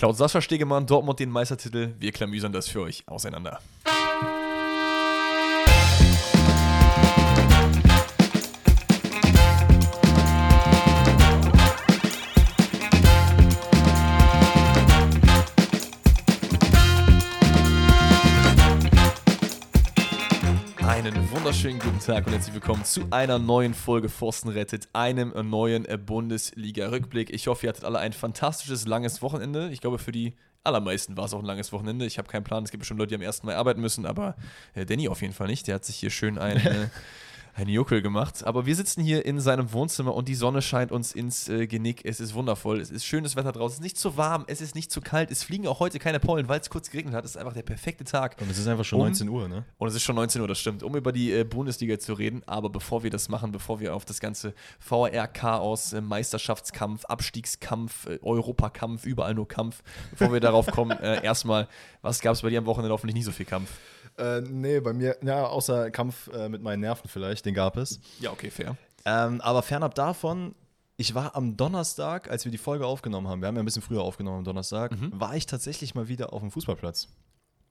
Klaus Sascha Stegemann, Dortmund den Meistertitel. Wir klamüsern das für euch auseinander. Wunderschönen guten Tag und herzlich willkommen zu einer neuen Folge Forsten rettet, einem neuen Bundesliga-Rückblick. Ich hoffe, ihr hattet alle ein fantastisches, langes Wochenende. Ich glaube, für die allermeisten war es auch ein langes Wochenende. Ich habe keinen Plan, es gibt bestimmt Leute, die am ersten Mal arbeiten müssen, aber äh, Danny auf jeden Fall nicht. Der hat sich hier schön ein, äh, ein Juckel gemacht. Aber wir sitzen hier in seinem Wohnzimmer und die Sonne scheint uns ins äh, Genick. Es ist wundervoll. Es ist schönes Wetter draußen. Es ist nicht zu warm, es ist nicht zu kalt. Es fliegen auch heute keine Pollen, weil es kurz geregnet hat. Es ist einfach der perfekte Tag. Und es ist einfach schon Um- 19 Uhr, ne? Und es ist schon 19 Uhr, das stimmt, um über die äh, Bundesliga zu reden. Aber bevor wir das machen, bevor wir auf das ganze VAR-Chaos, äh, Meisterschaftskampf, Abstiegskampf, äh, Europakampf, überall nur Kampf, bevor wir darauf kommen, äh, erstmal, was gab es bei dir am Wochenende? Hoffentlich nicht so viel Kampf. Äh, nee, bei mir, ja, außer Kampf äh, mit meinen Nerven vielleicht, den gab es. Ja, okay, fair. Ähm, aber fernab davon, ich war am Donnerstag, als wir die Folge aufgenommen haben, wir haben ja ein bisschen früher aufgenommen am Donnerstag, war ich tatsächlich mal wieder auf dem Fußballplatz.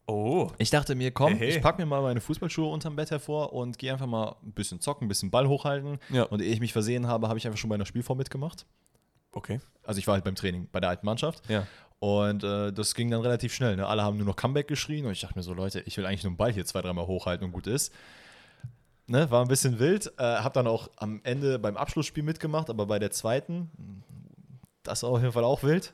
Oh. Ich dachte mir, komm, Hey, hey. ich packe mir mal meine Fußballschuhe unterm Bett hervor und gehe einfach mal ein bisschen zocken, ein bisschen Ball hochhalten. Ja. Und ehe ich mich versehen habe, habe ich einfach schon bei einer Spielform mitgemacht. Okay. Also ich war halt beim Training bei der alten Mannschaft. Ja. Und äh, das ging dann relativ schnell. Ne? Alle haben nur noch Comeback geschrien und ich dachte mir so, Leute, ich will eigentlich nur einen Ball hier zwei, dreimal hochhalten und gut ist. Ne? War ein bisschen wild. Äh, hab dann auch am Ende beim Abschlussspiel mitgemacht, aber bei der zweiten, das war auf jeden Fall auch wild.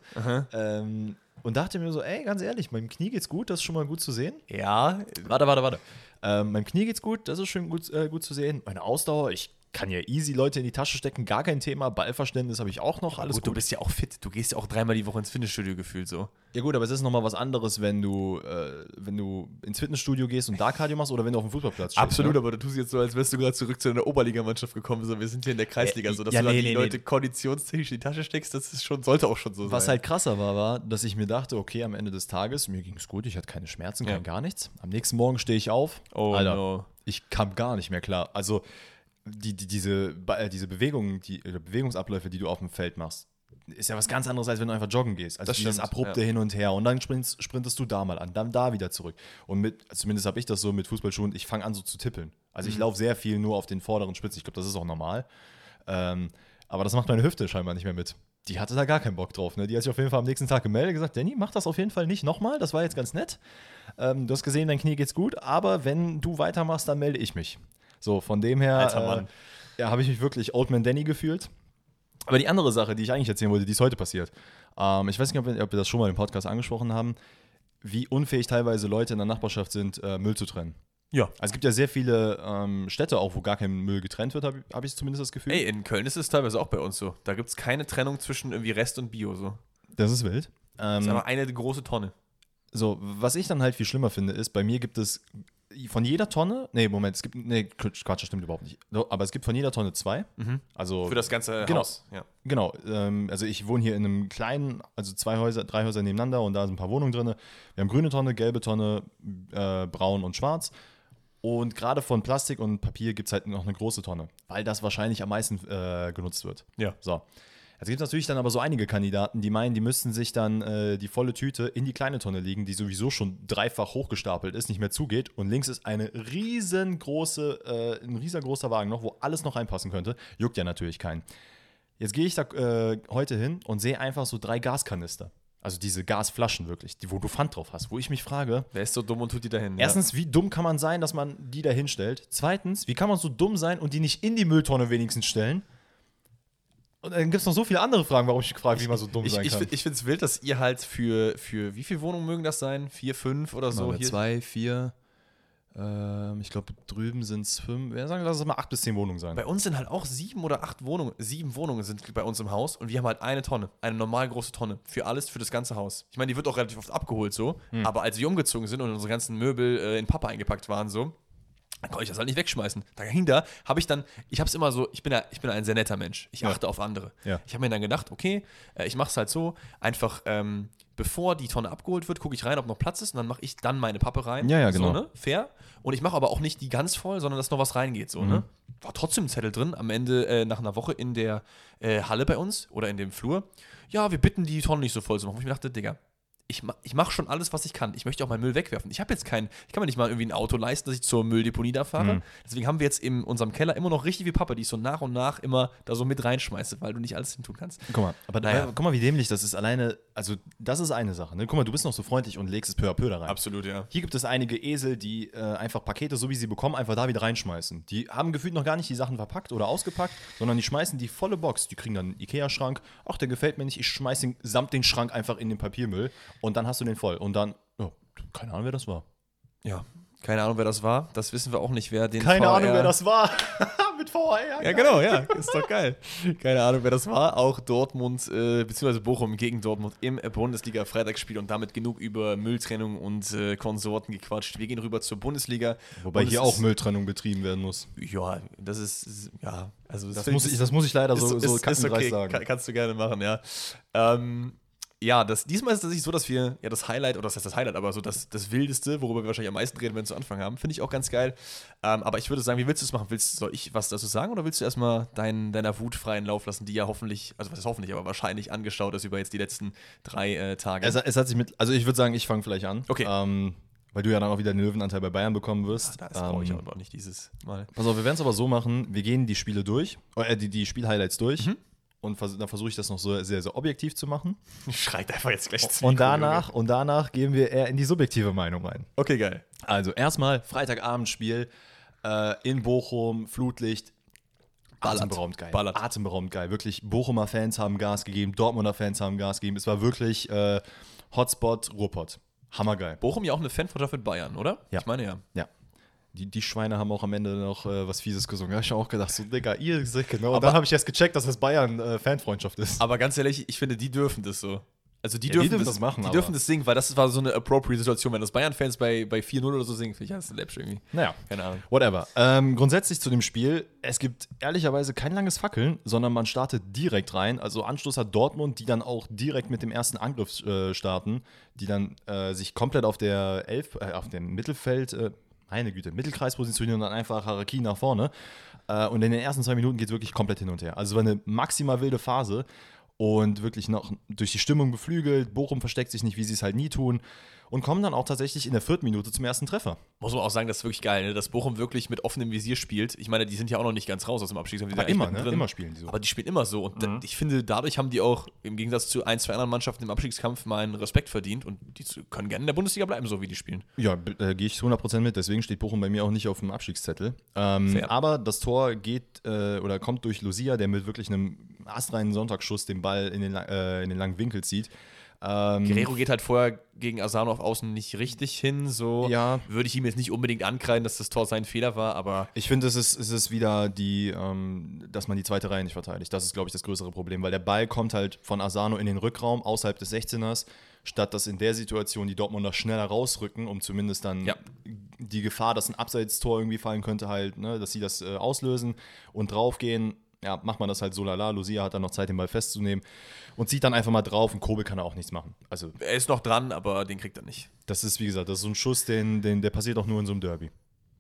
Ähm, und dachte mir so, ey, ganz ehrlich, meinem Knie geht's gut, das ist schon mal gut zu sehen. Ja, Warte, warte, warte. Ähm, meinem Knie geht's gut, das ist schön gut, äh, gut zu sehen. Meine Ausdauer, ich kann ja easy Leute in die Tasche stecken, gar kein Thema. Ballverständnis habe ich auch noch, alles gut, gut. du bist ja auch fit. Du gehst ja auch dreimal die Woche ins Fitnessstudio gefühlt so. Ja gut, aber es ist nochmal was anderes, wenn du, äh, wenn du ins Fitnessstudio gehst und da Cardio machst oder wenn du auf dem Fußballplatz stehst. Absolut, Ne? aber du tust jetzt so, als wärst du gerade zurück zu einer Oberligamannschaft gekommen. So, wir sind hier in der Kreisliga, so dass ja, du nee, die nee, Leute nee. konditionstechnisch in die Tasche steckst, das ist schon, sollte auch schon so Was sein. halt krasser war, war, dass ich mir dachte, okay, am Ende des Tages, mir ging es gut, ich hatte keine Schmerzen, Ja. kein gar nichts. Am nächsten Morgen stehe ich auf. Oh, Alter, no. ich kam gar nicht mehr klar. Also die, die, diese, äh, diese Bewegungen, die Bewegungsabläufe, die du auf dem Feld machst, ist ja was ganz anderes, als wenn du einfach joggen gehst. Also Das dieses stimmt, abrupte ja. Hin und Her. Und dann sprintest, sprintest du da mal an, dann da wieder zurück. Und mit, zumindest habe ich das so mit Fußballschuhen, ich fange an so zu tippeln. Also Mhm. ich laufe sehr viel nur auf den vorderen Spitzen. Ich glaube, das ist auch normal. Ähm, aber das macht meine Hüfte scheinbar nicht mehr mit. Die hatte da gar keinen Bock drauf. Ne? Die hat sich auf jeden Fall am nächsten Tag gemeldet und gesagt, Danny, mach das auf jeden Fall nicht nochmal. Das war jetzt ganz nett. Ähm, du hast gesehen, dein Knie geht's gut, aber wenn du weitermachst, dann melde ich mich. So, von dem her. Äh, ja, habe ich mich wirklich Old Man Danny gefühlt. Aber die andere Sache, die ich eigentlich erzählen wollte, die ist heute passiert. Ähm, ich weiß nicht, ob wir, ob wir das schon mal im Podcast angesprochen haben, wie unfähig teilweise Leute in der Nachbarschaft sind, äh, Müll zu trennen. Ja. Also es gibt ja sehr viele ähm, Städte auch, wo gar kein Müll getrennt wird, habe hab ich zumindest das Gefühl. Ey, in Köln ist es teilweise auch bei uns so. Da gibt es keine Trennung zwischen irgendwie Rest und Bio so. Das ist wild. Das ist Ähm, einfach eine große Tonne. so, was ich dann halt viel schlimmer finde, ist, bei mir gibt es von jeder Tonne, nee, Moment, es gibt, nee, Quatsch, das stimmt überhaupt nicht. Aber es gibt von jeder Tonne zwei. Also Für das ganze Genau. Haus. Ja. Genau, ähm, also ich wohne hier in einem kleinen, also zwei Häuser, drei Häuser nebeneinander und da sind ein paar Wohnungen drin. Wir haben grüne Tonne, gelbe Tonne, äh, braun und schwarz. Und gerade von Plastik und Papier gibt es halt noch eine große Tonne, weil das wahrscheinlich am meisten äh, genutzt wird. Ja. So. Jetzt gibt es natürlich dann aber so einige Kandidaten, die meinen, die müssten sich dann äh, die volle Tüte in die kleine Tonne legen, die sowieso schon dreifach hochgestapelt ist, nicht mehr zugeht. Und links ist eine riesengroße, äh, ein riesengroßer Wagen noch, wo alles noch reinpassen könnte. Juckt ja natürlich keinen. Jetzt gehe ich da äh, heute hin und sehe einfach so drei Gaskanister. Also diese Gasflaschen wirklich, die, wo du Pfand drauf hast, wo ich mich frage, Wer ist so dumm und tut die dahin? erstens, wie dumm kann man sein, dass man die da hinstellt? Zweitens, wie kann man so dumm sein und die nicht in die Mülltonne wenigstens stellen? Und dann gibt es noch so viele andere Fragen, warum ich mich frage, wie man so dumm Ich, sein ich, kann. ich finde es wild, dass ihr halt für, für wie viele Wohnungen mögen das sein? Vier, fünf oder so? Hier? zwei, vier, ähm, ich glaube, drüben sind es fünf, ja, sagen, lass es mal acht bis zehn Wohnungen sein. Bei uns sind halt auch sieben oder acht Wohnungen. Sieben Wohnungen sind bei uns im Haus und wir haben halt eine Tonne, eine normal große Tonne für alles, für das ganze Haus. Ich meine, die wird auch relativ oft abgeholt so, Hm. aber als wir umgezogen sind und unsere ganzen Möbel äh, in Papa eingepackt waren so, dann konnte ich das halt nicht wegschmeißen. Dahinter habe ich dann, ich habe es immer so, ich bin, ja, ich bin ein sehr netter Mensch. Ich Ja. achte auf andere. Ja. Ich habe mir dann gedacht, okay, äh, ich mache es halt so, einfach ähm, bevor die Tonne abgeholt wird, gucke ich rein, ob noch Platz ist und dann mache ich dann meine Pappe rein. Ja, ja, So, genau. ne? Fair. Und ich mache aber auch nicht die ganz voll, sondern dass noch was reingeht. So, Mhm. ne? War trotzdem ein Zettel drin, am Ende äh, nach einer Woche in der äh, Halle bei uns oder in dem Flur. Ja, wir bitten die Tonne nicht so voll zu machen. Wo ich mir dachte, Digga, ich, ich mache schon alles, was ich kann. Ich möchte auch meinen Müll wegwerfen. Ich habe jetzt kein, ich kann mir nicht mal irgendwie ein Auto leisten, dass ich zur Mülldeponie da fahre. Mhm. Deswegen haben wir jetzt in unserem Keller immer noch richtig viel Pappe, die ich so nach und nach immer da so mit reinschmeiße, weil du nicht alles hin tun kannst. Guck mal, aber Naja. guck mal, wie dämlich das ist. Alleine, also das ist eine Sache. Ne? Guck mal, du bist noch so freundlich und legst es peu à peu da rein. Absolut, ja. Hier gibt es einige Esel, die äh, einfach Pakete, so wie sie bekommen, einfach da wieder reinschmeißen. Die haben gefühlt noch gar nicht die Sachen verpackt oder ausgepackt, sondern die schmeißen die volle Box. Die kriegen dann einen Ikea-Schrank. Ach, der gefällt mir nicht. Ich schmeiß den samt den Schrank einfach in den Papiermüll und dann hast du den voll. Und dann, ja, keine Ahnung, wer das war. Ja. Keine Ahnung, wer das war. Das wissen wir auch nicht, wer den Keine VR Ahnung, wer das war. Mit VR. Ja, genau, ja. Ist doch geil. Keine Ahnung, wer das war. Auch Dortmund, äh, beziehungsweise Bochum gegen Dortmund im Bundesliga-Freitagsspiel und damit genug über Mülltrennung und äh, Konsorten gequatscht. Wir gehen rüber zur Bundesliga. Wobei hier auch ist- Mülltrennung betrieben werden muss. Ja, das ist, ja, also Das find muss ich, das muss ich leider so, ist, so ist, ist kackendreist okay, sagen. Kann, kannst du gerne machen, ja. Ähm, ja, das, diesmal ist es tatsächlich so, dass wir ja das Highlight, oder das heißt das Highlight, aber so das, das Wildeste, worüber wir wahrscheinlich am meisten reden, wenn wir zu Anfang haben, finde ich auch ganz geil. Ähm, aber ich würde sagen, wie willst du es machen? Willst, soll ich was dazu sagen oder willst du erstmal dein, deiner Wut freien Lauf lassen, die ja hoffentlich, also was ist hoffentlich, aber wahrscheinlich angeschaut ist über jetzt die letzten drei äh, Tage? Es, es hat sich mit, also ich würde sagen, ich fange vielleicht an. Okay. Ähm, weil du ja dann auch wieder den Löwenanteil bei Bayern bekommen wirst. das brauche ich ähm, auch noch nicht dieses Mal. Pass auf, wir werden es aber so machen, wir gehen die Spiele durch, äh, die, die Spielhighlights durch Mhm. Und vers dann versuche ich das noch so sehr, sehr objektiv zu machen. Schreit einfach jetzt gleich ins Und danach, und danach gehen wir eher in die subjektive Meinung rein. Okay, geil. Also erstmal Freitagabendspiel äh, in Bochum, Flutlicht. Ballert. Atemberaubend geil. Ballert. Atemberaubend geil. Wirklich, Bochumer Fans haben Gas gegeben, Dortmunder Fans haben Gas gegeben. Es war wirklich äh, Hotspot Ruhrpott. Hammergeil. Bochum ja auch eine Fanfreundschaft mit Bayern, oder? Ja. Ich meine ja. Ja. Die, die Schweine haben auch am Ende noch äh, was Fieses gesungen. Da habe ich auch gedacht, so, Digga, ihr seid genau. Und Aber- dann habe ich erst gecheckt, dass das Bayern-Fanfreundschaft ist. Aber ganz ehrlich, ich finde, die dürfen das so. Also die Ja, dürfen, die dürfen das, das machen, Die dürfen das singen, weil das war so eine appropriate Situation. Wenn das Bayern-Fans bei, bei 4-0 oder so singen, finde ich das läppsch irgendwie. Naja. Keine Ahnung. Whatever. Ähm, grundsätzlich zu dem Spiel, es gibt ehrlicherweise kein langes Fackeln, sondern man startet direkt rein. Also Anstoß hat Dortmund, die dann auch direkt mit dem ersten Angriff äh, starten, die dann äh, sich komplett auf der Elf, äh, auf dem Mittelfeld, äh, meine Güte, Mittelkreis positionieren und dann einfach Haraki nach vorne. Äh, und in den ersten zwei Minuten geht es wirklich komplett hin und her. Also es war eine maximal wilde Phase und wirklich noch durch die Stimmung beflügelt. Bochum versteckt sich nicht, wie sie es halt nie tun. Und kommen dann auch tatsächlich in der vierten Minute zum ersten Treffer. Muss man auch sagen, das ist wirklich geil, ne? dass Bochum wirklich mit offenem Visier spielt. Ich meine, die sind ja auch noch nicht ganz raus aus dem Abstieg. die Aber immer, ne? Immer spielen die so. Aber die spielen immer so. Und da, ich finde, dadurch haben die auch im Gegensatz zu ein, zwei anderen Mannschaften im Abstiegskampf mal einen Respekt verdient. Und die können gerne in der Bundesliga bleiben, so wie die spielen. Ja, äh, gehe ich zu 100% mit. Deswegen steht Bochum bei mir auch nicht auf dem Abstiegszettel. Ähm, aber das Tor geht äh, oder kommt durch Lucia, der mit wirklich einem astreinen Sonntagsschuss den Ball in den, äh, in den langen Winkel zieht. Ähm, Guerrero geht halt vorher gegen Asano auf Außen nicht richtig hin. So Ja. würde ich ihm jetzt nicht unbedingt ankreiden, dass das Tor sein Fehler war, aber Ich finde, es ist, es ist wieder die, ähm, dass man die zweite Reihe nicht verteidigt. Das ist, glaube ich, das größere Problem, weil der Ball kommt halt von Asano in den Rückraum außerhalb des 16ers, statt dass in der Situation die Dortmunder schneller rausrücken, um zumindest dann Ja. die Gefahr, dass ein Abseitstor irgendwie fallen könnte, halt, ne, dass sie das äh, auslösen und draufgehen. Ja, macht man das halt so lala. Lucia hat dann noch Zeit, den Ball festzunehmen und zieht dann einfach mal drauf und Kobel kann da auch nichts machen. Also, er ist noch dran, aber den kriegt er nicht. das ist, wie gesagt, das ist so ein Schuss, den, den, der passiert auch nur in so einem Derby.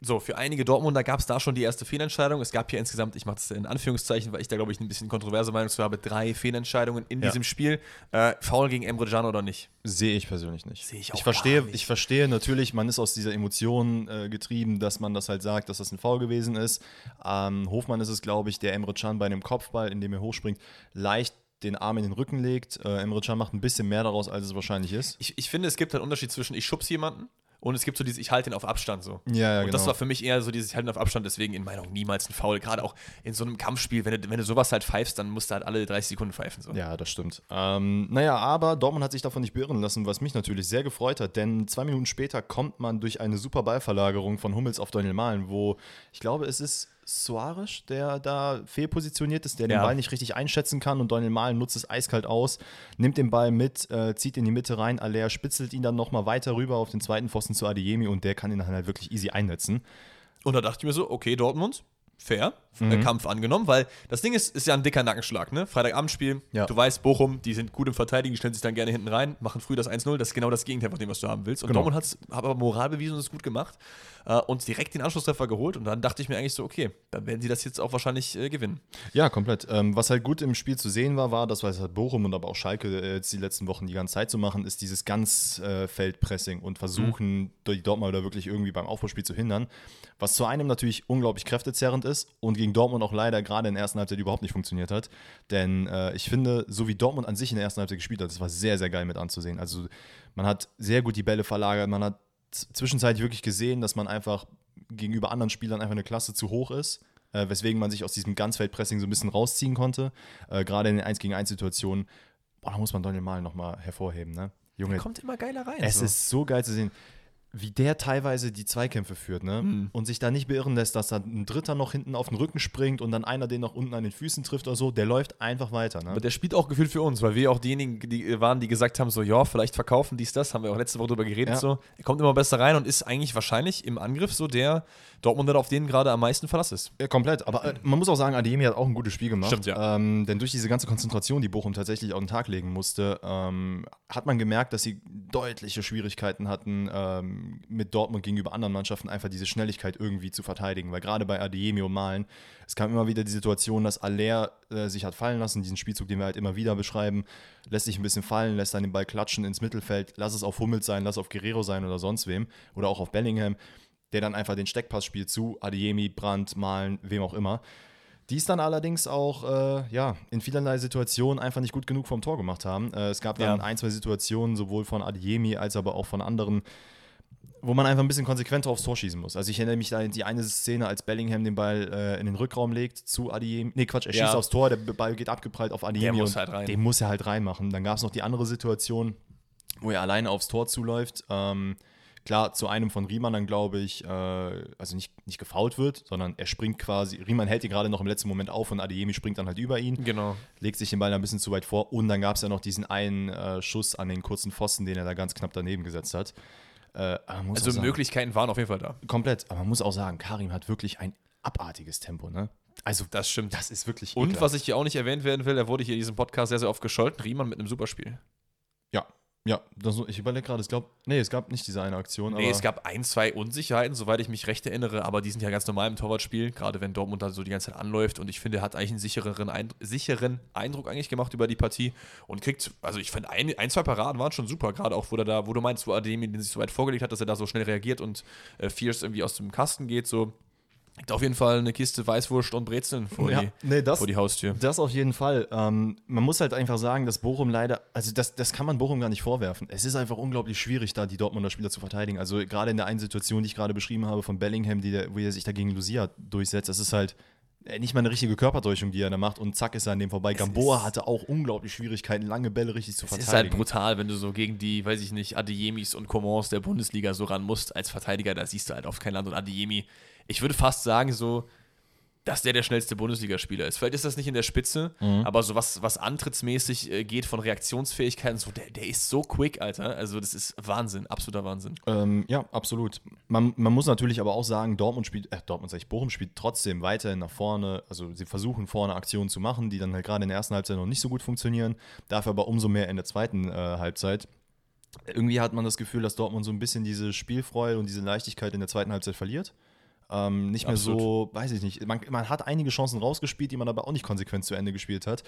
So, für einige Dortmunder gab es da schon die erste Fehlentscheidung. Es gab hier insgesamt, ich mache das in Anführungszeichen, weil ich da, glaube ich, ein bisschen kontroverse Meinung zu habe, drei Fehlentscheidungen in Ja. diesem Spiel. Äh, Foul gegen Emre Can oder nicht? Sehe ich persönlich nicht. Sehe ich auch ich verstehe, nicht. Ich verstehe natürlich, man ist aus dieser Emotion äh, getrieben, dass man das halt sagt, dass das ein Foul gewesen ist. Ähm, Hofmann ist es, glaube ich, der Emre Can bei einem Kopfball, in dem er hochspringt, leicht den Arm in den Rücken legt. Äh, Emre Can macht ein bisschen mehr daraus, als es wahrscheinlich ist. Ich, ich finde, es gibt einen Unterschied zwischen ich schubse jemanden und es gibt so dieses, ich halte ihn auf Abstand so. Ja, ja, und das genau. war für mich eher so dieses, ich halte ihn auf Abstand, deswegen in meiner Meinung niemals ein Foul. Gerade auch in so einem Kampfspiel, wenn du, wenn du sowas halt pfeifst, dann musst du halt alle 30 Sekunden pfeifen. So. Ja, das stimmt. Ähm, naja, aber Dortmund hat sich davon nicht beirren lassen, was mich natürlich sehr gefreut hat, denn zwei Minuten später kommt man durch eine super Ballverlagerung von Hummels auf Daniel Mahlen, wo ich glaube, es ist Suarez, der da fehlpositioniert ist, der den Ja. Ball nicht richtig einschätzen kann und Daniel Mahlen nutzt es eiskalt aus, nimmt den Ball mit, äh, zieht in die Mitte rein, Aller spitzelt ihn dann nochmal weiter rüber auf den zweiten Pfosten zu Adeyemi und der kann ihn dann halt wirklich easy einnetzen. Und da dachte ich mir so, okay, Dortmund, fair, äh, Kampf angenommen, weil das Ding ist, ist ja ein dicker Nackenschlag, ne? Freitagabendspiel, Ja. du weißt, Bochum, die sind gut im Verteidigen, die stellen sich dann gerne hinten rein, machen früh das 1-0, das ist genau das Gegenteil von dem, was du haben willst. Und Genau. Dortmund hat aber Moral bewiesen und es gut gemacht äh, und direkt den Anschlusstreffer geholt und dann dachte ich mir eigentlich so, okay, dann werden sie das jetzt auch wahrscheinlich äh, gewinnen. Ja, komplett. Ähm, was halt gut im Spiel zu sehen war, war, das was halt Bochum und aber auch Schalke äh, jetzt die letzten Wochen die ganze Zeit zu machen, ist dieses Ganzfeldpressing und versuchen, die Dortmunder wirklich irgendwie beim Aufbauspiel zu hindern. Was zu einem natürlich unglaublich kräftezerrend ist und gegen Dortmund auch leider gerade in der ersten Halbzeit überhaupt nicht funktioniert hat. Denn äh, ich finde, so wie Dortmund an sich in der ersten Halbzeit gespielt hat, das war sehr, sehr geil mit anzusehen. Also man hat sehr gut die Bälle verlagert, man hat zwischenzeitlich wirklich gesehen, dass man einfach gegenüber anderen Spielern einfach eine Klasse zu hoch ist äh, weswegen man sich aus diesem Ganzfeldpressing so ein bisschen rausziehen konnte. Äh, Gerade in den 1 gegen 1 Situationen. Boah, da muss man Daniel Mahlen nochmal hervorheben, ne? Junge, Kommt immer geiler rein. es so. ist so geil zu sehen, wie der teilweise die Zweikämpfe führt, ne? Mhm. Und sich da nicht beirren lässt, dass da ein Dritter noch hinten auf den Rücken springt und dann einer den noch unten an den Füßen trifft oder so. Der läuft einfach weiter, ne? Aber der spielt auch gefühlt für uns, weil wir auch diejenigen die waren, die gesagt haben, so, ja, vielleicht verkaufen dies, das, haben wir auch letzte Woche drüber geredet, Ja. so. Er kommt immer besser rein und ist eigentlich wahrscheinlich im Angriff so der Dortmunder, auf den gerade am meisten Verlass ist. Ja, komplett. Aber äh, man muss auch sagen, Adeyemi hat auch ein gutes Spiel gemacht. Stimmt, ja. Ähm, denn durch diese ganze Konzentration, die Bochum tatsächlich auf den Tag legen musste, ähm, hat man gemerkt, dass sie deutliche Schwierigkeiten hatten, ähm, mit Dortmund gegenüber anderen Mannschaften einfach diese Schnelligkeit irgendwie zu verteidigen. Weil gerade bei Adeyemi und Malen, es kam immer wieder die Situation, dass Aller äh, sich hat fallen lassen, diesen Spielzug, den wir halt immer wieder beschreiben, lässt sich ein bisschen fallen, lässt dann den Ball klatschen ins Mittelfeld, lass es auf Hummels sein, lass auf Guerrero sein oder sonst wem oder auch auf Bellingham der dann einfach den Steckpass spielt zu Adeyemi, Brandt, Malen, wem auch immer. Die es dann allerdings auch äh, ja, in vielerlei Situationen einfach nicht gut genug vom Tor gemacht haben. Äh, es gab dann Ja. ein, zwei Situationen, sowohl von Adeyemi als aber auch von anderen, wo man einfach ein bisschen konsequenter aufs Tor schießen muss. Also ich erinnere mich da an die eine Szene, als Bellingham den Ball äh, in den Rückraum legt zu Adeyemi. Nee, Quatsch, er Ja. schießt aufs Tor, der Ball geht abgeprallt auf Adeyemi muss und halt rein. den muss er halt reinmachen. Dann gab es noch die andere Situation, wo er alleine aufs Tor zuläuft. Ähm, klar, zu einem von Riemann dann, glaube ich, äh, also nicht, nicht gefault wird, sondern er springt quasi, Riemann hält ihn gerade noch im letzten Moment auf und Adeyemi springt dann halt über ihn, Genau. legt sich den Ball ein bisschen zu weit vor und dann gab es ja noch diesen einen äh, Schuss an den kurzen Pfosten, den er da ganz knapp daneben gesetzt hat. Äh, Also sagen, Möglichkeiten waren auf jeden Fall da. komplett, aber man muss auch sagen, Karim hat wirklich ein abartiges Tempo, ne? Also, Das stimmt. das ist wirklich Und ekelhaft. was ich hier auch nicht erwähnt werden will, er wurde hier in diesem Podcast sehr, sehr oft gescholten, Riemann mit einem Superspiel. Ja, das, ich überlege gerade, es gab, nee, es gab nicht diese eine Aktion, Nee, aber es gab ein, zwei Unsicherheiten, soweit ich mich recht erinnere, aber die sind ja ganz normal im Torwartspiel, gerade wenn Dortmund da so die ganze Zeit anläuft und ich finde, er hat eigentlich einen sichereren, Eindruck, sicheren Eindruck eigentlich gemacht über die Partie und kriegt, also ich finde, ein, ein, zwei Paraden waren schon super, gerade auch, wo er da, wo du meinst, wo Ademi den sich so weit vorgelegt hat, dass er da so schnell reagiert und äh, Fierce irgendwie aus dem Kasten geht, so. Liegt auf jeden Fall eine Kiste Weißwurst und Brezeln vor, Ja, die, nee, das- vor die Haustür. Das auf jeden Fall. Ähm, man muss halt einfach sagen, dass Bochum leider, also das, das kann man Bochum gar nicht vorwerfen. Es ist einfach unglaublich schwierig, da die Dortmunder Spieler zu verteidigen. Also gerade in der einen Situation, die ich gerade beschrieben habe von Bellingham, die, der- wo er sich dagegen Lucia durchsetzt, das ist halt äh, nicht mal eine richtige Körpertäuschung, die er da macht und zack ist er an dem vorbei. Gamboa ist- hatte auch unglaublich Schwierigkeiten, lange Bälle richtig zu Es ist halt verteidigen. brutal, wenn du so gegen die, weiß ich nicht, Adeyemis und Comans der Bundesliga so ran musst als Verteidiger, da siehst du halt auf kein Land und Adeyemi. Ich würde fast sagen, so, dass der der schnellste Bundesligaspieler ist. Vielleicht ist das nicht in der Spitze, aber so was, was antrittsmäßig äh, geht von Reaktionsfähigkeiten, so, der, der ist so quick, Alter. Also, das ist Wahnsinn, absoluter Wahnsinn. Ähm, ja, absolut. Man, man muss natürlich aber auch sagen, Dortmund spielt, äh, Dortmund sag ich, Bochum spielt trotzdem weiterhin nach vorne. Also sie versuchen vorne Aktionen zu machen, die dann halt gerade in der ersten Halbzeit noch nicht so gut funktionieren. Dafür aber umso mehr in der zweiten äh, Halbzeit. Irgendwie hat man das Gefühl, dass Dortmund so ein bisschen diese Spielfreude und diese Leichtigkeit in der zweiten Halbzeit verliert. Ähm, nicht mehr so, weiß ich nicht. Man, man hat einige Chancen rausgespielt, die man aber auch nicht konsequent zu Ende gespielt hat.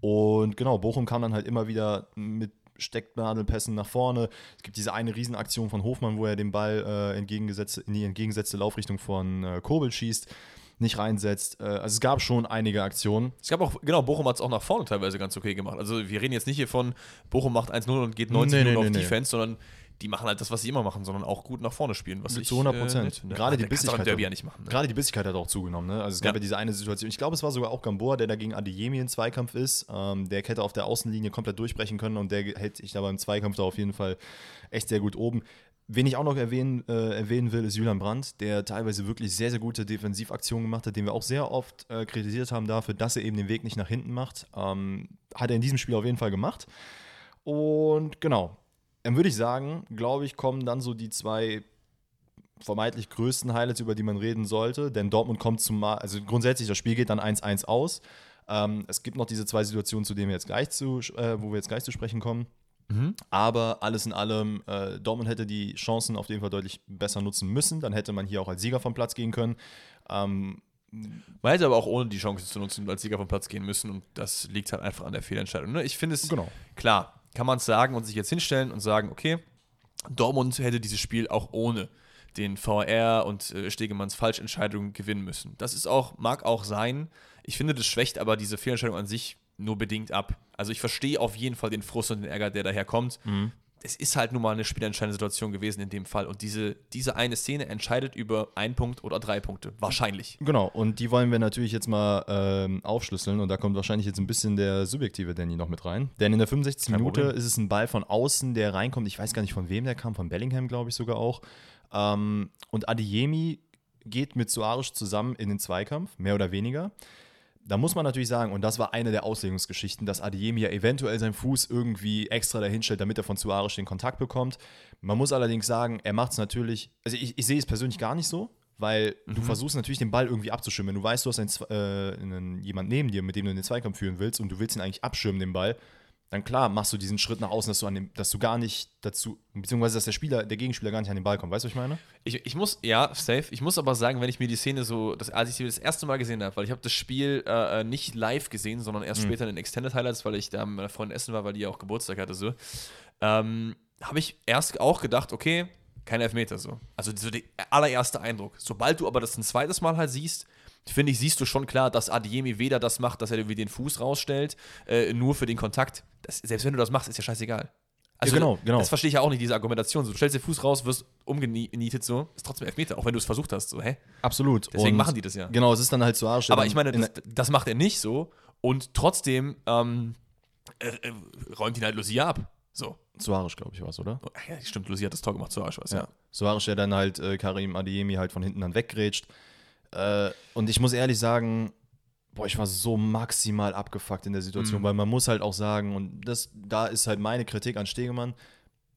Und genau, Bochum kam dann halt immer wieder mit Stecknadelpässen nach vorne. Es gibt diese eine Riesenaktion von Hofmann, wo er den Ball äh, entgegengesetzt, in die entgegengesetzte Laufrichtung von äh, Kobel schießt, nicht reinsetzt. Äh, also es gab schon einige Aktionen. Es gab auch, genau, Bochum hat es auch nach vorne teilweise ganz okay gemacht. Also, wir reden jetzt nicht hier von, Bochum macht 1-0 und geht 90 Nee, nee, Minuten nee, auf nee. Defense, sondern die machen halt das, was sie immer machen, sondern auch gut nach vorne spielen. Was ich, Zu 100 äh, Prozent. nett finde. Gerade die im Bissigkeit. Derby ja machen. Ne? Gerade die Bissigkeit hat auch zugenommen. Ne? Also es gab Ja. ja. diese eine Situation. Ich glaube, es war sogar auch Gamboa, der da gegen Adeyemi in Zweikampf ist. Ähm, der hätte auf der Außenlinie komplett durchbrechen können und der hält sich da beim Zweikampf da auf jeden Fall echt sehr gut oben. Wen ich auch noch erwähnen, äh, erwähnen will, ist Julian Brandt, der teilweise wirklich sehr, sehr gute Defensivaktionen gemacht hat, den wir auch sehr oft äh, kritisiert haben dafür, dass er eben den Weg nicht nach hinten macht. Ähm, hat er in diesem Spiel auf jeden Fall gemacht. Und genau, dann würde ich sagen, glaube ich, kommen dann so die zwei vermeintlich größten Highlights, über die man reden sollte. Denn Dortmund kommt zum also grundsätzlich, das Spiel geht dann 1-1 aus. Ähm, es gibt noch diese zwei Situationen, zu denen wir jetzt gleich zu, äh, wo wir jetzt gleich zu sprechen kommen. Aber alles in allem, äh, Dortmund hätte die Chancen auf jeden Fall deutlich besser nutzen müssen. Dann hätte man hier auch als Sieger vom Platz gehen können. Ähm, Man hätte aber auch ohne die Chance zu nutzen als Sieger vom Platz gehen müssen und das liegt halt einfach an der Fehlentscheidung. Ne? Ich finde es, Genau. klar, kann man es sagen und sich jetzt hinstellen und sagen, okay, Dortmund hätte dieses Spiel auch ohne den VR und äh, Stegemanns Falschentscheidung gewinnen müssen. Das ist auch, mag auch sein. Ich finde, das schwächt aber diese Fehlentscheidung an sich nur bedingt ab. Also ich verstehe auf jeden Fall den Frust und den Ärger, der daher kommt. Es ist halt nun mal eine spielentscheidende Situation gewesen in dem Fall. Und diese, diese eine Szene entscheidet über einen Punkt oder drei Punkte. Wahrscheinlich. Genau, und die wollen wir natürlich jetzt mal ähm, aufschlüsseln und da kommt wahrscheinlich jetzt ein bisschen der subjektive Danny noch mit rein. Denn in der 65. Kein Minute Problem. ist es ein Ball von außen, der reinkommt. Ich weiß gar nicht, von wem der kam, von Bellingham, glaube ich sogar auch. Ähm, und Adeyemi geht mit Suarez zusammen in den Zweikampf, mehr oder weniger. Da muss man natürlich sagen, und das war eine der Auslegungsgeschichten, dass Adeyemi ja eventuell seinen Fuß irgendwie extra dahinstellt, damit er von Suarez den Kontakt bekommt. Man muss allerdings sagen, er macht es natürlich, also ich, ich sehe es persönlich gar nicht so, weil du versuchst natürlich den Ball irgendwie abzuschirmen. Du weißt, du hast einen, äh, einen, jemand neben dir, mit dem du den Zweikampf führen willst und du willst ihn eigentlich abschirmen, den Ball, dann klar machst du diesen Schritt nach außen, dass du, an dem, dass du gar nicht dazu, beziehungsweise dass der Spieler, der Gegenspieler gar nicht an den Ball kommt. Weißt du, was ich meine? Ich, ich muss, ja, safe. Ich muss aber sagen, wenn ich mir die Szene so, das, als ich sie das erste Mal gesehen habe, weil ich habe das Spiel äh, nicht live gesehen, sondern erst später in den Extended Highlights, weil ich da mit meiner Freundin essen war, weil die ja auch Geburtstag hatte, so, ähm, habe ich erst auch gedacht, okay, kein Elfmeter so. Also so der allererste Eindruck. Sobald du aber das ein zweites Mal halt siehst, finde ich, siehst du schon klar, dass Adiemi weder das macht, dass er irgendwie den Fuß rausstellt, äh, nur für den Kontakt. Das, selbst wenn du das machst, ist ja scheißegal. Also, Ja, genau, genau. Das verstehe ich ja auch nicht, diese Argumentation. So, du stellst den Fuß raus, wirst umgenietet, so, ist trotzdem Elfmeter, auch wenn du es versucht hast. So, hä? Absolut. Deswegen Und machen die das ja. Genau, es ist dann halt Suarez. der Aber ich meine, in das, das macht er nicht so und trotzdem ähm, äh, äh, räumt ihn halt Lucia ab. So. Suarez, glaube ich, war es, oder? Ja, stimmt, Lucia hat das Tor gemacht, so was, ja. Suarez, der dann halt äh, Karim Adeyemi halt von hinten dann weggrätscht. Äh, und ich muss ehrlich sagen, boah, ich war so maximal abgefuckt in der Situation, Mhm. weil man muss halt auch sagen, und das, da ist halt meine Kritik an Stegemann,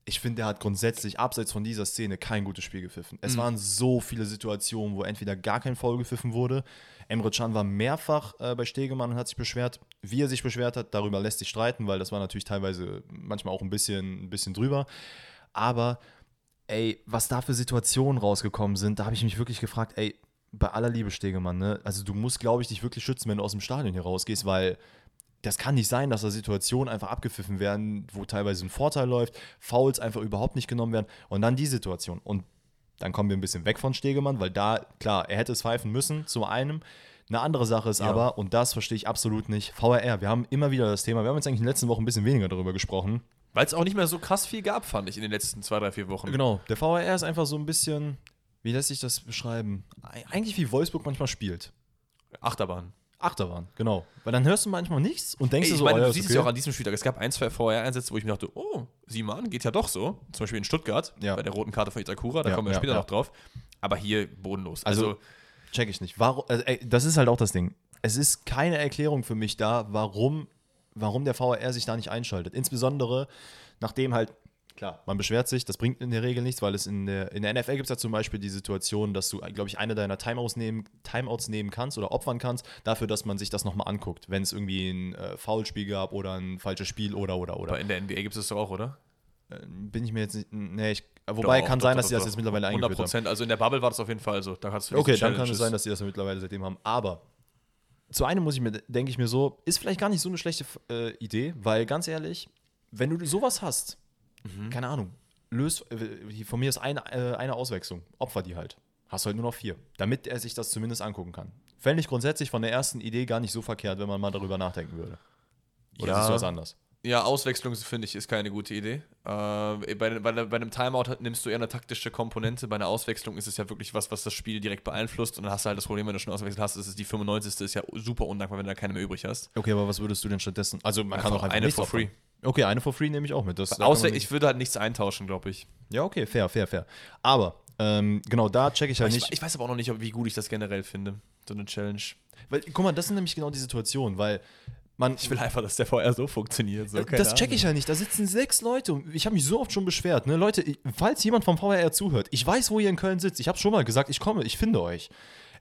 ich finde, der hat grundsätzlich abseits von dieser Szene kein gutes Spiel gepfiffen. Es Mhm. waren so viele Situationen, wo entweder gar kein Foul gepfiffen wurde. Emre Can war mehrfach äh, bei Stegemann und hat sich beschwert. Wie er sich beschwert hat, darüber lässt sich streiten, weil das war natürlich teilweise manchmal auch ein bisschen, ein bisschen drüber. Aber ey, was da für Situationen rausgekommen sind, da habe ich mich wirklich gefragt, ey, bei aller Liebe, Stegemann, ne? Also du musst, glaube ich, dich wirklich schützen, wenn du aus dem Stadion hier rausgehst, weil das kann nicht sein, dass da Situationen einfach abgepfiffen werden, wo teilweise ein Vorteil läuft, Fouls einfach überhaupt nicht genommen werden und dann die Situation. Und dann kommen wir ein bisschen weg von Stegemann, weil da, klar, er hätte es pfeifen müssen, zum einen. Eine andere Sache ist Ja. aber, und das verstehe ich absolut nicht, VRR. Wir haben immer wieder das Thema, wir haben jetzt eigentlich in den letzten Wochen ein bisschen weniger darüber gesprochen. Weil es auch nicht mehr so krass viel gab, fand ich in den letzten zwei, drei, vier Wochen. Genau, der VAR ist einfach so ein bisschen, wie lässt sich das beschreiben? Eig- Eigentlich wie Wolfsburg manchmal spielt. Achterbahn. Achterbahn, genau. Weil dann hörst du manchmal nichts und denkst Ey, ich so, meine, oh, du siehst ist es ja auch okay. an diesem Spieltag. Es gab ein, zwei VR-Einsätze, wo ich mir dachte, oh, sieh mal an, geht ja doch so. Zum Beispiel in Stuttgart, Ja. bei der roten Karte von Itakura, da Ja, kommen wir ja, später noch drauf. Aber hier bodenlos. Also, Also, check ich nicht. Warum, also, ey, das ist halt auch das Ding. Es ist keine Erklärung für mich da, warum, warum der VAR sich da nicht einschaltet. Insbesondere, nachdem halt, klar, man beschwert sich, das bringt in der Regel nichts, weil es in der, in der NFL gibt es ja zum Beispiel die Situation, dass du, glaube ich, eine deiner Timeouts nehmen, Timeouts nehmen kannst oder opfern kannst, dafür, dass man sich das nochmal anguckt, wenn es irgendwie ein äh, Foulspiel gab oder ein falsches Spiel oder, oder, oder. aber in der NBA gibt es das doch auch, oder? Äh, bin ich mir jetzt nicht. Nee, ich, wobei Doch, kann doch, sein, doch, dass sie das jetzt mittlerweile 100 eingeführt haben. Prozent. Also in der Bubble war das auf jeden Fall so. Da hast du Okay, dann kann es sein, dass sie das mittlerweile seitdem haben. Aber zu einem muss ich mir, denke ich mir so, ist vielleicht gar nicht so eine schlechte äh, Idee, weil ganz ehrlich, wenn du sowas hast, Mhm. keine Ahnung, löst, äh, von mir ist eine, äh, eine Auswechslung, opfer die halt. Hast halt nur noch vier, damit er sich das zumindest angucken kann. Fände ich grundsätzlich von der ersten Idee gar nicht so verkehrt, wenn man mal darüber nachdenken würde. Oder Ja. siehst du das anders? Ja, Auswechslung finde ich ist keine gute Idee. Äh, bei, bei, bei einem Timeout nimmst du eher eine taktische Komponente. Bei einer Auswechslung ist es ja wirklich was, was das Spiel direkt beeinflusst. Und dann hast du halt das Problem, wenn du schon auswechselt hast, ist es die 95. ist ja super undankbar, wenn du da keine mehr übrig hast. Okay, aber was würdest du denn stattdessen? Also man kann Einfach auch einfach eine for free. Okay, eine for free nehme ich auch mit. Das, da kann ich würde halt nichts eintauschen, glaube ich. Ja, okay, fair, fair, fair. Aber ähm, genau, da checke ich halt Ich, nicht. ich weiß aber auch noch nicht, wie gut ich das generell finde. So eine Challenge. Weil, guck mal, das sind nämlich genau die Situationen, weil man, Ich will einfach, dass der VR so funktioniert. So, das check ich ja nicht. Da sitzen sechs Leute und ich habe mich so oft schon beschwert. Ne? Leute, falls jemand vom VRR zuhört, ich weiß, wo ihr in Köln sitzt. Ich habe schon mal gesagt, ich komme, ich finde euch.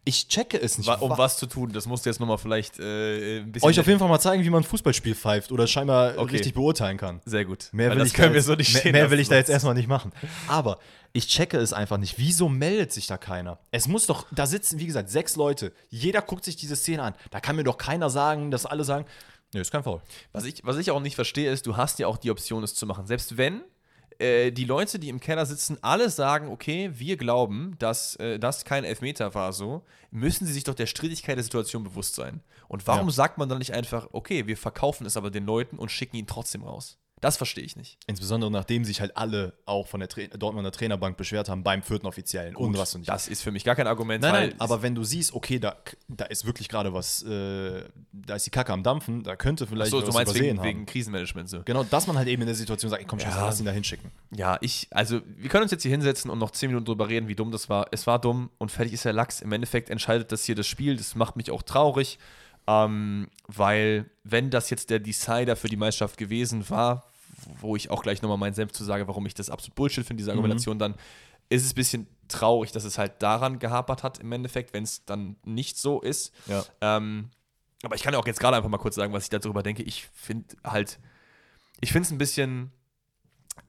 Ich checke es nicht. Wa- Um Wa- was zu tun, das musst du jetzt nochmal vielleicht äh, ein bisschen. euch auf jeden Fall mal zeigen, wie man ein Fußballspiel pfeift oder scheinbar Okay. richtig beurteilen kann. Sehr gut. Mehr Weil will das ich können da wir jetzt, so nicht mehr, mehr will ich da jetzt erstmal nicht machen. Aber ich checke es einfach nicht. Wieso meldet sich da keiner? Es muss doch, da sitzen, wie gesagt, sechs Leute. Jeder guckt sich diese Szene an. Da kann mir doch keiner sagen, dass alle sagen, nee, ist kein Foul. Was ich, was ich auch nicht verstehe, ist, du hast ja auch die Option, es zu machen. Selbst wenn äh, die Leute, die im Keller sitzen, alle sagen, okay, wir glauben, dass äh, das kein Elfmeter war, so, müssen sie sich doch der Strittigkeit der Situation bewusst sein. Und warum Ja. sagt man dann nicht einfach, okay, wir verkaufen es aber den Leuten und schicken ihn trotzdem raus? Das verstehe ich nicht. Insbesondere nachdem sich halt alle auch von der Tra Dortmunder Trainerbank beschwert haben beim vierten Offiziellen und was und nicht. Das ist für mich gar kein Argument, Nein, weil nein, aber wenn du siehst, okay, da, da ist wirklich gerade was, äh, da ist die Kacke am Dampfen, da könnte vielleicht so, du was meinst übersehen wegen, haben. wegen Krisenmanagement so. Genau, dass man halt eben in der Situation sagt, komm, scheiße, Ja. lass ihn da hinschicken. Ja, ich, also wir können uns jetzt hier hinsetzen und noch 10 Minuten drüber reden, wie dumm das war. Es war dumm und fertig ist der Lachs. Im Endeffekt entscheidet das hier das Spiel. Das macht mich auch traurig, ähm, weil wenn das jetzt der Decider für die Meisterschaft gewesen war, wo ich auch gleich nochmal meinen Senf zu sage, warum ich das absolut Bullshit finde, diese Argumentation, dann ist es ein bisschen traurig, dass es halt daran gehapert hat im Endeffekt, wenn es dann nicht so ist. Ja. Ähm, aber ich kann ja auch jetzt gerade einfach mal kurz sagen, was ich darüber denke. Ich finde halt, ich finde es ein bisschen.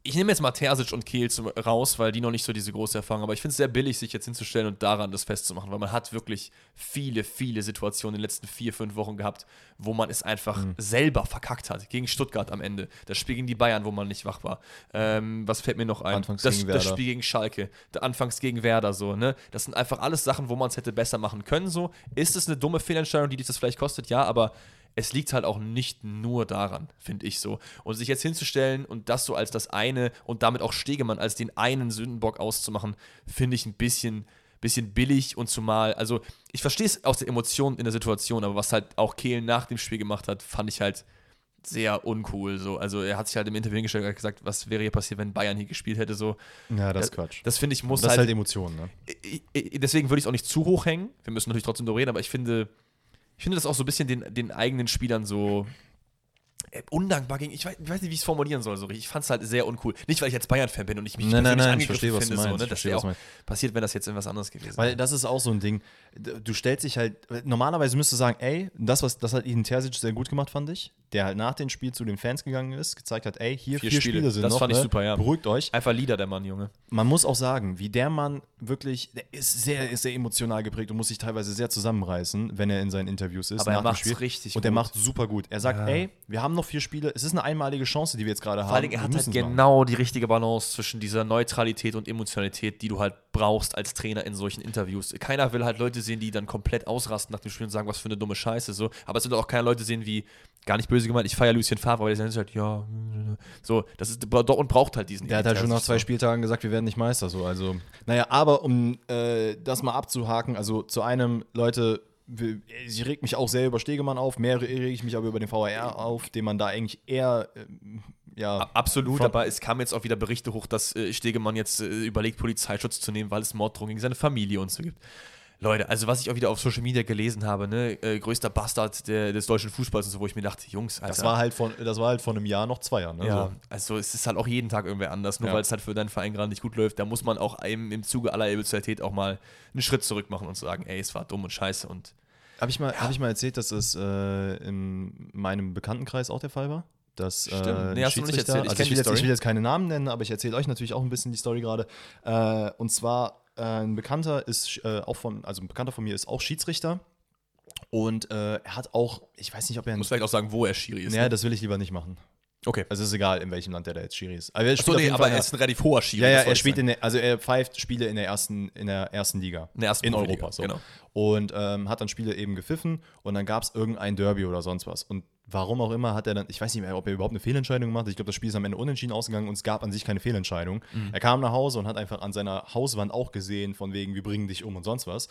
Ich nehme jetzt mal Terzic und Kehl raus, weil die noch nicht so diese große Erfahrung haben. Aber ich finde es sehr billig, sich jetzt hinzustellen und daran das festzumachen, weil man hat wirklich viele, viele Situationen in den letzten vier, fünf Wochen gehabt, wo man es einfach Mhm. selber verkackt hat. Gegen Stuttgart am Ende. Das Spiel gegen die Bayern, wo man nicht wach war. Ähm, was fällt mir noch ein? Anfangs das, gegen das Werder. Spiel gegen Schalke. Der Anfangs gegen Werder so, ne? Das sind einfach alles Sachen, wo man es hätte besser machen können. So. Ist es eine dumme Fehlentscheidung, die dich das vielleicht kostet? Ja, aber es liegt halt auch nicht nur daran, finde ich so. Und sich jetzt hinzustellen und das so als das eine und damit auch Stegemann als den einen Sündenbock auszumachen, finde ich ein bisschen, bisschen billig und zumal, also ich verstehe es aus der Emotion in der Situation, aber was halt auch Kehl nach dem Spiel gemacht hat, fand ich halt sehr uncool. So. Also er hat sich halt im Interview hingestellt und gesagt, was wäre hier passiert, wenn Bayern hier gespielt hätte. So. Ja, das ist Quatsch. Das finde ich muss das ist halt halt Emotionen, ne? deswegen würde ich es auch nicht zu hoch hängen. Wir müssen natürlich trotzdem darüber reden, aber ich finde, ich finde das auch so ein bisschen den, den eigenen Spielern so äh, undankbar gegen. Ich weiß, ich weiß nicht, wie ich es formulieren soll. So. Ich fand es halt sehr uncool. Nicht, weil ich jetzt Bayern-Fan bin und ich mich Nein, nein, nein, ich verstehe, was du finde, meinst. So, ne? Das wäre was auch du meinst. passiert, wenn das jetzt irgendwas anderes gewesen Weil wäre. das ist auch so ein Ding. Du stellst dich halt, normalerweise müsstest du sagen, ey, das, was, das hat Ihnen Terzic sehr gut gemacht, fand ich. Der halt nach dem Spiel zu den Fans gegangen ist, gezeigt hat, ey, hier Vier vier, Spiele. Spiele, sind Das noch, fand ich ne? super, ja. Beruhigt euch. Einfach Lieder, der Mann, Junge. Man muss auch sagen, wie der Mann wirklich, der ist sehr, ist sehr emotional geprägt und muss sich teilweise sehr zusammenreißen, wenn er in seinen Interviews ist. Aber er macht's Spiel. richtig Und er macht super gut. Er sagt, Ja. ey, wir haben noch vier Spiele, es ist eine einmalige Chance, die wir jetzt gerade haben. Vor allem, er hat halt müssen's machen. genau die richtige Balance zwischen dieser Neutralität und Emotionalität, die du halt brauchst als Trainer in solchen Interviews. Keiner will halt Leute sehen, die dann komplett ausrasten nach dem Spiel und sagen, was für eine dumme Scheiße. So. Aber es sind auch keine Leute sehen wie, gar nicht böse gemeint, ich feiere Lucien Favre, weil der ist halt, ja, so, das ist, Dortmund braucht halt diesen Der hat halt schon nach zwei. Spieltagen gesagt, wir werden nicht Meister. So. Also, naja, aber um äh, das mal abzuhaken, also zu einem, Leute, ich reg mich auch sehr über Stegemann auf, mehr rege ich mich aber über den VAR auf, den man da eigentlich eher, ähm, ja, Absolut, aber es kamen jetzt auch wieder Berichte hoch, dass äh, Stegemann jetzt äh, überlegt, Polizeischutz zu nehmen, weil es Morddrohungen gegen seine Familie und so gibt. Leute, also was ich auch wieder auf Social Media gelesen habe, ne, äh, größter Bastard der, des deutschen Fußballs und so, wo ich mir dachte, Jungs, Alter. das war halt von, das war halt vor einem Jahr noch zwei Jahren. Ne? Ja, So. also es ist halt auch jeden Tag irgendwer anders, nur Ja. weil es halt für deinen Verein gerade nicht gut läuft. Da muss man auch im, im Zuge aller Emotionalität auch mal einen Schritt zurück machen und sagen, ey, es war dumm und scheiße und Habe ich, mal, hab ich mal erzählt, dass es äh, in meinem Bekanntenkreis auch der Fall war? Dass, Stimmt. Äh, Nee, hast du noch nicht erzählt. Ich also ich, will jetzt, ich will jetzt keine Namen nennen, aber ich erzähle euch natürlich auch ein bisschen die Story gerade. Äh, und zwar, ein Bekannter ist äh, auch von, also ein Bekannter von mir ist auch Schiedsrichter. Und äh, er hat auch, ich weiß nicht, ob er ein. muss vielleicht auch sagen, wo er Schiri ist. Naja, ne? das will ich lieber nicht machen. Okay. Also es ist egal, in welchem Land der da jetzt Schiri ist. Aber er Achso, nee, aber er ist ein relativ hoher Schiri. ja, ja, er spielt in der, also er pfeift Spiele in der ersten, in der ersten Liga. In der ersten in Europa, so. genau. Und ähm, hat dann Spiele eben gepfiffen und dann gab es irgendein Derby oder sonst was. Und warum auch immer hat er dann, ich weiß nicht mehr, ob er überhaupt eine Fehlentscheidung gemacht hat. Ich glaube, das Spiel ist am Ende unentschieden ausgegangen und es gab an sich keine Fehlentscheidung. Mhm. Er kam nach Hause und hat einfach an seiner Hauswand auch gesehen, von wegen, wir bringen dich um und sonst was.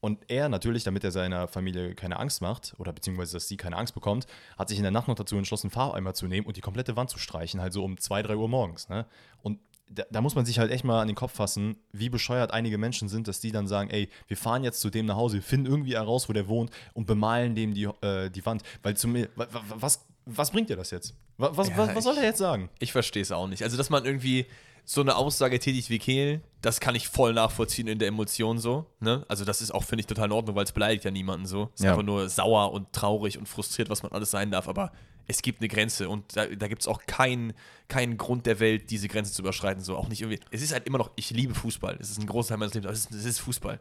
Und er natürlich, damit er seiner Familie keine Angst macht, oder beziehungsweise, dass sie keine Angst bekommt, hat sich in der Nacht noch dazu entschlossen, Farbeimer zu nehmen und die komplette Wand zu streichen, halt so um 2, 3 Uhr morgens. Ne? Und da, da, muss man sich halt echt mal an den Kopf fassen, wie bescheuert einige Menschen sind, dass die dann sagen, ey, wir fahren jetzt zu dem nach Hause, wir finden irgendwie heraus, wo der wohnt und bemalen dem die, äh, die Wand. Weil zu mir, was, was bringt dir das jetzt? Was, ja, was, was soll er jetzt sagen? Ich verstehe es auch nicht. Also, dass man irgendwie so eine Aussage tätigt wie Kehl, das kann ich voll nachvollziehen in der Emotion so. Ne? Also, das ist auch, finde ich, total in Ordnung, weil es beleidigt ja niemanden so. Es ist ja. einfach nur sauer und traurig und frustriert, was man alles sein darf. Aber es gibt eine Grenze und da, da gibt es auch keinen kein Grund der Welt, diese Grenze zu überschreiten. So auch nicht irgendwie. Es ist halt immer noch, ich liebe Fußball. Es ist ein großer Teil meines Lebens, aber es ist, es ist Fußball.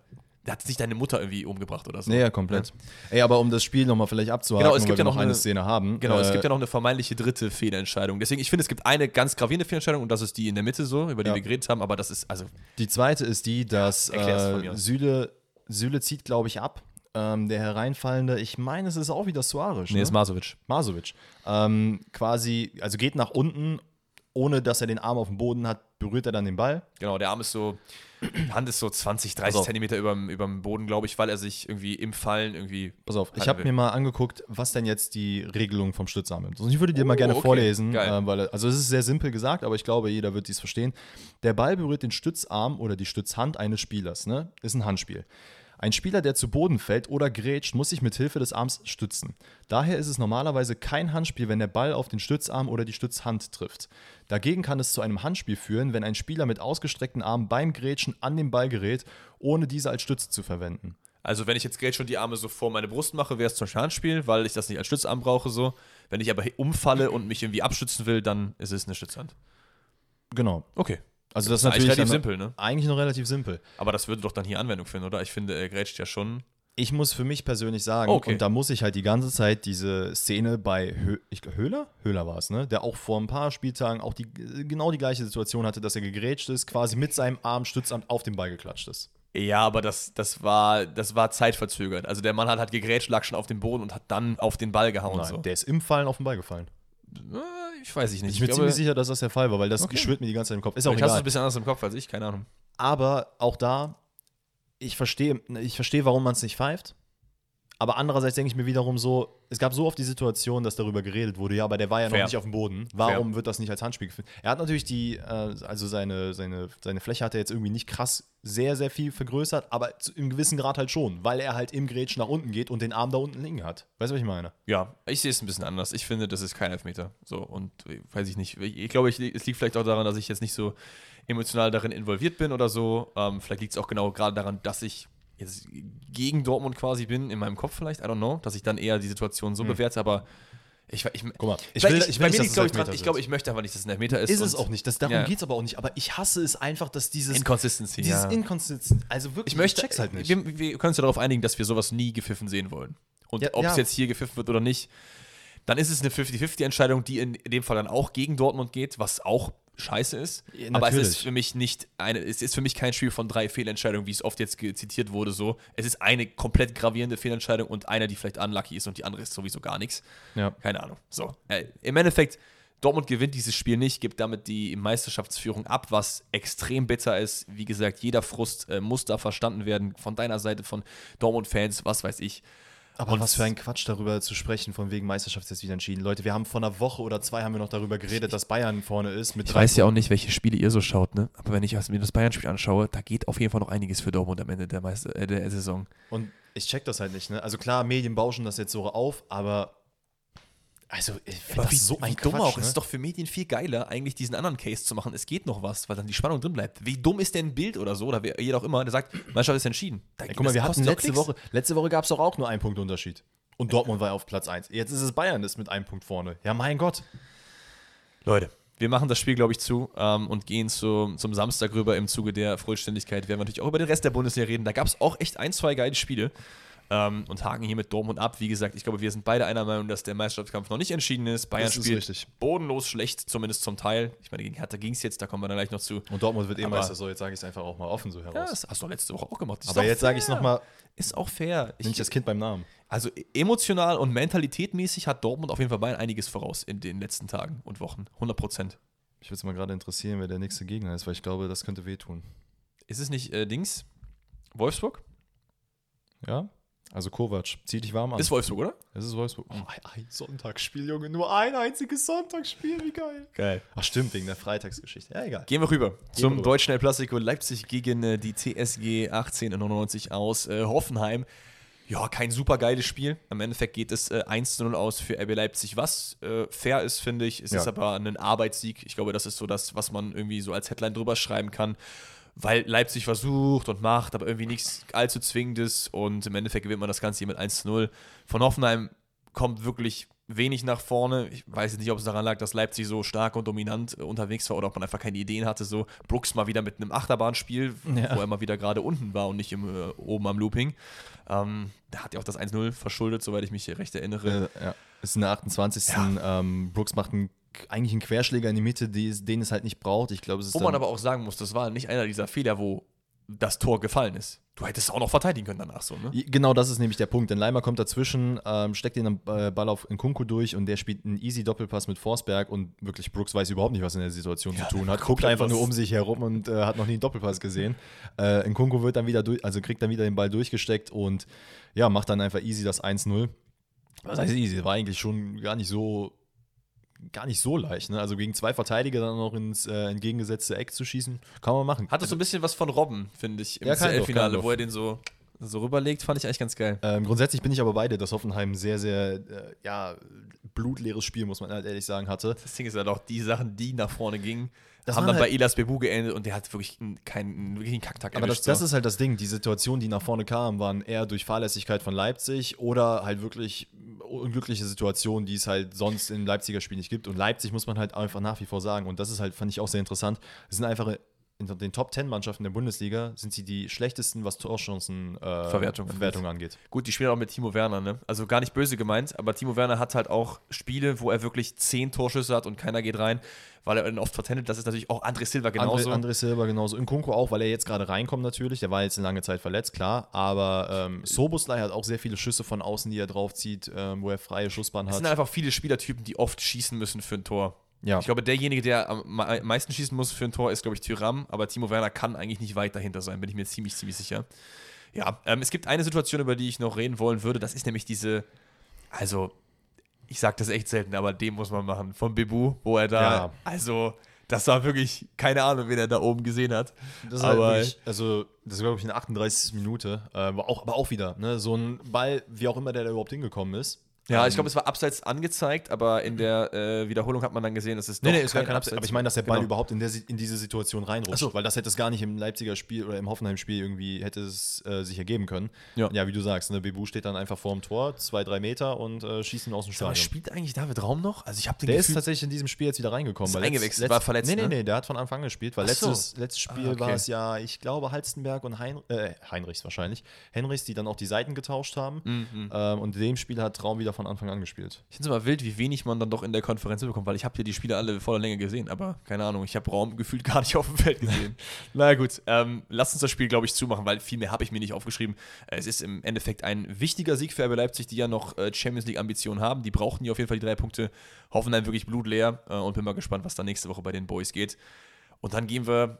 Da hat sich deine Mutter irgendwie umgebracht oder so. Nee, ja, komplett. Ja. Ey, aber um das Spiel nochmal vielleicht abzuhaken, genau, es gibt ja noch eine, eine, Szene haben. Genau, äh, es gibt ja noch eine vermeintliche dritte Fehlentscheidung. Deswegen, ich finde, es gibt eine ganz gravierende Fehlentscheidung und das ist die in der Mitte so, über die ja. wir geredet haben, aber das ist, also. Die zweite ist die, dass äh, Süle, Süle zieht, glaube ich, ab ähm, der hereinfallende, ich meine, es ist auch wieder Suarez. Nee, ne? ist Masovic. Masovic. Ähm, quasi, also geht nach unten, ohne dass er den Arm auf dem Boden hat, berührt er dann den Ball. Genau, der Arm ist so, Hand ist so 20, 30 also, Zentimeter über dem Boden, glaube ich, weil er sich irgendwie im Fallen irgendwie. Pass auf, ich habe mir mal angeguckt, was denn jetzt die Regelung vom Stützarm ist. Und ich würde dir oh, mal gerne okay. vorlesen, äh, weil, also es ist sehr simpel gesagt, aber ich glaube, jeder wird dies verstehen. Der Ball berührt den Stützarm oder die Stützhand eines Spielers, ne? Ist ein Handspiel. Ein Spieler, der zu Boden fällt oder grätscht, muss sich mit Hilfe des Arms stützen. Daher ist es normalerweise kein Handspiel, wenn der Ball auf den Stützarm oder die Stützhand trifft. Dagegen kann es zu einem Handspiel führen, wenn ein Spieler mit ausgestreckten Armen beim Grätschen an den Ball gerät, ohne diese als Stütze zu verwenden. Also wenn ich jetzt Grätsch und die Arme so vor meine Brust mache, wäre es zum Handspiel, weil ich das nicht als Stützarm brauche so. Wenn ich aber umfalle und mich irgendwie abschützen will, dann ist es eine Stützhand. Genau. Okay. Also das, das ist natürlich relativ simpel, ne? Eigentlich noch relativ simpel. Aber das würde doch dann hier Anwendung finden, oder? Ich finde, er grätscht ja schon. Ich muss für mich persönlich sagen, okay. und da muss ich halt die ganze Zeit diese Szene bei Hö ich, Höhler? Höhler war es, ne? Der auch vor ein paar Spieltagen auch die, genau die gleiche Situation hatte, dass er gegrätscht ist, quasi mit seinem Arm stützamt auf den Ball geklatscht ist. Ja, aber das, das, war, das war zeitverzögert. Also der Mann hat halt gegrätscht, lag schon auf dem Boden und hat dann auf den Ball gehauen. Nein, so. der ist im Fallen auf den Ball gefallen. Äh, ich weiß ich nicht. Ich bin ich ziemlich sicher, dass das der Fall war, weil das okay. schwirrt mir die ganze Zeit im Kopf. Ist auch ich egal. hast es ein bisschen anders im Kopf als ich, keine Ahnung. Aber auch da, ich verstehe, ich verstehe, warum man es nicht pfeift. Aber andererseits denke ich mir wiederum so, es gab so oft die Situation, dass darüber geredet wurde, ja, aber der war ja Fair. noch nicht auf dem Boden. Warum Fair. wird das nicht als Handspiel gefunden? Er hat natürlich die, äh, also seine, seine, seine Fläche hat er jetzt irgendwie nicht krass sehr, sehr viel vergrößert, aber im gewissen Grad halt schon, weil er halt im Grätsch nach unten geht und den Arm da unten liegen hat. Weißt du, was ich meine? Ja, ich sehe es ein bisschen anders. Ich finde, das ist kein Elfmeter. So, und weiß ich nicht. Ich glaube, ich, es liegt vielleicht auch daran, dass ich jetzt nicht so emotional darin involviert bin oder so. Ähm, vielleicht liegt es auch genau gerade daran, dass ich jetzt gegen Dortmund quasi bin, in meinem Kopf vielleicht, I don't know, dass ich dann eher die Situation so hm. bewerte, aber ich, ich, Guck mal, ich will, ich, ich will nicht, dass glaube ich, ich, glaub, ich möchte einfach nicht, dass es ein Elfmeter ist. Ist es auch nicht, das, darum ja. geht es aber auch nicht, aber ich hasse es einfach, dass dieses Inconsistency, dieses ja. Inconsistency, also wirklich, ich, möchte, ich halt nicht. Wir, wir können uns ja darauf einigen, dass wir sowas nie gepfiffen sehen wollen. Und ja, ob es jetzt hier gepfiffen wird oder nicht, dann ist es eine 50-50-Entscheidung, die in dem Fall dann auch gegen Dortmund geht, was auch scheiße ist. Ja, aber es ist für mich nicht eine, es ist für mich kein Spiel von drei Fehlentscheidungen, wie es oft jetzt zitiert wurde. So, es ist eine komplett gravierende Fehlentscheidung und eine, die vielleicht unlucky ist und die andere ist sowieso gar nichts. Ja. Keine Ahnung. So, äh, im Endeffekt. Dortmund gewinnt dieses Spiel nicht, gibt damit die Meisterschaftsführung ab, was extrem bitter ist. Wie gesagt, jeder Frust äh, muss da verstanden werden von deiner Seite, von Dortmund-Fans, was weiß ich. Aber und was für ein Quatsch darüber zu sprechen, von wegen Meisterschaft ist jetzt wieder entschieden. Leute, wir haben vor einer Woche oder zwei haben wir noch darüber geredet, dass Bayern vorne ist. ich weiß ja auch nicht, welche Spiele ihr so schaut, ne? Aber wenn ich mir das Bayern-Spiel anschaue, da geht auf jeden Fall noch einiges für Dortmund am Ende der, Meister äh, der Saison. Und ich check das halt nicht, ne? Also klar, Medien bauschen das jetzt so auf, aber also, ich finde das wie, so ein wie dumm Quatsch, auch. Ne? Es ist doch für Medien viel geiler, eigentlich diesen anderen Case zu machen. Es geht noch was, weil dann die Spannung drin bleibt. Wie dumm ist denn ein Bild oder so, oder wer, jeder auch immer, der sagt, Mannschaft ist entschieden. Da, ja, guck mal, wir hatten letzte Woche, letzte Woche gab es doch auch nur einen Punkt Unterschied. Und Dortmund war auf Platz 1. Jetzt ist es Bayern, das mit einem Punkt vorne. Ja, mein Gott. Leute, wir machen das Spiel, glaube ich, zu ähm, und gehen zu, zum Samstag rüber. Im Zuge der Vollständigkeit werden wir natürlich auch über den Rest der Bundesliga reden. Da gab es auch echt ein, zwei geile Spiele. Ähm, und haken hier mit Dortmund ab. Wie gesagt, ich glaube, wir sind beide einer Meinung, dass der Meisterschaftskampf noch nicht entschieden ist. Bayern ist spielt richtig. bodenlos schlecht, zumindest zum Teil. Ich meine, gegen Hertha ging es jetzt, da kommen wir dann gleich noch zu. Und Dortmund wird eh Meister, so jetzt sage ich es einfach auch mal offen so heraus. Ja, das hast du letzte Woche auch gemacht. Das Aber jetzt sage ich es nochmal. Ist auch fair. Ich, ich das Kind beim Namen. Also emotional und mentalitätmäßig hat Dortmund auf jeden Fall Bayern einiges voraus in den letzten Tagen und Wochen. 100 Prozent. Ich würde es mal gerade interessieren, wer der nächste Gegner ist, weil ich glaube, das könnte wehtun. Ist es nicht äh, Dings? Wolfsburg? Ja? Also Kovac, zieh dich warm an. Ist Wolfsburg, oder? Es ist Wolfsburg. Oh, ein Sonntagsspiel, Junge. Nur ein einziges Sonntagsspiel, wie geil. Geil. Ach stimmt, wegen der Freitagsgeschichte. Ja, egal. Gehen wir rüber zum rüber. deutschen El Clasico Leipzig gegen äh, die TSG 1899 aus äh, Hoffenheim. Ja, kein super geiles Spiel. Im Endeffekt geht es äh, 1 zu 0 aus für RB Leipzig, was äh, fair ist, finde ich. Es Ja. ist aber ein Arbeitssieg. Ich glaube, das ist so das, was man irgendwie so als Headline drüber schreiben kann. Weil Leipzig versucht und macht, aber irgendwie nichts allzu Zwingendes. Und im Endeffekt gewinnt man das Ganze hier mit 1 zu 0. Von Hoffenheim kommt wirklich wenig nach vorne. Ich weiß jetzt nicht, ob es daran lag, dass Leipzig so stark und dominant unterwegs war oder ob man einfach keine Ideen hatte. So Brooks mal wieder mit einem Achterbahnspiel, Ja. wo er mal wieder gerade unten war und nicht im, äh, oben am Looping. Ähm, da hat ja auch das 1-0 verschuldet, soweit ich mich hier recht erinnere. Äh, ja. Ist in der 28. Ähm, Brooks macht einen, eigentlich einen Querschläger in die Mitte, den es halt nicht braucht. Ich glaube, es ist Wo man aber auch sagen muss, das war nicht einer dieser Fehler, wo das Tor gefallen ist. Du hättest auch noch verteidigen können danach so, ne? Genau das ist nämlich der Punkt. Denn Leimer kommt dazwischen, ähm, steckt den äh, Ball auf Nkunku durch und der spielt einen easy Doppelpass mit Forsberg und wirklich Brooks weiß überhaupt nicht, was in der Situation Ja, zu tun hat. Guckt einfach nur um sich herum und äh, hat noch nie einen Doppelpass gesehen. Äh, Nkunku wird dann wieder durch, also kriegt dann wieder den Ball durchgesteckt und ja, macht dann einfach easy das 1-0. Was heißt easy? War eigentlich schon gar nicht so gar nicht so leicht, ne? Also gegen zwei Verteidiger dann noch ins äh, entgegengesetzte Eck zu schießen, kann man machen. Hat das so ein bisschen was von Robben, finde ich, im Ja, CL-Finale, wo er den so, so rüberlegt, fand ich eigentlich ganz geil. Ähm, grundsätzlich bin ich aber beide, dass Hoffenheim ein sehr, sehr äh, ja, blutleeres Spiel, muss man halt ehrlich sagen, hatte. Das Ding ist ja doch, die Sachen, die nach vorne gingen, Das haben dann bei halt- Elas Bebu geendet und der hat wirklich einen, keinen, wirklich einen Kacktag Aber das, erwischt. das so. ist halt das Ding. Die Situationen, die nach vorne kamen, waren eher durch Fahrlässigkeit von Leipzig oder halt wirklich unglückliche Situationen, die es halt sonst im Leipziger Spiel nicht gibt. Und Leipzig muss man halt einfach nach wie vor sagen. Und das ist halt, fand ich auch sehr interessant. Es sind einfach in den Top 10 Mannschaften der Bundesliga sind sie die schlechtesten, was Torchancen äh, Verwertung Verwertung angeht. Gut, die spielen auch mit Timo Werner, ne? Also gar nicht böse gemeint, aber Timo Werner hat halt auch Spiele, wo er wirklich zehn Torschüsse hat und keiner geht rein, weil er dann oft vertendelt. Das ist natürlich auch André Silva genauso. André, André Silva genauso. Nkunku auch, weil er jetzt gerade reinkommt natürlich. Der war jetzt eine lange Zeit verletzt, klar. Aber ähm, Soboslai hat auch sehr viele Schüsse von außen, die er draufzieht, ähm, wo er freie Schussbahn es hat. sind einfach viele Spielertypen, die oft schießen müssen für ein Tor. Ja. Ich glaube, derjenige, der am mei- meisten schießen muss für ein Tor, ist, glaube ich, Tyram. Aber Timo Werner kann eigentlich nicht weit dahinter sein, bin ich mir ziemlich, ziemlich sicher. Ja, ähm, es gibt eine Situation, über die ich noch reden wollen würde. Das ist nämlich diese, also, ich sage das echt selten, aber den muss man machen. Von Bebu, wo er da, Ja. also, das war wirklich, keine Ahnung, wen er da oben gesehen hat. Das ist aber halt wirklich, also, das ist, glaube ich, eine 38. Minute. Äh, aber, auch, aber auch wieder, ne? So ein Ball, wie auch immer der da überhaupt hingekommen ist. Ja, Ähm, ich glaube, es war abseits angezeigt, aber in der äh, Wiederholung hat man dann gesehen, dass es Nee, nee, ist gar kein Abseits. Aber ich meine, dass der Ball Genau. überhaupt in, der, in diese Situation reinrutscht. So. Weil das hätte es gar nicht im Leipziger Spiel oder im Hoffenheim-Spiel irgendwie hätte es äh, sich ergeben können. Ja. ja, wie du sagst, ne, Bebu steht dann einfach vorm Tor, zwei, drei Meter und äh, schießt ihn aus dem Aber Stadion. spielt eigentlich David Raum noch? Also, ich habe den Der ist Gefühl, tatsächlich in diesem Spiel jetzt wieder reingekommen. Ist weil eingewechselt, war verletzt, Nee, nee, ne? nee, der hat von Anfang an gespielt, weil so. letztes, letztes Spiel Ah, okay. war es ja, ich glaube, Halstenberg und hein, äh, Heinrichs wahrscheinlich. Henrichs, die dann auch die Seiten getauscht haben. Mhm. Ähm, und in dem Spiel hat Traum wieder von Anfang an gespielt. Ich finde es immer wild, wie wenig man dann doch in der Konferenz bekommt, weil ich habe hier die Spiele alle voller Länge gesehen, aber keine Ahnung, ich habe Raum gefühlt gar nicht auf dem Feld gesehen. Na gut, ähm, lasst uns das Spiel, glaube ich, zumachen, weil viel mehr habe ich mir nicht aufgeschrieben. Äh, Es ist im Endeffekt ein wichtiger Sieg für RB Leipzig, die ja noch äh, Champions League-Ambitionen haben. Die brauchten hier auf jeden Fall die drei Punkte, hoffen dann wirklich blutleer äh, und bin mal gespannt, was da nächste Woche bei den Boys geht. Und dann gehen wir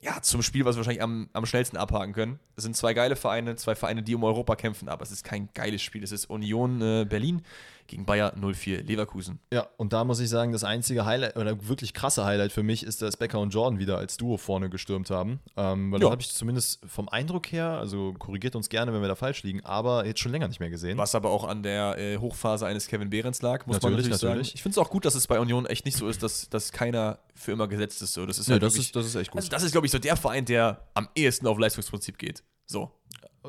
ja, zum Spiel, was wir wahrscheinlich am, am schnellsten abhaken können. Es sind zwei geile Vereine, zwei Vereine, die um Europa kämpfen, aber es ist kein geiles Spiel. Es ist Union äh, Berlin gegen Bayer 04 Leverkusen. Ja, und da muss ich sagen, das einzige Highlight oder wirklich krasse Highlight für mich ist, dass Becker und Jordan wieder als Duo vorne gestürmt haben. Ähm, weil Ja. das habe ich zumindest vom Eindruck her, also korrigiert uns gerne, wenn wir da falsch liegen, aber jetzt schon länger nicht mehr gesehen. Was aber auch an der äh, Hochphase eines Kevin Behrens lag, muss man Natürlich, natürlich sagen. natürlich. Ich finde es auch gut, dass es bei Union echt nicht so ist, dass, dass keiner für immer gesetzt ist. So. Das ist Ja, halt das, wirklich- ist, das ist echt gut. also das ist, glaube ich, so der Verein, der am ehesten auf Leistungsprinzip geht. So.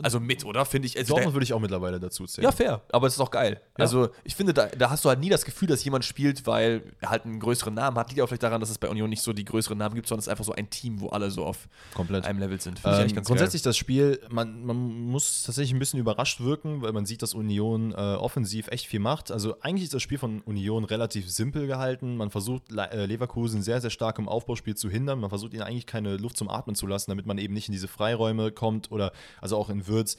Also mit, oder? Finde ich. Also Dortmund würde ich auch mittlerweile dazu zählen. Ja, fair, aber es ist auch geil. Also, ich finde, da, da hast du halt nie das Gefühl, dass jemand spielt, weil er halt einen größeren Namen hat. Liegt auch vielleicht daran, dass es bei Union nicht so die größeren Namen gibt, sondern es ist einfach so ein Team, wo alle so auf komplett. einem Level sind. Finde ich Ähm, eigentlich ganz grundsätzlich das Spiel, man, man muss tatsächlich ein bisschen überrascht wirken, weil man sieht, dass Union äh, offensiv echt viel macht. Also eigentlich ist das Spiel von Union relativ simpel gehalten. Man versucht äh, Leverkusen sehr, sehr stark im Aufbauspiel zu hindern. Man versucht ihnen eigentlich keine Luft zum Atmen zu lassen, damit man eben nicht in diese Freiräume kommt oder also auch in Würz.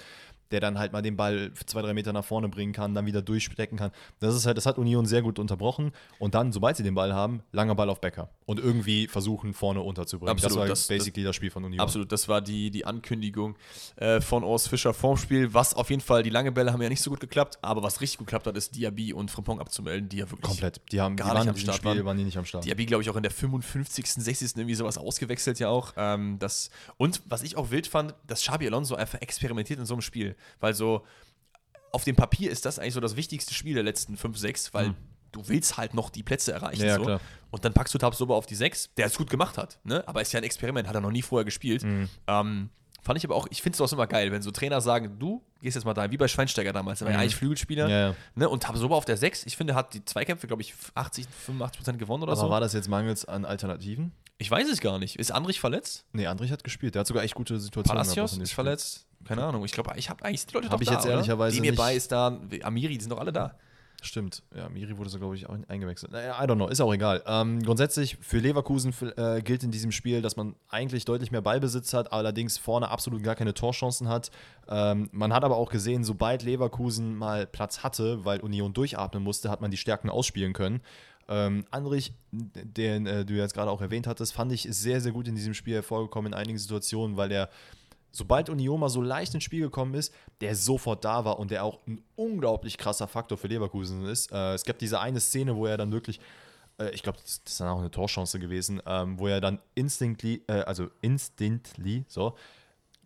Der dann halt mal den Ball zwei, drei Meter nach vorne bringen kann, dann wieder durchstecken kann. Das ist halt, das hat Union sehr gut unterbrochen. Und dann, sobald sie den Ball haben, langer Ball auf Becker. Und irgendwie versuchen, vorne unterzubringen. Absolut, das war das- basically das, Spiel von Union. Absolut, das war die, die Ankündigung äh, von Urs Fischer vorm Spiel. Was auf jeden Fall, die lange Bälle haben ja nicht so gut geklappt, aber was richtig gut geklappt hat, ist Diaby und Frimpong abzumelden, die ja wirklich Komplett. Die, haben, die gar nicht waren am Start Spiel, waren. waren die nicht am Start. Diaby, glaube ich, auch in der 55., 60. irgendwie sowas ausgewechselt ja auch. Ähm, das, und was ich auch wild fand, dass Xabi Alonso einfach experimentiert in so einem Spiel. Weil so auf dem Papier ist das eigentlich so das wichtigste Spiel der letzten 5, 6, weil du willst halt noch die Plätze erreichen. Ja, so. klar. Und dann packst du Tabsoba auf die 6, der es gut gemacht hat, ne? aber ist ja ein Experiment, hat er noch nie vorher gespielt. Ähm, fand ich aber auch, ich finde es auch immer geil, wenn so Trainer sagen, du gehst jetzt mal da, wie bei Schweinsteiger damals, der war ja eigentlich Flügelspieler. Ja, ja. Ne? Und Tabsoba auf der 6, ich finde, hat die Zweikämpfe, glaube ich, 80, 85 Prozent gewonnen oder Aber so. war das jetzt mangels an Alternativen? Ich weiß es gar nicht. Ist Andrich verletzt? Nee, Andrich hat gespielt. Der hat sogar echt gute Situationen Palacios dem ist verletzt? Keine Ahnung. Ich glaube, ich habe eigentlich die Leute Hab doch ich da, jetzt oder? ehrlicherweise Demir nicht- Bay ist da, Amiri, die sind doch alle da. Stimmt. Ja, Miri wurde so, glaube ich, auch eingewechselt. Naja, I don't know. Ist auch egal. Ähm, grundsätzlich für Leverkusen äh, gilt in diesem Spiel, dass man eigentlich deutlich mehr Ballbesitz hat, allerdings vorne absolut gar keine Torchancen hat. Ähm, man hat aber auch gesehen, sobald Leverkusen mal Platz hatte, weil Union durchatmen musste, hat man die Stärken ausspielen können. Ähm, Andrich, den äh, du jetzt gerade auch erwähnt hattest, fand ich sehr, sehr gut in diesem Spiel hervorgekommen in einigen Situationen, weil er sobald Union mal so leicht ins Spiel gekommen ist, der sofort da war und der auch ein unglaublich krasser Faktor für Leverkusen ist. Äh, es gab diese eine Szene, wo er dann wirklich, äh, ich glaube, das, ist dann auch eine Torchance gewesen, ähm, wo er dann instantly, äh, also instantly, so,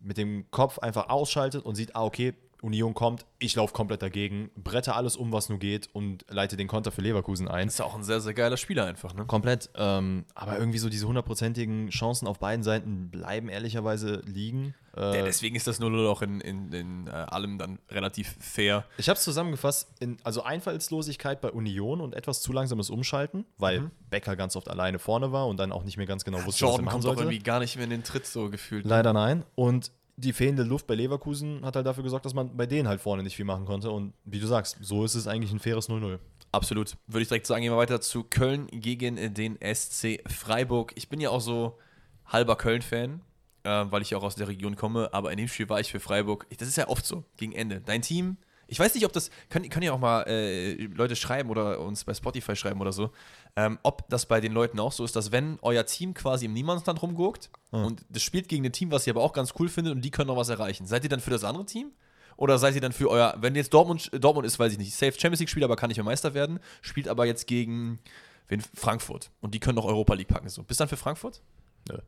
mit dem Kopf einfach ausschaltet und sieht, ah, okay, Union kommt, ich laufe komplett dagegen, brette alles um, was nur geht und leite den Konter für Leverkusen ein. Ist auch ein sehr, sehr geiler Spieler einfach, ne? Komplett, ähm, aber irgendwie so diese hundertprozentigen Chancen auf beiden Seiten bleiben ehrlicherweise liegen. Äh, Ja, deswegen ist das 0 auch in, in, in äh, allem dann relativ fair. Ich habe es zusammengefasst, in, also Einfallslosigkeit bei Union und etwas zu langsames Umschalten, weil Becker ganz oft alleine vorne war und dann auch nicht mehr ganz genau wusste, Jordan was er machen kommt doch sollte. irgendwie gar nicht mehr in den Tritt so gefühlt. ne? Leider nein. Und die fehlende Luft bei Leverkusen hat halt dafür gesorgt, dass man bei denen halt vorne nicht viel machen konnte. Und wie du sagst, so ist es eigentlich ein faires 0-0. Absolut. Würde ich direkt sagen, gehen wir weiter zu Köln gegen den SC Freiburg. Ich bin ja auch so halber Köln-Fan, äh, weil ich ja auch aus der Region komme, aber in dem Spiel war ich für Freiburg. Das ist ja oft so, gegen Ende. Dein Team, ich weiß nicht, ob das, können, können ja auch mal äh, Leute schreiben oder uns bei Spotify schreiben oder so, ähm, ob das bei den Leuten auch so ist, dass wenn euer Team quasi im Niemandsland rumguckt und das spielt gegen ein Team, was ihr aber auch ganz cool findet und die können noch was erreichen, seid ihr dann für das andere Team? Oder seid ihr dann für euer, wenn jetzt Dortmund, Dortmund ist, weiß ich nicht, safe Champions League spielt, aber kann nicht mehr Meister werden, spielt aber jetzt gegen Frankfurt und die können noch Europa League packen. So. Bist du dann für Frankfurt? Nö.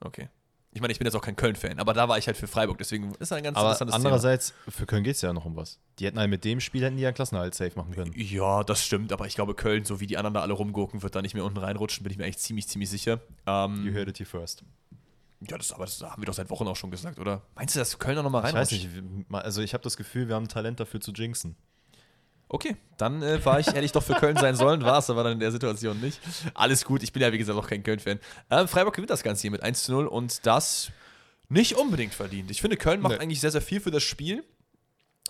Okay. Ich meine, ich bin jetzt auch kein Köln-Fan, aber da war ich halt für Freiburg, deswegen ist das ein ganz Aber interessantes andererseits, für Köln geht es ja noch um was. Die hätten halt mit dem Spiel hätten die ja Klassenerhalt safe machen können. Thema. Ja, das stimmt, aber ich glaube, Köln, so wie die anderen da alle rumgurken, wird da nicht mehr unten reinrutschen, bin ich mir echt ziemlich, ziemlich sicher. Ähm, You heard it here first. ja, das, aber das haben wir doch seit Wochen auch schon gesagt, oder? Meinst du, dass Köln da nochmal Ich reinrutscht? weiß nicht, also ich habe das Gefühl, wir haben ein Talent dafür zu jinxen. Okay, dann äh, war ich, hätte ich doch für Köln sein sollen, war es aber dann in der Situation nicht. Alles gut, ich bin ja wie gesagt auch kein Köln-Fan. Ähm, Freiburg gewinnt das Ganze hier mit 1 zu 0 und das nicht unbedingt verdient. Ich finde, Köln macht Nee. eigentlich sehr, sehr viel für das Spiel.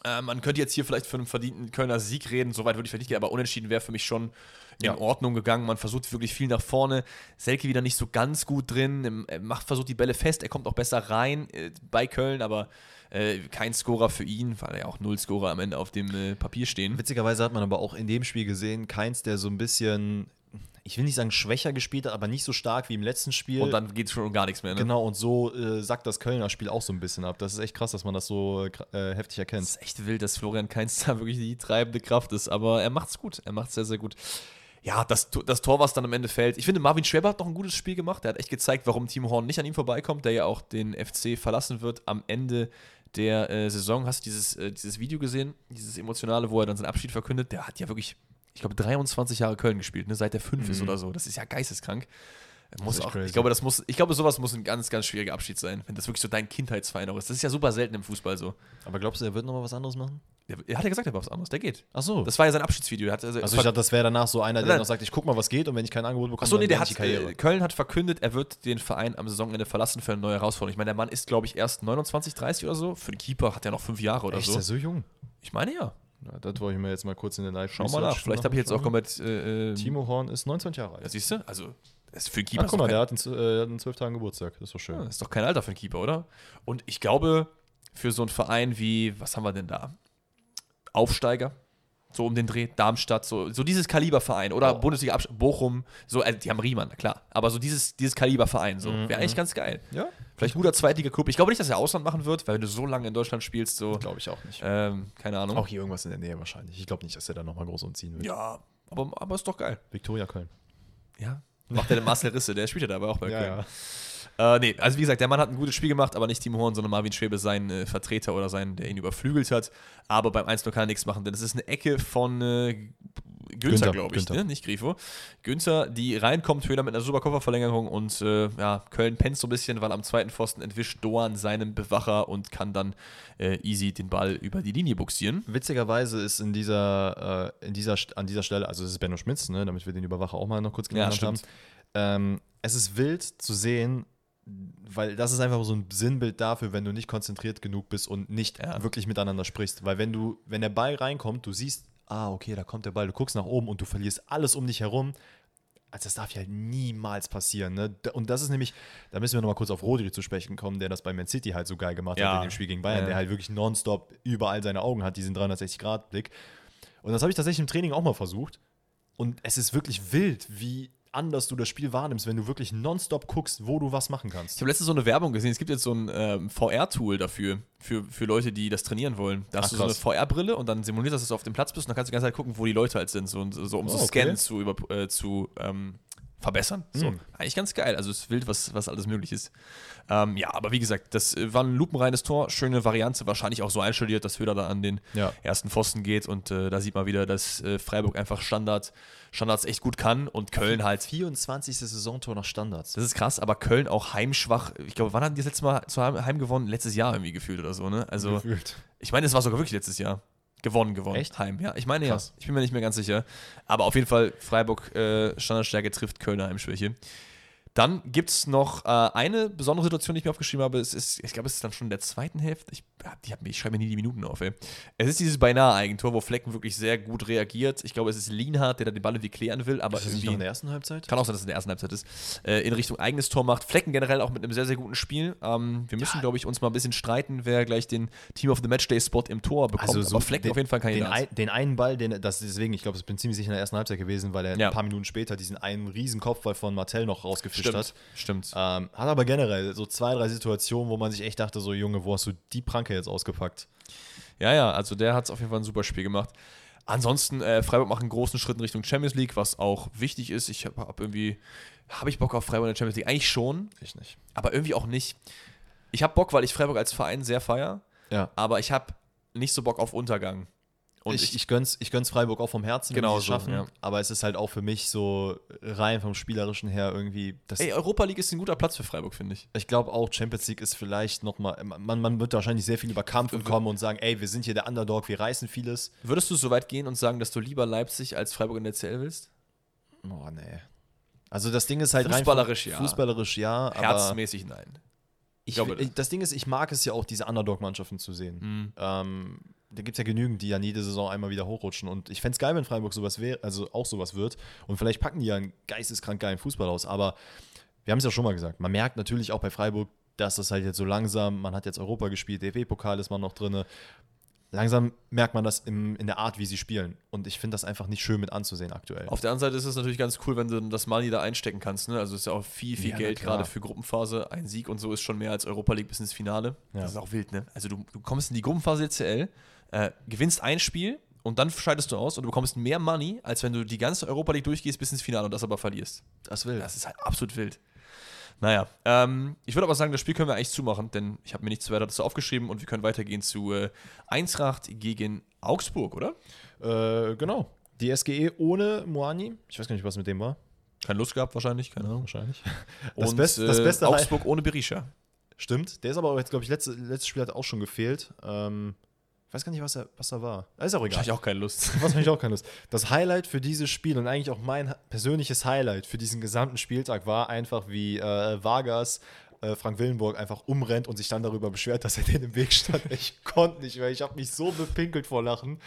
Äh, man könnte jetzt hier vielleicht von einem verdienten Kölner Sieg reden, soweit würde ich vielleicht nicht gehen, aber unentschieden wäre für mich schon in Ja. Ordnung gegangen. Man versucht wirklich viel nach vorne. Selke wieder nicht so ganz gut drin, macht, versucht die Bälle fest, er kommt auch besser rein äh, bei Köln, aber äh, kein Scorer für ihn, weil ja auch null Scorer am Ende auf dem äh, Papier stehen. Witzigerweise hat man aber auch in dem Spiel gesehen, keins, der so ein bisschen, ich will nicht sagen schwächer gespielt hat, aber nicht so stark wie im letzten Spiel. Und dann geht es schon um gar nichts mehr. Ne? Genau, und so äh, sackt das Kölner Spiel auch so ein bisschen ab. Das ist echt krass, dass man das so äh, heftig Es erkennt. ist echt wild, dass Florian Kainz da wirklich die treibende Kraft ist, aber er macht's gut. Er macht's sehr, sehr gut. Ja, das, das Tor, was dann am Ende fällt. Ich finde, Marvin Schweber hat noch ein gutes Spiel gemacht. Er hat echt gezeigt, warum Timo Horn nicht an ihm vorbeikommt, der ja auch den FC verlassen wird am Ende der äh, Saison. Hast du dieses, äh, dieses Video gesehen? Dieses emotionale, wo er dann seinen Abschied verkündet? Der hat ja wirklich, ich glaube, 23 Jahre Köln gespielt, ne? seit er fünf ist oder so. Das ist ja geisteskrank. Muss auch, crazy. ich glaube, das muss, ich glaube, sowas muss ein ganz, ganz schwieriger Abschied sein, wenn das wirklich so dein Kindheitsverein auch ist. Das ist ja super selten im Fußball so. Aber glaubst du, er wird nochmal was anderes machen? Der, er hat ja gesagt, er war was anderes. Der geht. Ach so. Das war ja sein Abschiedsvideo. Er hat, also, also ich dachte, das wäre danach so einer, der Nein. noch sagt, ich guck mal, was geht und wenn ich kein Angebot bekomme, Achso, nee, der hat, die äh, Köln hat verkündet, er wird den Verein am Saisonende verlassen für eine neue Herausforderung. Ich meine, der Mann ist, glaube ich, erst 29, 30 oder so. Für den Keeper hat er noch fünf Jahre oder Echt, so. ist er so jung? Ich meine ja. Ja, das wollte ich mir jetzt mal kurz in den live Schau mal nach. Vielleicht habe ich jetzt auch komplett. Äh, äh, Timo Horn ist 29 Jahre Ja, alt. siehst du? Also, das ist für den Keeper Ach, guck mal, der hat in, äh, in 12 Tagen Geburtstag. Das ist doch schön. kein, ist doch kein Alter für einen Keeper, oder? Und ich glaube, für so einen Verein wie, was haben wir denn da? Aufsteiger, so um den Dreh, Darmstadt, so, so dieses Kaliberverein oder Oh. Bundesliga Bochum, so, also die haben Riemann, klar, aber so dieses, dieses Kaliberverein, so, Mhm, wäre eigentlich ganz geil. Ja, Vielleicht ein guter Zweitliga-Club. Ich glaube nicht, dass er Ausland machen wird, weil wenn du so lange in Deutschland spielst, so, glaube ich auch nicht. ähm, keine Ahnung. Auch hier irgendwas in der Nähe wahrscheinlich. Ich glaube nicht, dass er da nochmal groß umziehen will. Ja, aber, aber ist doch geil. Viktoria Köln. Ja. Macht der den Marcel Risse, der spielt ja dabei auch bei Köln. ja. Äh, nee, also wie gesagt, der Mann hat ein gutes Spiel gemacht, aber nicht Timo Horn, sondern Marvin Schwebe, sein äh, Vertreter oder sein, der ihn überflügelt hat. Aber beim 1 kann er nichts machen, denn es ist eine Ecke von äh, Günther, glaube ich, Günther. Ne? nicht Grifo. Günther, die reinkommt, Höhler mit einer super Kofferverlängerung und äh, ja, Köln pennt so ein bisschen, weil am zweiten Pfosten entwischt Doan seinen Bewacher und kann dann äh, easy den Ball über die Linie buxieren. Witzigerweise ist in dieser, äh, in dieser, an dieser Stelle, also es ist Benno Schmitz, ne, damit wir den Überwacher auch mal noch kurz Ja, genannt haben. stimmt. Ähm, es ist wild zu sehen, weil das ist einfach so ein Sinnbild dafür, wenn du nicht konzentriert genug bist und nicht Ja. wirklich miteinander sprichst. Weil wenn du, wenn der Ball reinkommt, du siehst, ah, okay, da kommt der Ball, du guckst nach oben und du verlierst alles um dich herum. Also das darf ja halt niemals passieren. Ne? Und das ist nämlich, da müssen wir nochmal kurz auf Rodri zu sprechen kommen, der das bei Man City halt so geil gemacht Ja. hat in dem Spiel gegen Bayern, Ja. der halt wirklich nonstop überall seine Augen hat, diesen 360-Grad-Blick. Und das habe ich tatsächlich im Training auch mal versucht. Und es ist wirklich wild, wie anders du das Spiel wahrnimmst, wenn du wirklich nonstop guckst, wo du was machen kannst. Ich habe letztens so eine Werbung gesehen. Es gibt jetzt so ein ähm, VR-Tool dafür, für, für Leute, die das trainieren wollen. Da hast Ach, du so eine krass. VR-Brille und dann simulierst du, dass du auf dem Platz bist und dann kannst du die ganze Zeit gucken, wo die Leute halt sind, so, so um so Oh, okay. Scannen zu, über, äh, zu ähm, verbessern. So. Hm. Eigentlich ganz geil. Also es ist wild, was, was alles möglich ist. Ähm, ja, aber wie gesagt, das äh, war ein lupenreines Tor. Schöne Variante, wahrscheinlich auch so einstudiert, dass Höder da an den Ja. ersten Pfosten geht und äh, da sieht man wieder, dass äh, Freiburg einfach Standard, Standards echt gut kann und Köln halt 24. Saisontor nach Standards. das ist krass, aber Köln auch heimschwach. Ich glaube, wann hatten die das letzte Mal zu Heim, Heim gewonnen? Letztes Jahr irgendwie gefühlt oder so, ne? Also, Gefühlt. ich meine, es war sogar wirklich letztes Jahr. Gewonnen, gewonnen. Echt? Heim, ja. Ich meine Krass. ja. Ich bin mir nicht mehr ganz sicher. Aber auf jeden Fall, Freiburg äh, Standardstärke trifft Kölner Heimschwäche. Dann gibt es noch äh, eine besondere Situation, die ich mir aufgeschrieben habe. Es ist, ich glaube, es ist dann schon in der zweiten Hälfte. Ich, ja, ich schreibe mir nie die Minuten auf, ey. Es ist dieses beinahe Eigentor, wo Flecken wirklich sehr gut reagiert. Ich glaube, es ist Lienhardt, der da den Ball irgendwie klären will, aber Ist das nicht in der ersten Halbzeit? Kann auch sein, dass es in der ersten Halbzeit ist. Äh, in Richtung eigenes Tor macht. Flecken generell auch mit einem sehr, sehr guten Spiel. Ähm, wir müssen, glaube ich, uns mal ein bisschen streiten, wer gleich den Team of the Matchday-Spot im Tor bekommt. aber Flecken auf jeden Fall kein den, ein, den einen Ball, den, das deswegen, ich glaube, ich bin ziemlich sicher in der ersten Halbzeit gewesen, weil er Ja. ein paar Minuten später diesen einen riesen Kopfball von Martell noch rausgefischt Stimmt, hat. stimmt. Ähm, hat aber generell so zwei, drei Situationen, wo man sich echt dachte, so Junge, wo hast du die Pranke jetzt ausgepackt? Ja, ja, also der hat auf jeden Fall ein super Spiel gemacht. Ansonsten, äh, Freiburg macht einen großen Schritt in Richtung Champions League, was auch wichtig ist. Ich habe hab irgendwie, habe ich Bock auf Freiburg in der Champions League? Eigentlich schon, Ich nicht. aber irgendwie auch nicht. Ich habe Bock, weil ich Freiburg als Verein sehr feier, Ja. aber ich habe nicht so Bock auf Untergang. Und ich, ich, gönn's, ich gönn's Freiburg auch vom Herzen, Genau wenn sie es so, schaffen. ja. Aber es ist halt auch für mich so rein vom Spielerischen her irgendwie. Das, ey, Europa League ist ein guter Platz für Freiburg, finde ich. ich glaube auch, Champions League ist vielleicht nochmal. Man, man wird wahrscheinlich sehr viel über Kampf kommen und sagen, ey, wir sind hier der Underdog, wir reißen vieles. Würdest du so weit gehen und sagen, dass du lieber Leipzig als Freiburg in der CL willst? Oh, nee. Also das Ding ist halt Fußballerisch rein ja. Fußballerisch ja, aber Herzmäßig nein. ich, glaube, ich, das Ding ist, ich mag es ja auch, diese Underdog-Mannschaften zu sehen. Mhm. Ähm, da gibt es ja genügend, die ja jede Saison einmal wieder hochrutschen. Und ich fände es geil, wenn Freiburg sowas wäre, also auch sowas wird. Und vielleicht packen die ja einen geisteskrank geilen Fußball aus. Aber wir haben es ja schon mal gesagt, man merkt natürlich auch bei Freiburg, dass das halt jetzt so langsam, man hat jetzt Europa gespielt, DFB-Pokal ist man noch drin. Langsam merkt man das im, in der Art, wie sie spielen. Und ich finde das einfach nicht schön mit anzusehen aktuell. Auf der anderen Seite ist es natürlich ganz cool, wenn du das Money da einstecken kannst. Ne? Also es ist ja auch viel, viel Ja, Geld gerade für Gruppenphase. Ein Sieg und so ist schon mehr als Europa League bis ins Finale. Ja. Das ist auch wild, ne? Also du, du kommst in die Gruppenphase der CL, äh, gewinnst ein Spiel und dann scheidest du aus und du bekommst mehr Money, als wenn du die ganze Europa League durchgehst bis ins Finale und das aber verlierst. das will. Das ist halt absolut wild. Naja, ähm, ich würde aber sagen, das Spiel können wir eigentlich zumachen, denn ich habe mir nichts weiter dazu aufgeschrieben und wir können weitergehen zu äh, Eintracht gegen Augsburg, oder? Äh, genau. Die SGE ohne Moani. Ich weiß gar nicht, was mit dem war. Keine Lust gehabt wahrscheinlich, keine Ahnung. Wahrscheinlich. Und Das Beste- das äh, Beste- Augsburg ohne Berisha. Stimmt. Der ist aber auch jetzt, glaube ich, letzte, letztes Spiel hat auch schon gefehlt. Ähm, ich weiß gar nicht, was er, was er war. Ist auch Ich egal. hatte auch keine Lust. Was mich auch keine Lust. Das Highlight für dieses Spiel und eigentlich auch mein persönliches Highlight für diesen gesamten Spieltag war einfach, wie äh, Vargas äh, Frank Willenburg einfach umrennt und sich dann darüber beschwert, dass er denen im Weg stand. Ich konnte nicht mehr. Ich habe mich so bepinkelt vor Lachen.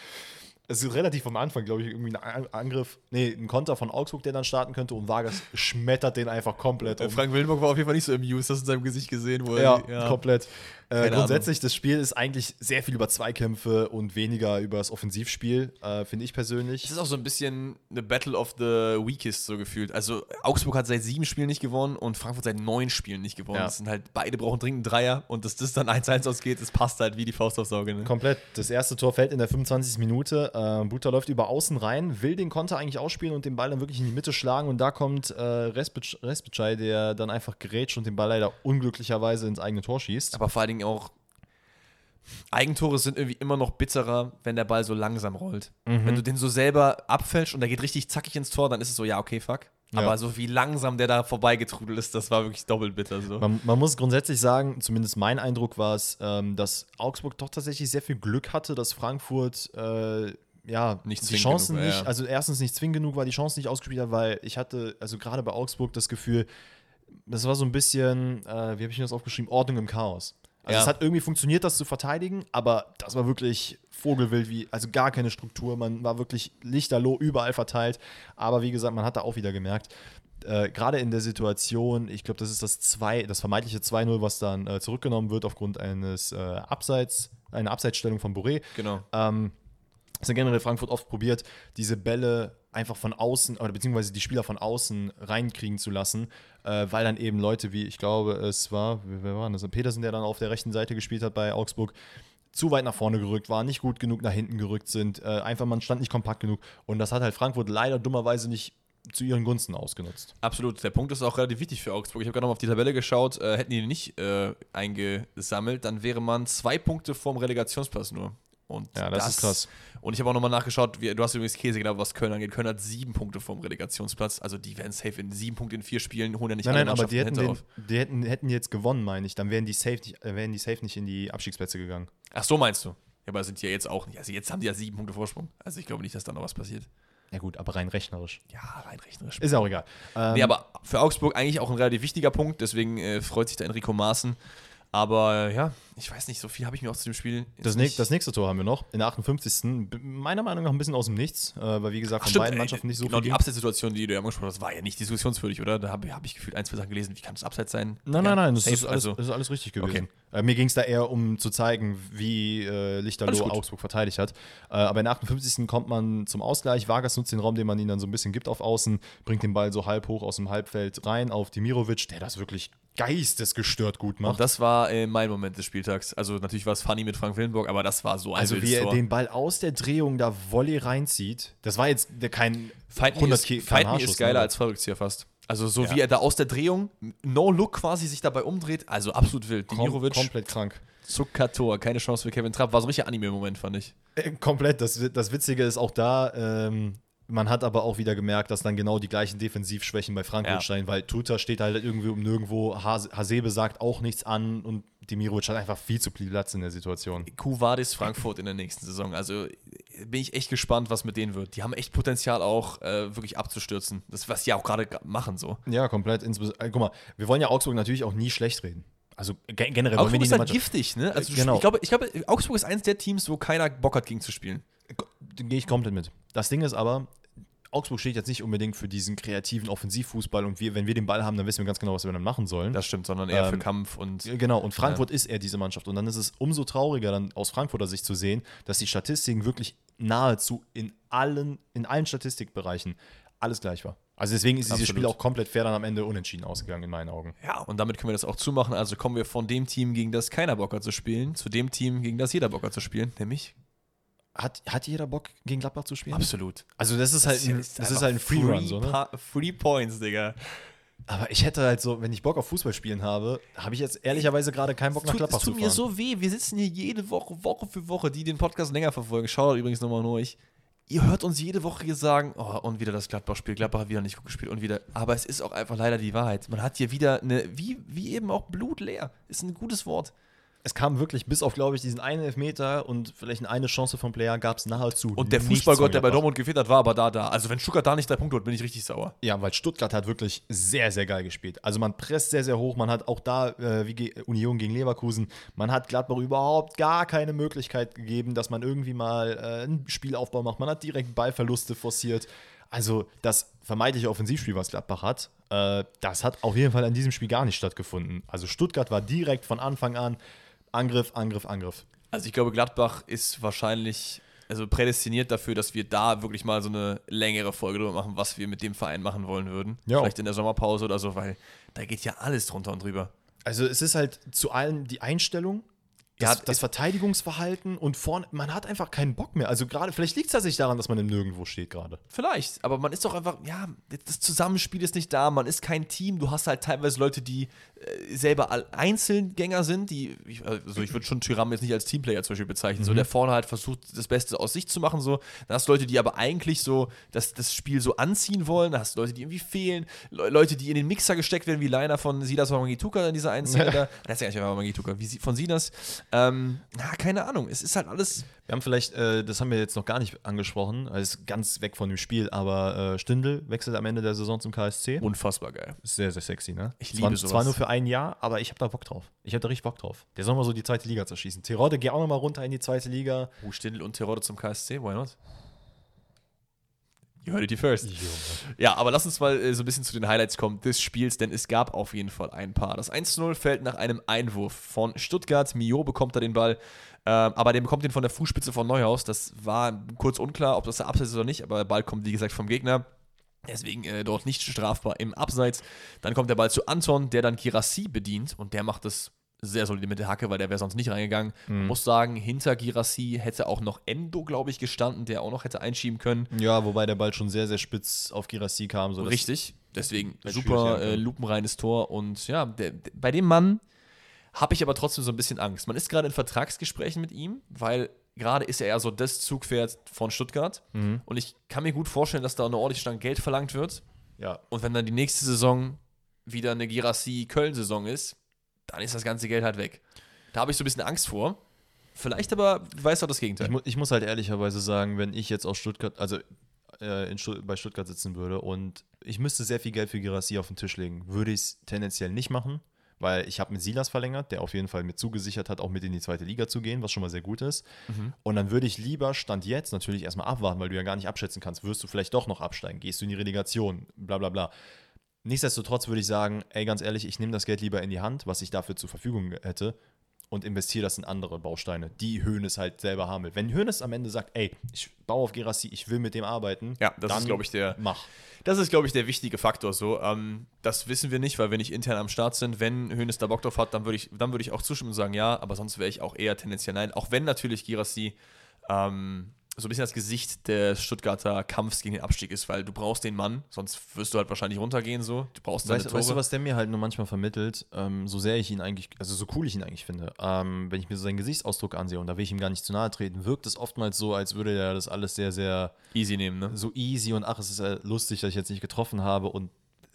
es ist relativ am Anfang, glaube ich, irgendwie ein Angriff, nee, ein Konter von Augsburg, der dann starten könnte und Vargas schmettert den einfach komplett um. Frank Willenburg war auf jeden Fall nicht so amused, hast du in seinem Gesicht gesehen. Wo ja, ja, komplett. Äh, grundsätzlich, Ahnung. das Spiel ist eigentlich sehr viel über Zweikämpfe und weniger über das Offensivspiel, äh, finde ich persönlich. Es ist auch so ein bisschen eine Battle of the Weakest so gefühlt. Also Augsburg hat seit sieben Spielen nicht gewonnen und Frankfurt seit neun Spielen nicht gewonnen. Ja. Das sind halt, beide brauchen dringend Dreier und dass das dann 1-1 ausgeht, das passt halt wie die Faust aufs Auge. Ne? Komplett. Das erste Tor fällt in der 25. Minute. Äh, Buta läuft über außen rein, will den Konter eigentlich ausspielen und den Ball dann wirklich in die Mitte schlagen und da kommt äh, Respicai, der dann einfach grätscht und den Ball leider unglücklicherweise ins eigene Tor schießt. Aber vor allen Dingen auch Eigentore sind irgendwie immer noch bitterer, wenn der Ball so langsam rollt. Mhm. Wenn du den so selber abfällst und der geht richtig zackig ins Tor, dann ist es so, ja, okay, fuck. Ja. Aber so wie langsam der da vorbeigetrudelt ist, das war wirklich doppelt bitter. So. Man, man muss grundsätzlich sagen, zumindest mein Eindruck war es, ähm, dass Augsburg doch tatsächlich sehr viel Glück hatte, dass Frankfurt äh, ja, nicht die Chancen genug, nicht, ja. also erstens nicht zwingend genug war, die Chance nicht ausgespielt hat, weil ich hatte, also gerade bei Augsburg das Gefühl, das war so ein bisschen, äh, wie habe ich mir das aufgeschrieben, Ordnung im Chaos. Also ja. es hat irgendwie funktioniert, das zu verteidigen, aber das war wirklich Vogelwild, wie, also gar keine Struktur. Man war wirklich lichterloh überall verteilt. Aber wie gesagt, man hat da auch wieder gemerkt, äh, gerade in der Situation, ich glaube, das ist das zwei, das vermeintliche 2-0, was dann äh, zurückgenommen wird aufgrund eines äh, Abseits, einer Abseitsstellung von Boré. Genau. Ähm, das hat generell Frankfurt oft probiert, diese Bälle einfach von außen oder beziehungsweise die Spieler von außen reinkriegen zu lassen, äh, weil dann eben Leute wie, ich glaube, es war, wer war das? Petersen, der dann auf der rechten Seite gespielt hat bei Augsburg, zu weit nach vorne gerückt waren, nicht gut genug nach hinten gerückt sind, äh, einfach man stand nicht kompakt genug und das hat halt Frankfurt leider dummerweise nicht zu ihren Gunsten ausgenutzt. Absolut. Der Punkt ist auch relativ wichtig für Augsburg. Ich habe gerade noch auf die Tabelle geschaut. Äh, hätten die nicht äh, eingesammelt, dann wäre man zwei Punkte vorm Relegationsplatz nur. Und ja, das, das, ist krass. Und ich habe auch nochmal nachgeschaut, wie, du hast übrigens Käse gedacht, was Köln angeht. Köln hat sieben Punkte vom Relegationsplatz. Also die werden safe in sieben Punkten in vier Spielen, holen ja nicht nein, alle nein, aber die, hätten, den, die hätten, hätten jetzt gewonnen, meine ich. Dann wären die, safe nicht, äh, wären die safe nicht in die Abstiegsplätze gegangen. Ach so, meinst du? Ja, aber sind ja jetzt auch nicht. Also jetzt haben die ja sieben Punkte Vorsprung. Also ich glaube nicht, dass da noch was passiert. Ja gut, aber rein rechnerisch. Ja, rein rechnerisch. Ist auch egal. Ähm, nee, aber für Augsburg eigentlich auch ein relativ wichtiger Punkt. Deswegen äh, freut sich da Enrico Maaßen. Aber ja, ich weiß nicht, so viel habe ich mir auch zu dem Spiel. Das, ne das, nächste Tor haben wir noch, in der 58. Meiner Meinung nach ein bisschen aus dem Nichts, äh, weil wie gesagt, von Ach, beiden Mannschaften nicht so genau, viel. Genau, die Abseitssituation, die du ja angesprochen hast, war ja nicht diskussionswürdig, oder? Da habe hab ich gefühlt ein, zwei Sachen gelesen. Wie kann das Abseits sein? Nein, ja, nein, nein, das ist, alles, also, das ist, alles, richtig gewesen. Okay. Äh, mir ging es da eher um zu zeigen, wie äh, Lichterloh Augsburg verteidigt hat. Äh, aber in der 58. kommt man zum Ausgleich. Vargas nutzt den Raum, den man ihnen dann so ein bisschen gibt auf Außen, bringt den Ball so halb hoch aus dem Halbfeld rein auf Dimirovic, der das wirklich geistesgestört gut macht. Und das war äh, mein Moment des Spieltags. Also natürlich war es funny mit Frank Willenburg, aber das war so ein Also wie er den Ball aus der Drehung da Volley reinzieht, das war jetzt kein Fight 100 ist, Fight Me ist geiler ne? als Verrückzieher fast. Also so ja. wie er da aus der Drehung, no look quasi sich dabei umdreht, also absolut wild. Kom komplett krank. Zuckertor, keine Chance für Kevin Trapp. War so ein richtiger Anime-Moment, fand ich. Äh, komplett. Das, das Witzige ist auch da, ähm, man hat aber auch wieder gemerkt, dass dann genau die gleichen Defensivschwächen bei Frankfurt ja. weil Tuta steht halt irgendwie um nirgendwo, Hasebe sagt auch nichts an und Demirovic hat einfach viel zu viel Platz in der Situation. Kuvadis Frankfurt in der nächsten Saison. Also bin ich echt gespannt, was mit denen wird. Die haben echt Potenzial auch äh, wirklich abzustürzen. Das, was sie auch gerade machen so. Ja, komplett. Äh, guck mal, wir wollen ja Augsburg natürlich auch nie schlecht reden. Also generell die ist halt giftig, ne? Also genau. ich, glaube, ich glaube, Augsburg ist eines der Teams, wo keiner Bock hat, gegen zu spielen. Gehe ich komplett mit. Das Ding ist aber, Augsburg steht jetzt nicht unbedingt für diesen kreativen Offensivfußball und wir, wenn wir den Ball haben, dann wissen wir ganz genau, was wir dann machen sollen. Das stimmt, sondern eher ähm, für Kampf und. Genau, und Frankfurt ja. ist eher diese Mannschaft. Und dann ist es umso trauriger, dann aus Frankfurter Sicht zu sehen, dass die Statistiken wirklich nahezu in allen, in allen Statistikbereichen alles gleich war. Also deswegen ist dieses Spiel auch komplett fair dann am Ende unentschieden ausgegangen, in meinen Augen. Ja, und damit können wir das auch zumachen. Also kommen wir von dem Team, gegen das keiner Bock hat zu spielen, zu dem Team, gegen das jeder Bock hat zu spielen, nämlich hat, hat jeder Bock, gegen Gladbach zu spielen? Absolut. Also das ist halt das ein, ist, das ist halt ein Free-Run, free so, ne? Free Points, Digga. Aber ich hätte halt so, wenn ich Bock auf Fußball spielen habe, habe ich jetzt ehrlicherweise gerade keinen Bock nach Gladbach zu fahren. Es tut mir so weh. Wir sitzen hier jede Woche, Woche für Woche, die den Podcast länger verfolgen. Schaut übrigens nochmal nur ich. Ihr hört uns jede Woche hier sagen, oh, und wieder das Gladbach-Spiel. Gladbach hat wieder nicht gut gespielt und wieder. Aber es ist auch einfach leider die Wahrheit. Man hat hier wieder eine, wie, wie eben auch Blut leer. Ist ein gutes Wort. Es kam wirklich bis auf, glaube ich, diesen einen Elfmeter und vielleicht eine Chance vom Player gab es nahezu. Und der Fußballgott, der bei. Dortmund gefehlt hat, war aber da, da. Also wenn Stuttgart da nicht drei Punkte holt, bin ich richtig sauer. Ja, weil Stuttgart hat wirklich sehr, sehr geil gespielt. Also man presst sehr, sehr hoch. Man hat auch da, äh, wie Union gegen Leverkusen, man hat Gladbach überhaupt gar keine Möglichkeit gegeben, dass man irgendwie mal äh, einen Spielaufbau macht. Man hat direkt Ballverluste forciert. Also das vermeintliche Offensivspiel, was Gladbach hat, äh, das hat auf jeden Fall in diesem Spiel gar nicht stattgefunden. Also Stuttgart war direkt von Anfang an Angriff, Angriff, Angriff. Also ich glaube, Gladbach ist wahrscheinlich also prädestiniert dafür, dass wir da wirklich mal so eine längere Folge drüber machen, was wir mit dem Verein machen wollen würden. Ja. Vielleicht in der Sommerpause oder so, weil da geht ja alles drunter und drüber. Also es ist halt zu allem die Einstellung, Ja, das, das es- Verteidigungsverhalten und vorne, man hat einfach keinen Bock mehr. Also gerade, vielleicht liegt es tatsächlich daran, dass man im Nirgendwo steht gerade. Vielleicht, aber man ist doch einfach, ja, das Zusammenspiel ist nicht da, man ist kein Team, du hast halt teilweise Leute, die äh, selber Einzelgänger sind, die, ich, also ich würde schon Tyram jetzt nicht als Teamplayer zum Beispiel bezeichnen, so der vorne halt versucht, das Beste aus sich zu machen, so. Dann hast du Leute, die aber eigentlich so das, das Spiel so anziehen wollen, dann hast du Leute, die irgendwie fehlen, Le Leute, die in den Mixer gesteckt werden, wie Leiner von Silas Mangituka in dieser einen Szene da. Das ist ja nicht einfach Mangituka, wie sie, von Silas. Ähm, na, keine Ahnung, es ist halt alles, Wir haben vielleicht, äh, das haben wir jetzt noch gar nicht angesprochen, also ist ganz weg von dem Spiel, aber äh, Stindl wechselt am Ende der Saison zum KSC. unfassbar geil. Ist sehr, sehr sexy, ne? Ich zwar, liebe sowas. Zwar nur für ein Jahr, aber ich habe da Bock drauf. Ich habe da richtig Bock drauf. Der soll mal so die zweite Liga zerschießen. Terodde, geh auch noch mal runter in die zweite Liga. Oh, Stindl und Terodde zum KSC, why not? You heard it here first. Ja, aber lass uns mal äh, so ein bisschen zu den Highlights kommen des Spiels, denn es gab auf jeden Fall ein paar. Das 1-0 fällt nach einem Einwurf von Stuttgart. Mio bekommt da den Ball, ähm, aber der bekommt den von der Fußspitze von Neuhaus. Das war kurz unklar, ob das der Abseits ist oder nicht, aber der Ball kommt, wie gesagt, vom Gegner. Deswegen äh, dort nicht strafbar im Abseits. Dann kommt der Ball zu Anton, der dann Girassi bedient und der macht das sehr solide mit der Hacke, weil der wäre sonst nicht reingegangen. Man muss sagen, hinter Girassi hätte auch noch Endo, glaube ich, gestanden, der auch noch hätte einschieben können. Ja, wobei der Ball schon sehr, sehr spitz auf Girassi kam. So Richtig. Deswegen super äh, lupenreines Tor. Und ja, der, der, bei dem Mann habe ich aber trotzdem so ein bisschen Angst. Man ist gerade in Vertragsgesprächen mit ihm, weil gerade ist er ja so das Zugpferd von Stuttgart. Mhm. Und ich kann mir gut vorstellen, dass da eine ordentliche Stange Geld verlangt wird. Ja, Und wenn dann die nächste Saison wieder eine Girassi-Köln-Saison ist, dann ist das ganze Geld halt weg. Da habe ich so ein bisschen Angst vor. Vielleicht aber weiß auch das Gegenteil. Ich, mu ich muss halt ehrlicherweise sagen, wenn ich jetzt aus Stuttgart, also äh, Stutt bei Stuttgart sitzen würde und ich müsste sehr viel Geld für Girassi auf den Tisch legen, würde ich es tendenziell nicht machen, weil ich habe mit Silas verlängert, der auf jeden Fall mir zugesichert hat, auch mit in die zweite Liga zu gehen, was schon mal sehr gut ist. Und dann würde ich lieber Stand jetzt natürlich erstmal abwarten, weil du ja gar nicht abschätzen kannst, wirst du vielleicht doch noch absteigen, gehst du in die Relegation, bla bla bla. Nichtsdestotrotz würde ich sagen, ey, ganz ehrlich, ich nehme das Geld lieber in die Hand, was ich dafür zur Verfügung hätte und investiere das in andere Bausteine, die Hoeneß halt selber haben will. Wenn Hoeneß am Ende sagt, ey, ich baue auf Gerassi, ich will mit dem arbeiten, Ja, das dann ist, glaube ich, der, mach. Das ist, glaube ich, der wichtige Faktor. So, ähm, das wissen wir nicht, weil wir nicht intern am Start sind. Wenn Hönes da Bock drauf hat, dann würde ich, dann würde ich auch zustimmen und sagen ja, aber sonst wäre ich auch eher tendenziell nein. Auch wenn natürlich Girassi ähm, so ein bisschen das Gesicht des Stuttgarter Kampfs gegen den Abstieg ist, weil du brauchst den Mann, sonst wirst du halt wahrscheinlich runtergehen. So, du brauchst Weißt, Tore. weißt du, was der mir halt nur manchmal vermittelt, ähm, so sehr ich ihn eigentlich, also so cool ich ihn eigentlich finde, ähm, wenn ich mir so seinen Gesichtsausdruck ansehe und da will ich ihm gar nicht zu nahe treten, wirkt es oftmals so, als würde er das alles sehr, sehr Easy nehmen, ne? so easy und ach, es ist äh, lustig, dass ich jetzt nicht getroffen habe und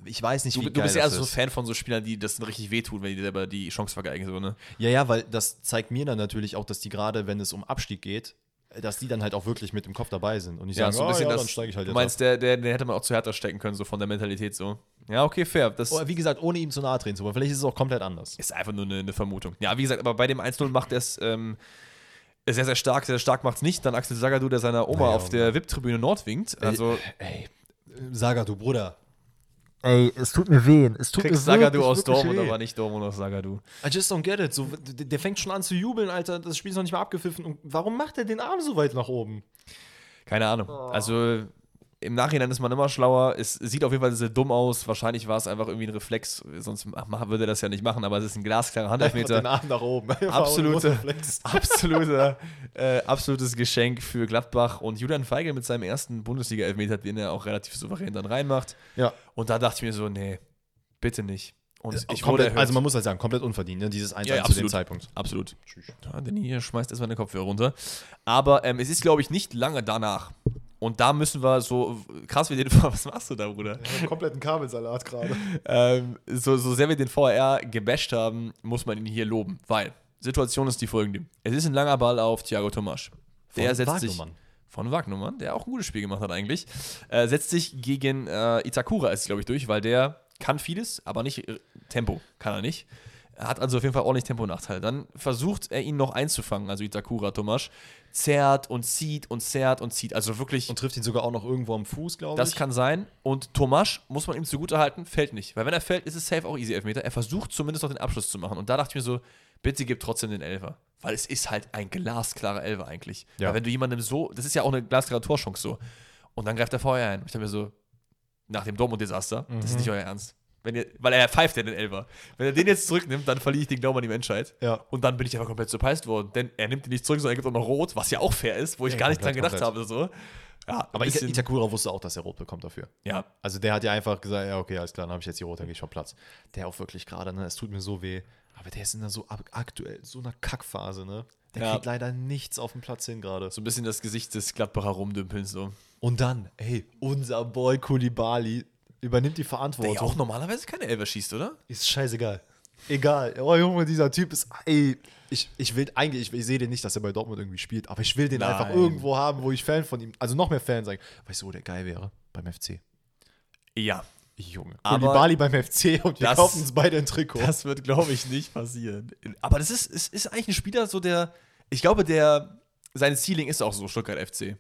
ich weiß nicht, Du, wie du bist ja also so ist. Fan von so Spielern, die das richtig wehtun, wenn die selber die Chance vergeigen. So, ne? Ja, ja, weil das zeigt mir dann natürlich auch, dass die gerade, wenn es um Abstieg geht, dass die dann halt auch wirklich mit dem Kopf dabei sind und nicht sagen, so ein oh, bisschen ja, das. dann steige ich halt du meinst, der, der, der hätte man auch zu härter stecken können, so von der Mentalität so. Ja, okay, fair. Das ab. Oh, wie gesagt, ohne ihm zu nahe treten zu wollen. Vielleicht ist es auch komplett anders. ist einfach nur eine, eine Vermutung. Ja, wie gesagt, aber bei dem 1-0 macht er es ähm, sehr, sehr stark. Sehr stark macht es nicht. Dann Axel Sagadou, der seiner Oma Naja, auf der VIP-Tribüne Nord winkt. Also Ey, Saga, du Bruder. Ey, es tut mir weh. Es tut kriegst mir Sagadou wirklich, aus Dortmund, aber nicht Dortmund aus Sagadou. I just don't get it. So, der, der fängt schon an zu jubeln, Alter. Das Spiel ist noch nicht mal abgepfiffen. Und warum macht er den Arm so weit nach oben? Keine Ahnung. Also im Nachhinein ist man immer schlauer. Es sieht auf jeden Fall sehr dumm aus. Wahrscheinlich war es einfach irgendwie ein Reflex. Sonst würde er das ja nicht machen. Aber es ist ein glasklarer Einfach den Handelfmeter. Arm nach oben. Absolute-. Absoluter, äh, absolutes Geschenk für Gladbach. Und Julian Feigl mit seinem ersten Bundesliga-Elfmeter, den er auch relativ souverän dann reinmacht. Ja. Und da dachte ich mir so, nee, bitte nicht. Und ich wurde komplett, also man muss halt sagen, komplett unverdient, ne? dieses 1 Ja, ja, zu dem. Zeitpunkt. Absolut. Ja, Danny hier schmeißt erstmal den Kopfhörer runter. Aber ähm, es ist, glaube ich, nicht lange danach. Und da müssen wir so krass wie den Was machst du da, Bruder? kompletten Kabelsalat gerade. ähm, so, so sehr wir den VRR gebasht haben, muss man ihn hier loben. Weil Situation ist die folgende. Es ist ein langer Ball auf Thiago Tomasch. Der Von setzt sich Wagnumann. von Wagnumann, der auch ein gutes Spiel gemacht hat eigentlich, äh, setzt sich gegen äh, Itakura ist glaube ich durch, weil der kann vieles, aber nicht äh, Tempo, kann er nicht. Er hat also auf jeden Fall ordentlich Temponachteil. Dann versucht er ihn noch einzufangen, also Itakura Tomasch, zerrt und zieht und zerrt und zieht, also wirklich Und trifft ihn sogar auch noch irgendwo am Fuß, glaube das ich. kann sein. Und Tomasch, muss man ihm zugutehalten, fällt nicht. Weil wenn er fällt, ist es safe auch easy Elfmeter. Er versucht zumindest noch den Abschluss zu machen. Und da dachte ich mir so, bitte gib trotzdem den Elfer. Weil es ist halt ein glasklarer Elfer eigentlich. Ja. Weil wenn du jemandem so, das ist ja auch eine glasklare Torchance so. Und dann greift er vorher ein. Und ich dachte mir so, nach dem Dortmund-Desaster, das ist nicht euer Ernst. Wenn ihr, weil er pfeift ja den Elfer. Wenn er den jetzt zurücknimmt, dann verliere ich den Glauben an die Menschheit. Ja. Und dann bin ich einfach komplett surprised worden. Denn er nimmt ihn nicht zurück, sondern er gibt auch noch rot, was ja auch fair ist, wo ich Ja, gar nicht dran komplett, gedacht habe. So. Ja, Aber Itakura wusste auch, dass er rot bekommt dafür. ja, Also der hat ja einfach gesagt, ja, okay, alles klar, dann habe ich jetzt die rot, dann gehe ich vom Platz. Der auch wirklich gerade, ne, es tut mir so weh. Aber der ist in einer so aktuell so einer Kackphase, ne? Der Ja. kriegt leider nichts auf dem Platz hin gerade. so ein bisschen das Gesicht des Gladbacher rumdümpelns so. Und dann, ey, unser Boy Kulibali übernimmt die Der Verantwortung. ja auch normalerweise keine Elfer schießt, oder? Ist scheißegal. Egal. Oh Junge, dieser Typ ist, ey, ich, ich will eigentlich, ich, ich sehe den nicht, dass er bei Dortmund irgendwie spielt, aber ich will den Nein. einfach irgendwo haben, wo ich Fan von ihm, also noch mehr Fan sein. Weißt du, wo der geil wäre? Beim FC. Ja. Junge. Aber Kulibali beim FC und wir das- kaufen uns beide ein Trikot. Das wird, glaube ich, nicht passieren. Aber das ist, es ist eigentlich ein Spieler, so der, ich glaube, der, sein Ceiling ist auch so Stuttgart FC.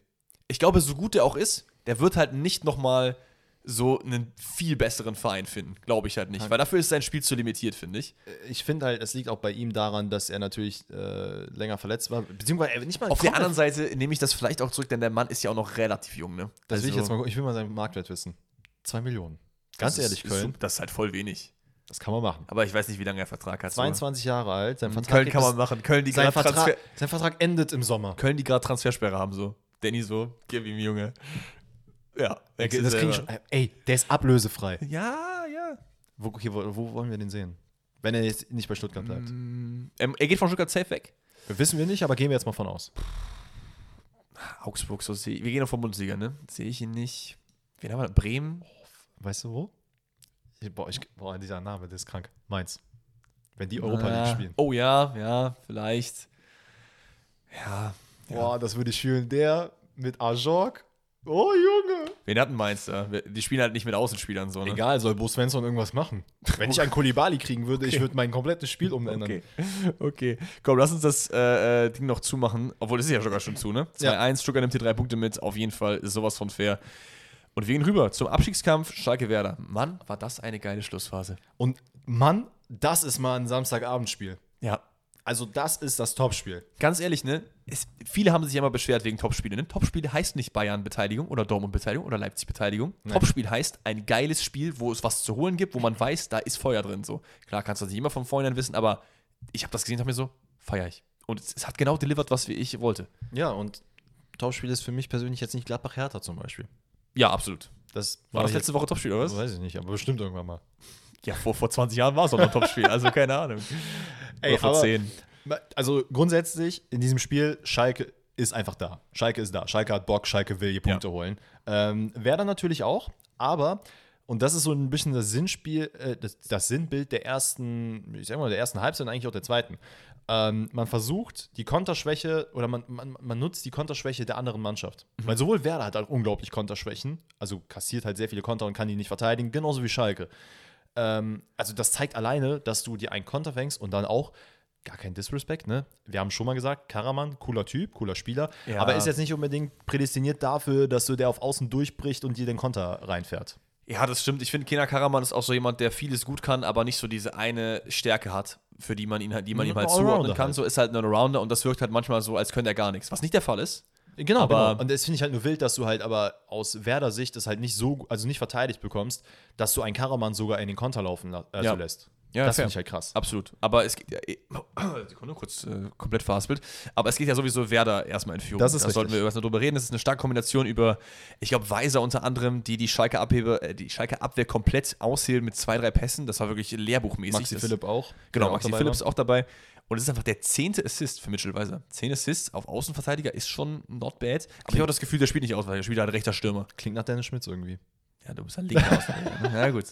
Ich glaube, so gut der auch ist, der wird halt nicht nochmal so einen viel besseren Verein finden. Glaube ich halt nicht. Weil dafür ist sein Spiel zu limitiert, finde ich. ich finde halt, es liegt auch bei ihm daran, dass er natürlich äh, länger verletzt war, beziehungsweise er nicht mal Auf der anderen Seite nehme ich das vielleicht auch zurück, denn der Mann ist ja auch noch relativ jung, ne? Das will ich Also, jetzt mal, gucken. ich will mal seinen Marktwert wissen. Zwei Millionen. Ganz das ehrlich, ist, Köln, Ist, das ist halt voll wenig. das kann man machen. Aber ich weiß nicht, wie lange er Vertrag hat. so. 22 Jahre alt, sein Vertrag Köln kann man machen. Köln, die sein gerade Vertrag, sein Vertrag endet im Sommer. Köln, die gerade Transfersperre haben, so. Danny so, gib ihm, Junge. Ja, wechselt Das kriegen schon, ey, der ist ablösefrei. Ja, ja. Wo, okay, wo, wo wollen wir den sehen? Wenn er jetzt nicht bei Stuttgart bleibt. Ähm, er geht von Stuttgart safe weg. Wissen wir nicht, aber gehen wir jetzt mal von aus. Augsburg, so sehe ich. Wir gehen auf vom Bundesliga, ne? Sehe ich ihn nicht. Wen haben wir? Bremen? Weißt du wo? Ich, boah, ich, boah, dieser Name, der ist krank. Mainz. Wenn die Europa League Ah, spielen. Oh ja, ja, vielleicht. Ja. ja. Boah, das würde ich fühlen. Der mit Ajorg. Oh, Junge. Wen hatten da? Wir- Die spielen halt nicht mit Außenspielern so, ne? Egal, soll Bo Svensson irgendwas machen. Wenn ich einen Kolibali kriegen würde, ich Okay. würde mein komplettes Spiel umändern. Okay. okay. Komm, lass uns das äh, äh, Ding noch zumachen. Obwohl, das ist ja sogar schon zu, ne? 2-1, Stuttgart nimmt hier drei Punkte mit. Auf jeden Fall ist sowas von fair. Und wir gehen rüber zum Abstiegskampf Schalke-Werder. Mann, war das eine geile Schlussphase. Und Mann, das ist mal ein Samstagabendspiel. Ja. Also, das ist das Topspiel. Ganz ehrlich, ne? Es, viele haben sich ja mal beschwert wegen Topspiele. Ne? Topspiele heißt nicht Bayern-Beteiligung oder Dortmund-Beteiligung oder Leipzig-Beteiligung. Topspiel heißt ein geiles Spiel, wo es was zu holen gibt, wo man weiß, da ist Feuer drin. So. Klar kannst du das nicht immer von vornherein wissen, aber ich habe das gesehen und habe mir so, feier ich. Und es, es hat genau delivered, was ich wollte. Ja, und Topspiel ist für mich persönlich jetzt nicht Gladbach-Hertha zum Beispiel. Ja, absolut. Das War das ich- letzte Woche Topspiel, oder was? Weiß ich nicht, aber bestimmt irgendwann mal. Ja, vor, vor 20 Jahren war es auch noch ein Topspiel, also keine Ahnung. Ey, oder vor aber- 10. Also grundsätzlich in diesem Spiel, Schalke ist einfach da. Schalke ist da. Schalke hat Bock, Schalke will hier Punkte holen. Ähm, Werder natürlich auch, aber, und das ist so ein bisschen das Sinnspiel, äh, das, das Sinnbild der ersten, ich sag mal, der ersten Halbzeit und eigentlich auch der zweiten. Ähm, man versucht die Konterschwäche oder man, man, man nutzt die Konterschwäche der anderen Mannschaft. Weil sowohl Werder hat halt unglaublich Konterschwächen, also kassiert halt sehr viele Konter und kann die nicht verteidigen, genauso wie Schalke. Ähm, also das zeigt alleine, dass du dir einen Konter fängst und dann auch gar kein Disrespect, ne? Wir haben schon mal gesagt, Karaman, cooler Typ, cooler Spieler, Ja. aber ist jetzt nicht unbedingt prädestiniert dafür, dass du der auf Außen durchbricht und dir den Konter reinfährt. Ja, das stimmt. Ich finde, Kena Karaman ist auch so jemand, der vieles gut kann, aber nicht so diese eine Stärke hat, für die man ihn, halt- die man Ein ihm halt zuordnen kann. halt. So ist halt ein Allrounder und das wirkt halt manchmal so, als könnte er gar nichts. Was nicht der Fall ist. Genau, Aber- genau. Und das finde ich halt nur wild, dass du halt aber aus Werder Sicht es halt nicht so, also nicht verteidigt bekommst, dass du einen Karaman sogar in den Konter laufen la- äh, Ja. lässt. Ja, das finde ich halt krass. Absolut. Aber es geht ja. eh- Sekunde, kurz äh, komplett verhaspelt. Aber es geht ja sowieso Werder erstmal in Führung. Das ist da sollten wir erstmal drüber reden. Das ist eine starke Kombination über, ich glaube, Weiser unter anderem, die die Schalke Abhebe, äh, die Schalke Abwehr komplett aushält mit zwei, drei Pässen. Das war wirklich lehrbuchmäßig. Maxi das, Philipp auch. Genau, auch Maxi Philipp ist auch dabei. Und es ist einfach der zehnte Assist für Mitchell Weiser. Zehn Assists auf Außenverteidiger ist schon not bad. Aber ich habe auch das Gefühl, der spielt nicht aus, weil der spielt halt rechter Stürmer. Klingt nach Dennis Schmitz irgendwie. Ja, du bist ein linker Außenverteidiger. ne? Ja, gut.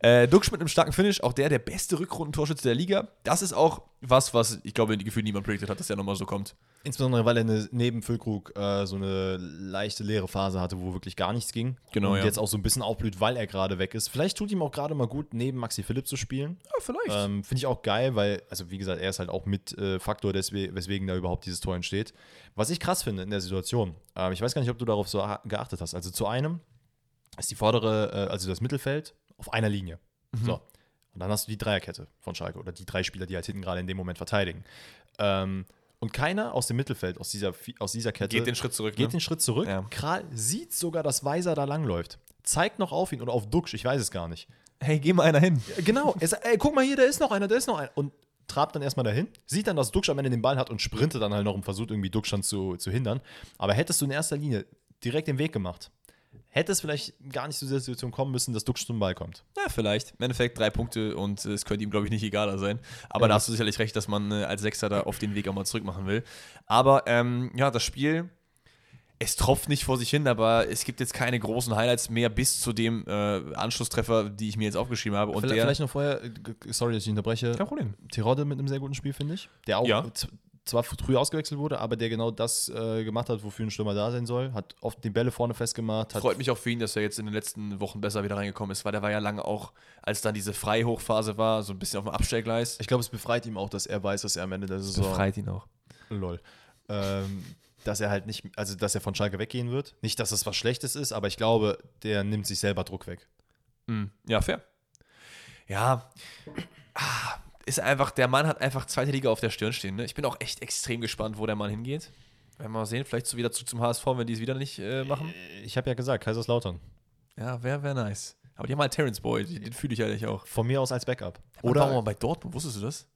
Äh, Duxch mit einem starken Finish, auch der der beste Rückrundentorschütze der Liga. Das ist auch was, was ich glaube, Gefühl niemand predicted hat, dass der nochmal so kommt. Insbesondere, weil er eine, neben Füllkrug äh, so eine leichte leere Phase hatte, wo wirklich gar nichts ging. Genau, Und ja. jetzt auch so ein bisschen aufblüht, weil er gerade weg ist. Vielleicht tut ihm auch gerade mal gut, neben Maxi Philipp zu spielen. Ja, vielleicht. Ähm, Finde ich auch geil, weil, also wie gesagt, er ist halt auch mit äh, Faktor, deswegen, weswegen da überhaupt dieses Tor entsteht. Was ich krass finde in der Situation, ähm, ich weiß gar nicht, ob du darauf so geachtet hast. Also zu einem ist die vordere, äh, also das Mittelfeld auf einer Linie. Mhm. So. Und dann hast du die Dreierkette von Schalke oder die drei Spieler, die halt hinten gerade in dem Moment verteidigen. Ähm, und keiner aus dem Mittelfeld, aus dieser, aus dieser Kette, Geht den Schritt zurück. geht ne? den Schritt zurück. Ja. Kral sieht sogar, dass Weiser da langläuft. Zeigt noch auf ihn oder auf Duxch, ich weiß es gar nicht. Hey, geh mal einer hin. Genau, er sagt, ey, guck mal hier, da ist noch einer, da ist noch einer. Und trabt dann erstmal dahin, sieht dann, dass Duxch am Ende den Ball hat und sprintet dann halt noch und versucht irgendwie Duxch dann zu, zu hindern. Aber hättest du in erster Linie direkt den Weg gemacht, hätte es vielleicht gar nicht zu dieser Situation kommen müssen, dass Duxch zum Ball kommt. Ja, vielleicht. Im Endeffekt drei Punkte und äh, es könnte ihm, glaube ich, nicht egaler sein. Aber Ja. da hast du sicherlich recht, dass man äh, als Sechster da auf den Weg auch mal zurück machen will. Aber ähm, ja, das Spiel, es tropft nicht vor sich hin, aber es gibt jetzt keine großen Highlights mehr bis zu dem äh, Anschlusstreffer, die ich mir jetzt aufgeschrieben habe. Und vielleicht, der, vielleicht noch vorher, äh, sorry, dass ich unterbreche, kein Problem. Terodde mit einem sehr guten Spiel, finde ich. Der auch Ja. Zwar früh ausgewechselt wurde, aber der genau das äh, gemacht hat, wofür ein Stürmer da sein soll. Hat oft die Bälle vorne festgemacht. Hat Freut mich auch für ihn, dass er jetzt in den letzten Wochen besser wieder reingekommen ist, weil der war ja lange auch, als dann diese Freihochphase war, so ein bisschen auf dem Abstellgleis. ich glaube, es befreit ihm auch, dass er weiß, dass er am Ende der Saison. ihn auch. Lol. Ähm, dass er halt nicht, also dass er von Schalke weggehen wird. Nicht, dass es was Schlechtes ist, aber ich glaube, der nimmt sich selber Druck weg. Mhm. Ja, fair. Ja, ah, ist einfach, der Mann hat einfach zweite Liga auf der Stirn stehen. Ne? Ich bin auch echt extrem gespannt, wo der Mann hingeht. Werden wir mal sehen, vielleicht so wieder zu, zum HSV, wenn die es wieder nicht äh, machen. Ich habe ja gesagt, Kaiserslautern. Ja, wäre wär nice. Aber die haben halt Terrence Boyd, den fühle ich eigentlich auch. Von mir aus als Backup. Oder Oder mal bei Dortmund, wusstest du das?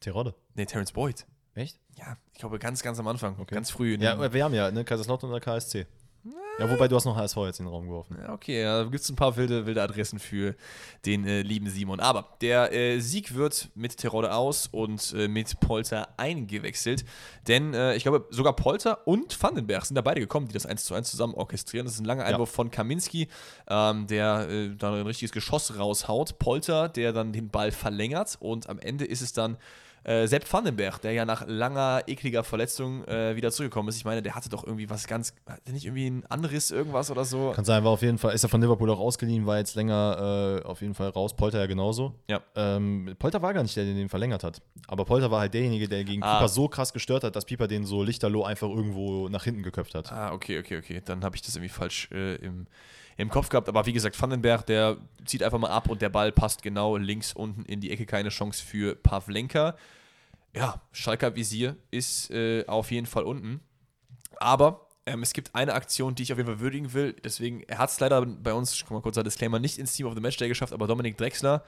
Terodde. Nee, Terrence Boyd. Echt? Ja, ich glaube ganz, ganz am Anfang, Okay. ganz früh. Ja, wir haben ja, ne, Kaiserslautern oder KSC. Ja, wobei du hast noch HSV jetzt in den Raum geworfen. Ja, okay, ja, da gibt es ein paar wilde, wilde Adressen für den äh, lieben Simon. Aber der äh, Sieg wird mit Terodde aus und äh, mit Polter eingewechselt. Denn äh, ich glaube, sogar Polter und Vandenberg sind da beide gekommen, die das 1 zu 1 zusammen orchestrieren. Das ist ein langer Ja. Einwurf von Kaminski, ähm, der äh, dann ein richtiges Geschoss raushaut. Polter, der dann den Ball verlängert und am Ende ist es dann äh, Sepp Vandenberg, der ja nach langer, ekliger Verletzung äh, wieder zurückgekommen ist. Ich meine, der hatte doch irgendwie was ganz, hat der nicht irgendwie einen Anriss, irgendwas oder so? Kann sein, war auf jeden Fall, ist er von Liverpool auch ausgeliehen, war jetzt länger äh, auf jeden Fall raus. Polter ja genauso. Ja. Ähm, Polter war gar nicht der, der den verlängert hat. Aber Polter war halt derjenige, der gegen Ah. Pieper so krass gestört hat, dass Pieper den so lichterloh einfach irgendwo nach hinten geköpft hat. Ah, okay, okay, okay. Dann habe ich das irgendwie falsch äh, im, im Kopf gehabt. Aber wie gesagt, Vandenberg, der zieht einfach mal ab und der Ball passt genau links unten in die Ecke. Keine Chance für Pavlenka. Ja, Schalker Visier ist äh, auf jeden Fall unten. Aber ähm, es gibt eine Aktion, die ich auf jeden Fall würdigen will. Deswegen, er hat es leider bei uns, ich guck mal kurz ein Disclaimer, nicht ins Team of the Matchday geschafft, aber Dominik Drexler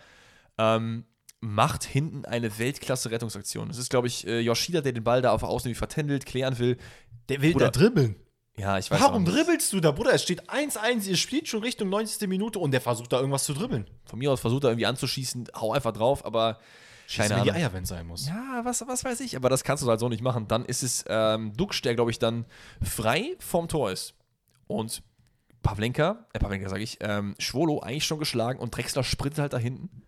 ähm, macht hinten eine Weltklasse-Rettungsaktion. Das ist, glaube ich, äh, Yoshida, der den Ball da auf Außen vertändelt, klären will. Der will Bruder, da dribbeln. Ja, ich weiß Warum dribbelst du da, Bruder? Es steht 1-1, ihr spielt schon Richtung 90. Minute und der versucht da irgendwas zu dribbeln. Von mir aus versucht er irgendwie anzuschießen, hau einfach drauf, aber keine Schieß mir die. Eier, wenn es sein muss. Ja, was, was weiß ich, aber das kannst du halt so nicht machen. Dann ist es ähm, Dux, der, glaube ich, dann frei vom Tor ist. Und Pavlenka, äh, Pavlenka sage ich, ähm, Schwolo eigentlich schon geschlagen und Drexler sprintet halt da hinten,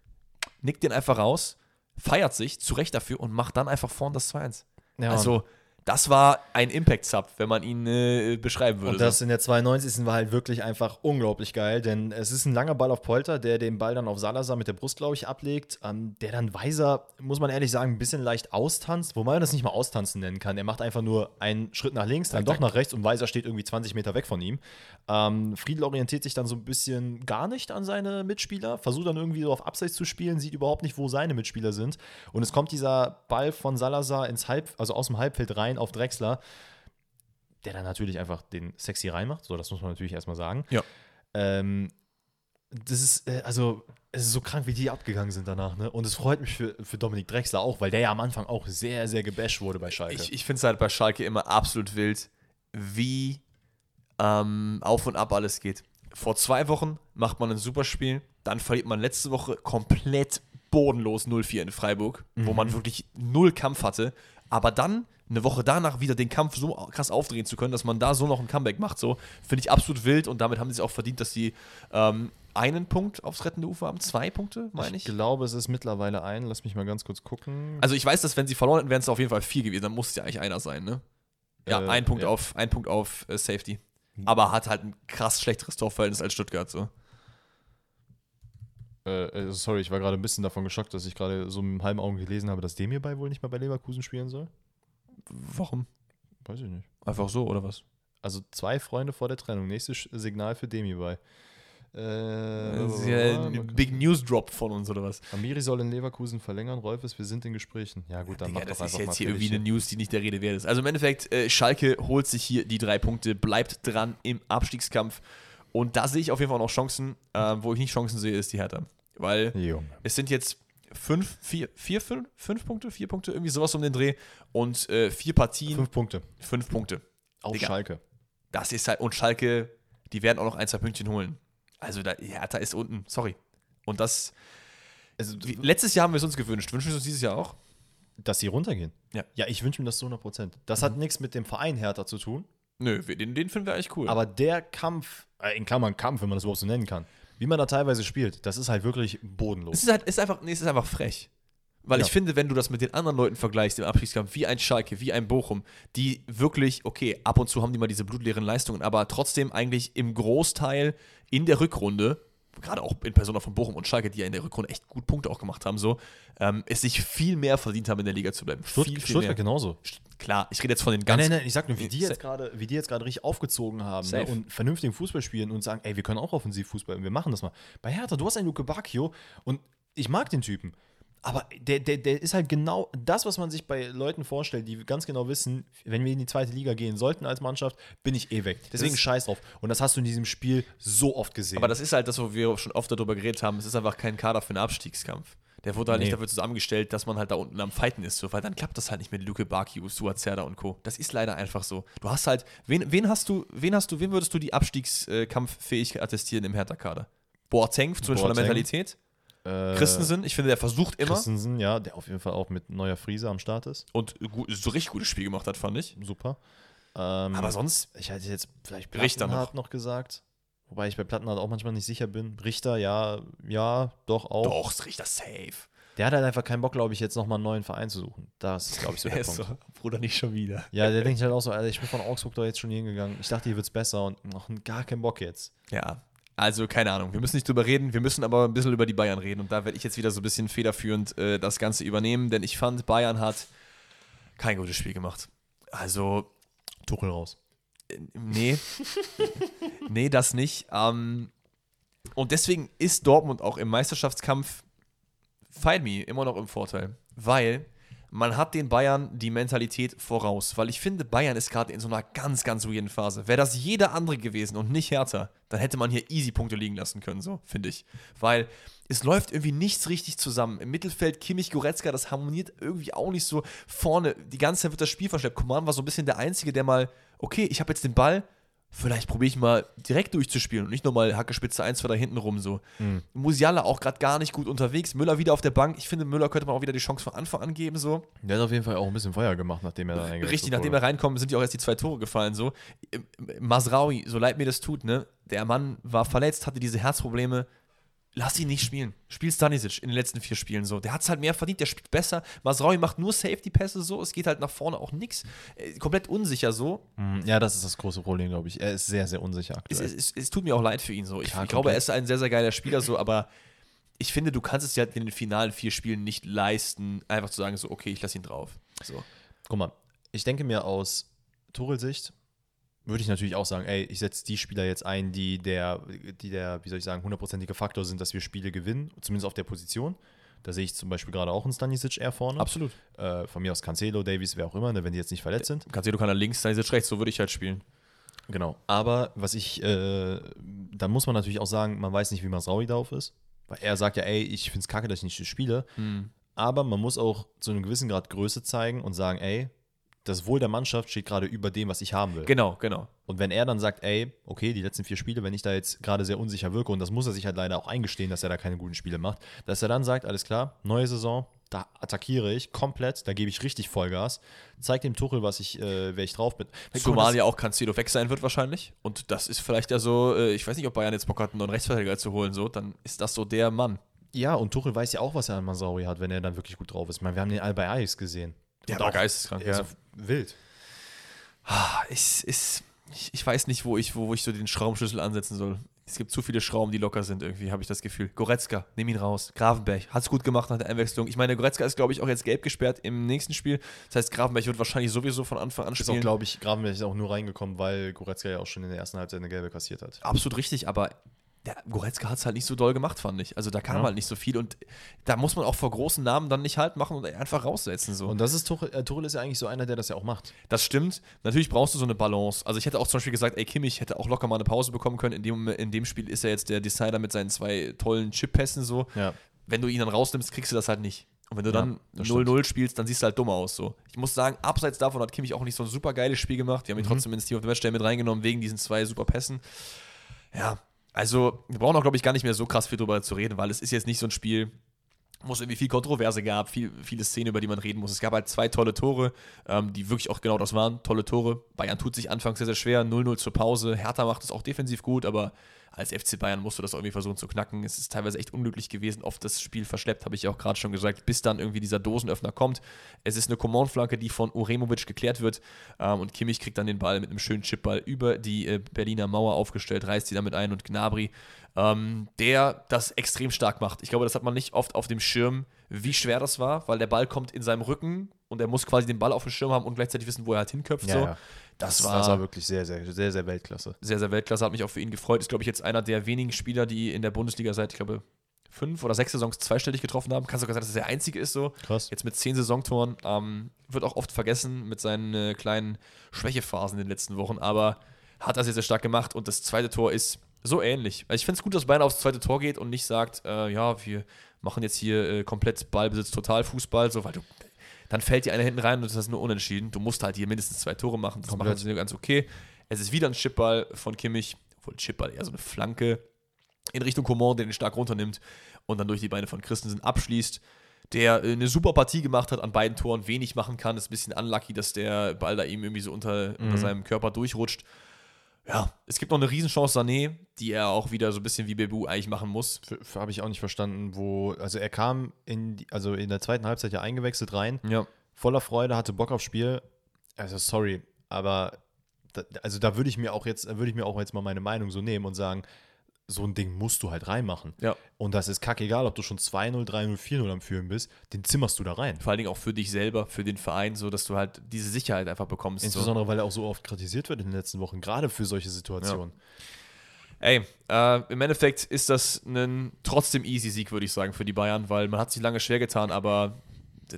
nickt den einfach raus, feiert sich, zu Recht dafür und macht dann einfach vorn das 2-1. Ja, also, das war ein Impact-Sub, wenn man ihn äh, beschreiben würde. Und das in der 92. war halt wirklich einfach unglaublich geil, denn es ist ein langer Ball auf Polter, der den Ball dann auf Salazar mit der Brust, glaube ich, ablegt, ähm, der dann Weiser, muss man ehrlich sagen, ein bisschen leicht austanzt, wobei man das nicht mal austanzen nennen kann. Er macht einfach nur einen Schritt nach links, dann doch nach rechts und Weiser steht irgendwie 20 Meter weg von ihm. Ähm, Friedl orientiert sich dann so ein bisschen gar nicht an seine Mitspieler, versucht dann irgendwie so auf Abseits zu spielen, sieht überhaupt nicht, wo seine Mitspieler sind. Und es kommt dieser Ball von Salazar ins Halb, also aus dem Halbfeld rein auf Drexler der dann natürlich einfach den sexy reinmacht. So, das muss man natürlich erstmal sagen. Ja. Ähm, das ist, äh, also, es ist so krank, wie die abgegangen sind danach, ne? Und es freut mich für, für Dominik Drexler auch, weil der ja am Anfang auch sehr, sehr gebasht wurde bei Schalke. Ich, ich finde es halt bei Schalke immer absolut wild, wie ähm, auf und ab alles geht. Vor zwei Wochen macht man ein super Spiel, dann verliert man letzte Woche komplett bodenlos 0-4 in Freiburg, wo man wirklich null Kampf hatte, aber dann eine Woche danach wieder den Kampf so krass aufdrehen zu können, dass man da so noch ein Comeback macht, so finde ich absolut wild und damit haben sie es auch verdient, dass sie ähm, einen Punkt aufs rettende Ufer haben, zwei Punkte, meine ich. Ich glaube, es ist mittlerweile ein. Lass mich mal ganz kurz gucken. Also ich weiß, dass wenn sie verloren hätten, wären es auf jeden Fall vier gewesen. Dann muss es ja eigentlich einer sein, ne? Ja, Äh, ein Punkt ja. auf, ein Punkt auf äh, Safety. Aber hat halt ein krass schlechteres Torverhältnis als Stuttgart, so. Äh, äh, sorry, ich war gerade ein bisschen davon geschockt, dass ich gerade so mit einem halben Augen gelesen habe, dass Demir bei wohl nicht mehr bei Leverkusen spielen soll. Warum? Weiß ich nicht. Einfach so, oder was? Also zwei Freunde vor der Trennung. Nächstes Signal für Demi bei. Äh, Das ist ja Big News Drop von uns, oder was? Amiri soll in Leverkusen verlängern, Rolfes, wir sind in Gesprächen. Ja gut, dann Digga, mach das doch ist einfach jetzt hier irgendwie eine News, die nicht der Rede wert ist. Also im Endeffekt, äh, Schalke holt sich hier die drei Punkte, bleibt dran im Abstiegskampf. Und da sehe ich auf jeden Fall auch noch Chancen. Äh, wo ich nicht Chancen sehe, ist die Hertha. Weil Junge. es sind jetzt fünf, vier, vier, fünf, fünf Punkte, vier Punkte, irgendwie sowas um den Dreh. Und äh, vier Partien, Fünf Punkte. fünf Punkte. Auf Digga. Schalke. Das ist halt, und Schalke, die werden auch noch ein, zwei Pünktchen holen. Also da, Hertha ist unten, sorry. Und das, Also, wie, letztes Jahr haben wir es uns gewünscht. Wünschen wir es uns dieses Jahr auch? dass sie runtergehen. Ja. Ja, ich wünsche mir das zu 100 Prozent. Das Mhm. hat nichts mit dem Verein Hertha zu tun. Nö, den, den finden wir eigentlich cool. Aber der Kampf, äh, in Klammern Kampf, wenn man das überhaupt so nennen kann, wie man da teilweise spielt, das ist halt wirklich bodenlos. Es ist halt, ist einfach, nee, es ist einfach frech. Weil Ja. ich finde, wenn du das mit den anderen Leuten vergleichst im Abstiegskampf, wie ein Schalke, wie ein Bochum, die wirklich, okay, ab und zu haben die mal diese blutleeren Leistungen, aber trotzdem eigentlich im Großteil in der Rückrunde, gerade auch in Persona von Bochum und Schalke, die ja in der Rückrunde echt gut Punkte auch gemacht haben, so, ähm, es sich viel mehr verdient haben, in der Liga zu bleiben. Stutt viel, viel Stuttgart mehr. genauso. Klar, ich rede jetzt von den Nein, ganz. nein, nein, ich sag nur, wie die jetzt gerade, wie die jetzt gerade richtig aufgezogen haben ne, und vernünftigen Fußball spielen und sagen, ey, wir können auch offensiv Fußball, wir machen das mal. Bei Hertha, du hast einen Luke Bacchio und ich mag den Typen. Aber der, der, der ist halt genau das, was man sich bei Leuten vorstellt, die ganz genau wissen, wenn wir in die zweite Liga gehen sollten als Mannschaft, bin ich eh weg. Deswegen scheiß drauf. Und das hast du in diesem Spiel so oft gesehen. Aber das ist halt das, wo wir schon oft darüber geredet haben. Es ist einfach kein Kader für einen Abstiegskampf. Der wurde halt Nee. nicht dafür zusammengestellt, dass man halt da unten am Fighten ist, so, weil dann klappt das halt nicht mit Luke Baki, Usua Zerda und Co. Das ist leider einfach so. Du hast halt, wen, wen hast du, wen hast du, wem würdest du die Abstiegskampffähigkeit attestieren im Hertha-Kader? Boateng, zumindest von der. Mentalität. Äh, Christensen, ich finde, der versucht immer Christensen, ja, der auf jeden Fall auch mit neuer Friese am Start ist. und gut, so richtig gutes Spiel gemacht hat, fand ich. Super. Ähm, Aber sonst, Ich hätte jetzt vielleicht Richter Plattenhardt noch. gesagt. Wobei ich bei Plattenhardt auch manchmal nicht sicher bin. Richter, ja, ja, doch auch. doch, ist richtig safe. Der hat halt einfach keinen Bock, glaube ich, jetzt nochmal einen neuen Verein zu suchen. Das ist, glaube ich, so Der der ist Punkt. so, Bruder, nicht schon wieder. Ja, der denkt halt auch so, Alter, ich bin von Augsburg da jetzt schon hier hingegangen. Ich dachte, hier wird's besser und noch gar keinen Bock jetzt. Ja, also keine Ahnung. Wir müssen nicht drüber reden, wir müssen aber ein bisschen über die Bayern reden. Und da werde ich jetzt wieder so ein bisschen federführend äh, das Ganze übernehmen, denn ich fand, Bayern hat kein gutes Spiel gemacht. Also, Tuchel raus. äh, nee. nee, das nicht. Ähm, und deswegen ist Dortmund auch im Meisterschaftskampf Fight Me immer noch im Vorteil. Weil man hat den Bayern die Mentalität voraus. Weil ich finde, Bayern ist gerade in so einer ganz, ganz weirden Phase. Wäre das jeder andere gewesen und nicht Hertha, dann hätte man hier easy Punkte liegen lassen können, so, finde ich. Weil es läuft irgendwie nichts richtig zusammen. Im Mittelfeld Kimmich, Goretzka, das harmoniert irgendwie auch nicht so. Vorne, die ganze Zeit wird das Spiel verschleppt. Coman war so ein bisschen der Einzige, der mal, okay, ich habe jetzt den Ball, vielleicht probiere ich mal direkt durchzuspielen und nicht nochmal Hackespitze 1, 2 da hinten rum so. Musiala auch gerade gar nicht gut unterwegs. Müller wieder auf der Bank. Ich finde, Müller könnte man auch wieder die Chance von Anfang an geben, so. Der hat auf jeden Fall auch ein bisschen Feuer gemacht, nachdem er da eingewechselt Richtig, nachdem er reinkommt, sind ja auch erst die zwei Tore gefallen, so. Masraui, so leid mir das tut, ne? Der Mann war verletzt, hatte diese Herzprobleme. Lass ihn nicht spielen. Spiel Stanisic in den letzten vier Spielen so. Der hat es halt mehr verdient, der spielt besser. Masraui macht nur Safety-Pässe so. Es geht halt nach vorne auch nix. Äh, komplett unsicher so. Mm, Ja, das ist das große Problem, glaube ich. Er ist sehr, sehr unsicher Es, aktuell. es, es, es tut mir auch leid für ihn so. Ich, Klar, ich glaube, er ist ein sehr, sehr geiler Spieler so, aber ich finde, du kannst es ja in den finalen vier Spielen nicht leisten, einfach zu sagen, so, okay, ich lasse ihn drauf. So. Guck mal, ich denke mir aus Tuchel-Sicht würde ich natürlich auch sagen, ey, ich setze die Spieler jetzt ein, die der, die der, wie soll ich sagen, hundertprozentige Faktor sind, dass wir Spiele gewinnen, zumindest auf der Position. Da sehe ich zum Beispiel gerade auch einen Stanisic eher vorne. Absolut. Äh, von mir aus Cancelo, Davies, wer auch immer, ne, wenn die jetzt nicht verletzt sind. Cancelo kann er links, Stanisic rechts, so würde ich halt spielen. Genau. Aber was ich, äh, dann muss man natürlich auch sagen, man weiß nicht, wie Masraui darauf ist. Weil er sagt ja, ey, ich finde es kacke, dass ich nicht spiele. Aber man muss auch zu einem gewissen Grad Größe zeigen und sagen, ey, das Wohl der Mannschaft steht gerade über dem, was ich haben will. Genau, genau. Und wenn er dann sagt, ey, okay, die letzten vier Spiele, wenn ich da jetzt gerade sehr unsicher wirke, und das muss er sich halt leider auch eingestehen, dass er da keine guten Spiele macht, dass er dann sagt, alles klar, neue Saison, da attackiere ich komplett, da gebe ich richtig Vollgas, zeig dem Tuchel, was ich, äh, wer ich drauf bin. Zumal ja auch Cancelo weg sein wird wahrscheinlich. Und das ist vielleicht ja so, äh, ich weiß nicht, ob Bayern jetzt Bock hat, einen neuen Rechtsverteidiger zu holen, so, dann ist das so der Mann. Ja, und Tuchel weiß ja auch, was er an Masauri hat, wenn er dann wirklich gut drauf ist. Ich meine, wir haben den all bei Ajax gesehen. Der war geisteskrank, Also ja. wild. Ah, Ich, ich, ich, ich weiß nicht, wo ich, wo, ich so den Schraubenschlüssel ansetzen soll. Es gibt zu viele Schrauben, die locker sind, irgendwie, habe ich das Gefühl. Goretzka, nimm ihn raus. Gravenberg, hat es gut gemacht nach der Einwechslung. Ich meine, Goretzka ist, glaube ich, auch jetzt gelb gesperrt im nächsten Spiel. Das heißt, Gravenberg wird wahrscheinlich sowieso von Anfang an Ist auch, spielen. glaube ich, Gravenberg ist auch nur reingekommen, weil Goretzka ja auch schon in der ersten Halbzeit eine gelbe kassiert hat. Absolut richtig, aber der Goretzka hat es halt nicht so doll gemacht, fand ich. Also da kam Ja. halt nicht so viel und da muss man auch vor großen Namen dann nicht halt machen und einfach raussetzen. So. Und das ist Tuchel, äh, Tuchel ist ja eigentlich so einer, der das ja auch macht. Das stimmt. Natürlich brauchst du so eine Balance. Also ich hätte auch zum Beispiel gesagt, ey, Kimmich hätte auch locker mal eine Pause bekommen können. In dem, in dem Spiel ist er jetzt der Decider mit seinen zwei tollen Chip-Pässen so. Ja. Wenn du ihn dann rausnimmst, kriegst du das halt nicht. Und wenn du dann das 0-0 spielst, dann siehst du halt dumm aus. So. Ich muss sagen, abseits davon hat Kimmich auch nicht so ein super geiles Spiel gemacht. Die haben ihn trotzdem ins Team of the Match mit reingenommen, wegen diesen zwei super Pässen. Ja, also wir brauchen auch, glaube ich, gar nicht mehr so krass viel drüber zu reden, weil es ist jetzt nicht so ein Spiel, wo es irgendwie viel Kontroverse gab, viel, viele Szenen, über die man reden muss. Es gab halt zwei tolle Tore, ähm, die wirklich auch genau das waren. Tolle Tore. Bayern tut sich anfangs sehr, sehr schwer. 0-0 zur Pause. Hertha macht es auch defensiv gut, aber als FC Bayern musst du das irgendwie versuchen zu knacken. Es ist teilweise echt unglücklich gewesen, oft das Spiel verschleppt, habe ich ja auch gerade schon gesagt, bis dann irgendwie dieser Dosenöffner kommt. Es ist eine Command-Flanke, die von Uremovic geklärt wird ähm, und Kimmich kriegt dann den Ball mit einem schönen Chipball über die äh, Berliner Mauer aufgestellt, reißt sie damit ein und Gnabry, ähm, der das extrem stark macht. Ich glaube, das hat man nicht oft auf dem Schirm, wie schwer das war, weil der Ball kommt in seinem Rücken und er muss quasi den Ball auf dem Schirm haben und gleichzeitig wissen, wo er halt hinköpft. so. Das, Das war, das war wirklich sehr, sehr, sehr, sehr Weltklasse. sehr, sehr Weltklasse, hat mich auch für ihn gefreut. Ist, glaube ich, jetzt einer der wenigen Spieler, die in der Bundesliga seit, ich glaube, fünf oder sechs Saisons zweistellig getroffen haben. Kann sogar sein, dass er der Einzige ist so. Krass. Jetzt mit zehn Saisontoren. Ähm, wird auch oft vergessen mit seinen äh, kleinen Schwächephasen in den letzten Wochen, aber hat das jetzt sehr stark gemacht und das zweite Tor ist so ähnlich. Also ich finde es gut, dass Bayern aufs zweite Tor geht und nicht sagt, äh, ja, wir machen jetzt hier äh, komplett Ballbesitz, total Fußball, so, weil du, dann fällt die eine hinten rein und das ist nur unentschieden. Du musst halt hier mindestens zwei Tore machen. Das Komplett. machen sie ganz okay. Es ist wieder ein Chipball von Kimmich, obwohl Chipball eher so eine Flanke in Richtung Coman, der den stark runternimmt und dann durch die Beine von Christensen abschließt. Der äh, eine super Partie gemacht hat, an beiden Toren wenig machen kann. Ist ein bisschen unlucky, dass der Ball da ihm irgendwie so unter, unter seinem Körper durchrutscht. Ja, es gibt noch eine Riesenchance Sané, die er auch wieder so ein bisschen wie Bebu eigentlich machen muss. Habe ich auch nicht verstanden, wo. Also, er kam in, die, also in der zweiten Halbzeit ja eingewechselt rein. Ja. voller Freude, hatte Bock aufs Spiel. Also sorry, aber da, also da würde ich mir auch jetzt, da würde ich mir auch jetzt mal meine Meinung so nehmen und sagen, so ein Ding musst du halt reinmachen. Ja. Und das ist kackegal, ob du schon 2-0, 3-0, 4-0 am Führen bist, den zimmerst du da rein. Vor allen Dingen auch für dich selber, für den Verein, so dass du halt diese Sicherheit einfach bekommst. So. Insbesondere, weil er auch so oft kritisiert wird in den letzten Wochen, gerade für solche Situationen. Ey, äh, im Endeffekt ist das ein trotzdem easy Sieg, würde ich sagen, für die Bayern, weil man hat sich lange schwer getan, aber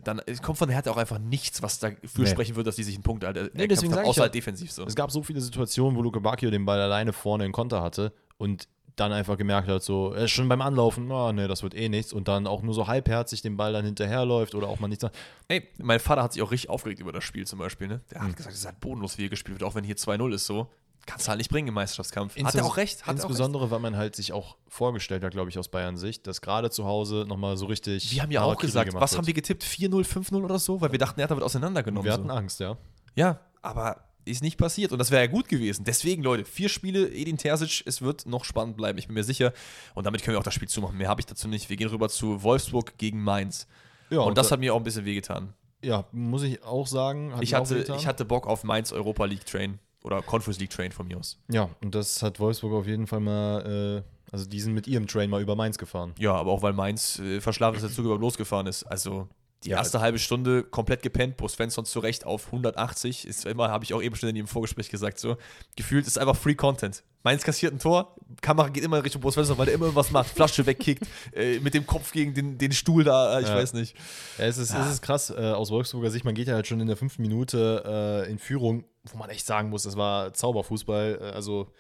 dann kommt von der Hertha auch einfach nichts, was dafür Nee. sprechen würde, dass die sich einen Punkt halt, Nee, deswegen haben, außer ja, halt defensiv so. Es gab so viele Situationen, wo Luke Bacchio den Ball alleine vorne in Konter hatte und dann einfach gemerkt hat, so, er ist schon beim Anlaufen, oh, nee, das wird eh nichts und dann auch nur so halbherzig den Ball dann hinterherläuft oder auch mal nichts. Ey, mein Vater hat sich auch richtig aufgeregt über das Spiel zum Beispiel, ne? Der hat gesagt, es ist halt bodenlos, wie hier gespielt wird, auch wenn hier 2-0 ist so. Kannst du halt nicht bringen im Meisterschaftskampf. Hat er Insbes- auch recht, hat er auch recht. Insbesondere, weil man halt sich auch vorgestellt hat, glaube ich, aus Bayern Sicht, dass gerade zu Hause nochmal so richtig. Wir haben ja auch gesagt, was wird. haben wir getippt? 4-0, 5-0 oder so? Weil wir dachten, Hertha wird auseinandergenommen. Wir hatten so. Angst, ja. Ja, aber ist nicht passiert und das wäre ja gut gewesen. Deswegen, Leute, vier Spiele, Edin Terzic, es wird noch spannend bleiben, ich bin mir sicher. Und damit können wir auch das Spiel zumachen. Mehr habe ich dazu nicht. Wir gehen rüber zu Wolfsburg gegen Mainz. Ja, und das da- hat mir auch ein bisschen wehgetan. Ja, muss ich auch sagen. hat Ich hatte, ich hatte Bock auf Mainz Europa League Train oder Conference League Train von mir aus. ja, und das hat Wolfsburg auf jeden Fall mal. Äh, also, die sind mit ihrem Train mal über Mainz gefahren. Ja, aber auch weil Mainz äh, verschlafen ist, der Zug überhaupt losgefahren ist. Also die Ja. erste halbe Stunde komplett gepennt, Bo Svensson zurecht auf 180. Ist immer, habe ich auch eben schon in dem Vorgespräch gesagt, so. Gefühlt ist einfach Free Content. Mainz kassiert ein Tor, Kamera geht immer in Richtung Bo Svensson, weil der immer irgendwas macht. Flasche wegkickt, äh, mit dem Kopf gegen den, den Stuhl da, äh, ich Ja. weiß nicht. Ja, es ist, es ist krass, äh, aus Wolfsburger Sicht, man geht ja halt schon in der fünften Minute äh, in Führung, wo man echt sagen muss, das war Zauberfußball. Äh, also,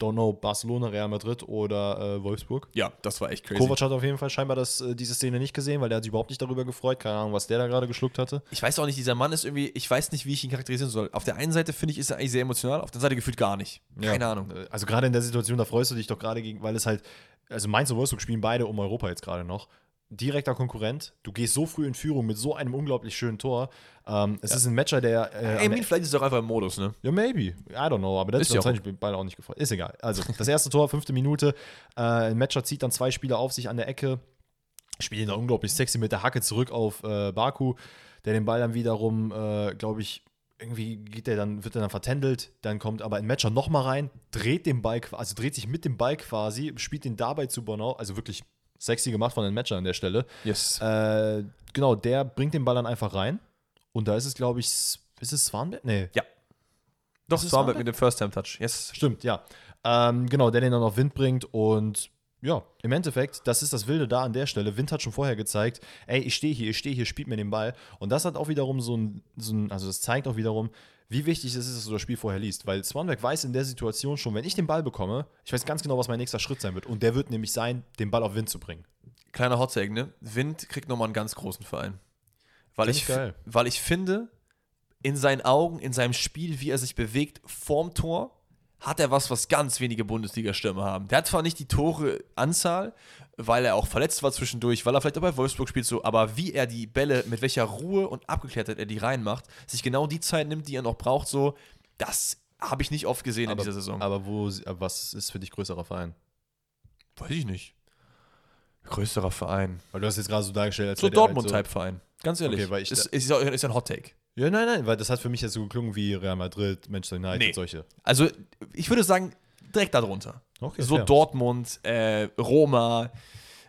don't know, Barcelona, Real Madrid oder äh, Wolfsburg. Ja, das war echt crazy. Kovac hat auf jeden Fall scheinbar das, äh, diese Szene nicht gesehen, weil der hat sich überhaupt nicht darüber gefreut. Keine Ahnung, was der da gerade geschluckt hatte. Ich weiß auch nicht, dieser Mann ist irgendwie, ich weiß nicht, wie ich ihn charakterisieren soll. Auf der einen Seite finde ich, ist er eigentlich sehr emotional, auf der Seite gefühlt gar nicht. Keine Ja. Ahnung. Äh, Also gerade in der Situation, da freust du dich doch gerade gegen, weil es halt, also Mainz und Wolfsburg spielen beide um Europa jetzt gerade noch. direkter Konkurrent. Du gehst so früh in Führung mit so einem unglaublich schönen Tor. Ähm, es ist ein Matcher, der. Äh, am- Min, vielleicht ist es auch einfach im Modus, ne? ja, maybe. I don't know, aber das Ist ja ja beide auch nicht gefreut. Ist egal. Also, das erste Tor, fünfte Minute. Äh, ein Matcher zieht dann zwei Spieler auf sich an der Ecke. Spielt ihn dann unglaublich sexy mit der Hacke zurück auf äh, Baku, der den Ball dann wiederum, äh, glaube ich, irgendwie geht der dann, wird er dann vertändelt. Dann kommt aber ein Matcher nochmal rein, dreht den Ball, also dreht sich mit dem Ball quasi, spielt den dabei zu Bornau. Also wirklich sexy gemacht von den Matcher an der Stelle. Yes. Äh, genau, der bringt den Ball dann einfach rein. Und da ist es, glaube ich, ist es Swanberg? Nee, Doch, das war Swanberg? mit dem First-Time-Touch. Yes. Stimmt, ja. Ähm, genau, der den dann auf Wind bringt und ja, im Endeffekt, das ist das Wilde da an der Stelle. Wind hat schon vorher gezeigt, ey, ich stehe hier, ich stehe hier, spielt mir den Ball. Und das hat auch wiederum so ein, so ein, also das zeigt auch wiederum, wie wichtig es ist, dass du das Spiel vorher liest. Weil Swanberg weiß in der Situation schon, wenn ich den Ball bekomme, ich weiß ganz genau, was mein nächster Schritt sein wird. Und der wird nämlich sein, den Ball auf Wind zu bringen. Kleiner Hottag, ne? Wind kriegt nochmal einen ganz großen Verein. Weil Find ich, geil. weil ich finde, in seinen Augen, in seinem Spiel, wie er sich bewegt vorm Tor, hat er was, was ganz wenige Bundesliga-Stürmer haben. Der hat zwar nicht die Tore-Anzahl, weil er auch verletzt war zwischendurch, weil er vielleicht auch bei Wolfsburg spielt so, aber wie er die Bälle, mit welcher Ruhe und Abgeklärtheit er die reinmacht, sich genau die Zeit nimmt, die er noch braucht, so, das habe ich nicht oft gesehen in dieser Saison. aber wo, aber was ist für dich größerer Verein? Weiß ich nicht. Größerer Verein. Weil du hast jetzt gerade so dargestellt, als So halt Dortmund-Type-Verein. Ganz ehrlich. Okay, weil ich ist, ist, ist, ein Hot-Take. Ja, nein, nein, weil das hat für mich jetzt so geklungen wie Real Madrid, Manchester United, Nee. solche. Also, ich würde sagen, direkt darunter. Okay, so fair. Dortmund, äh, Roma,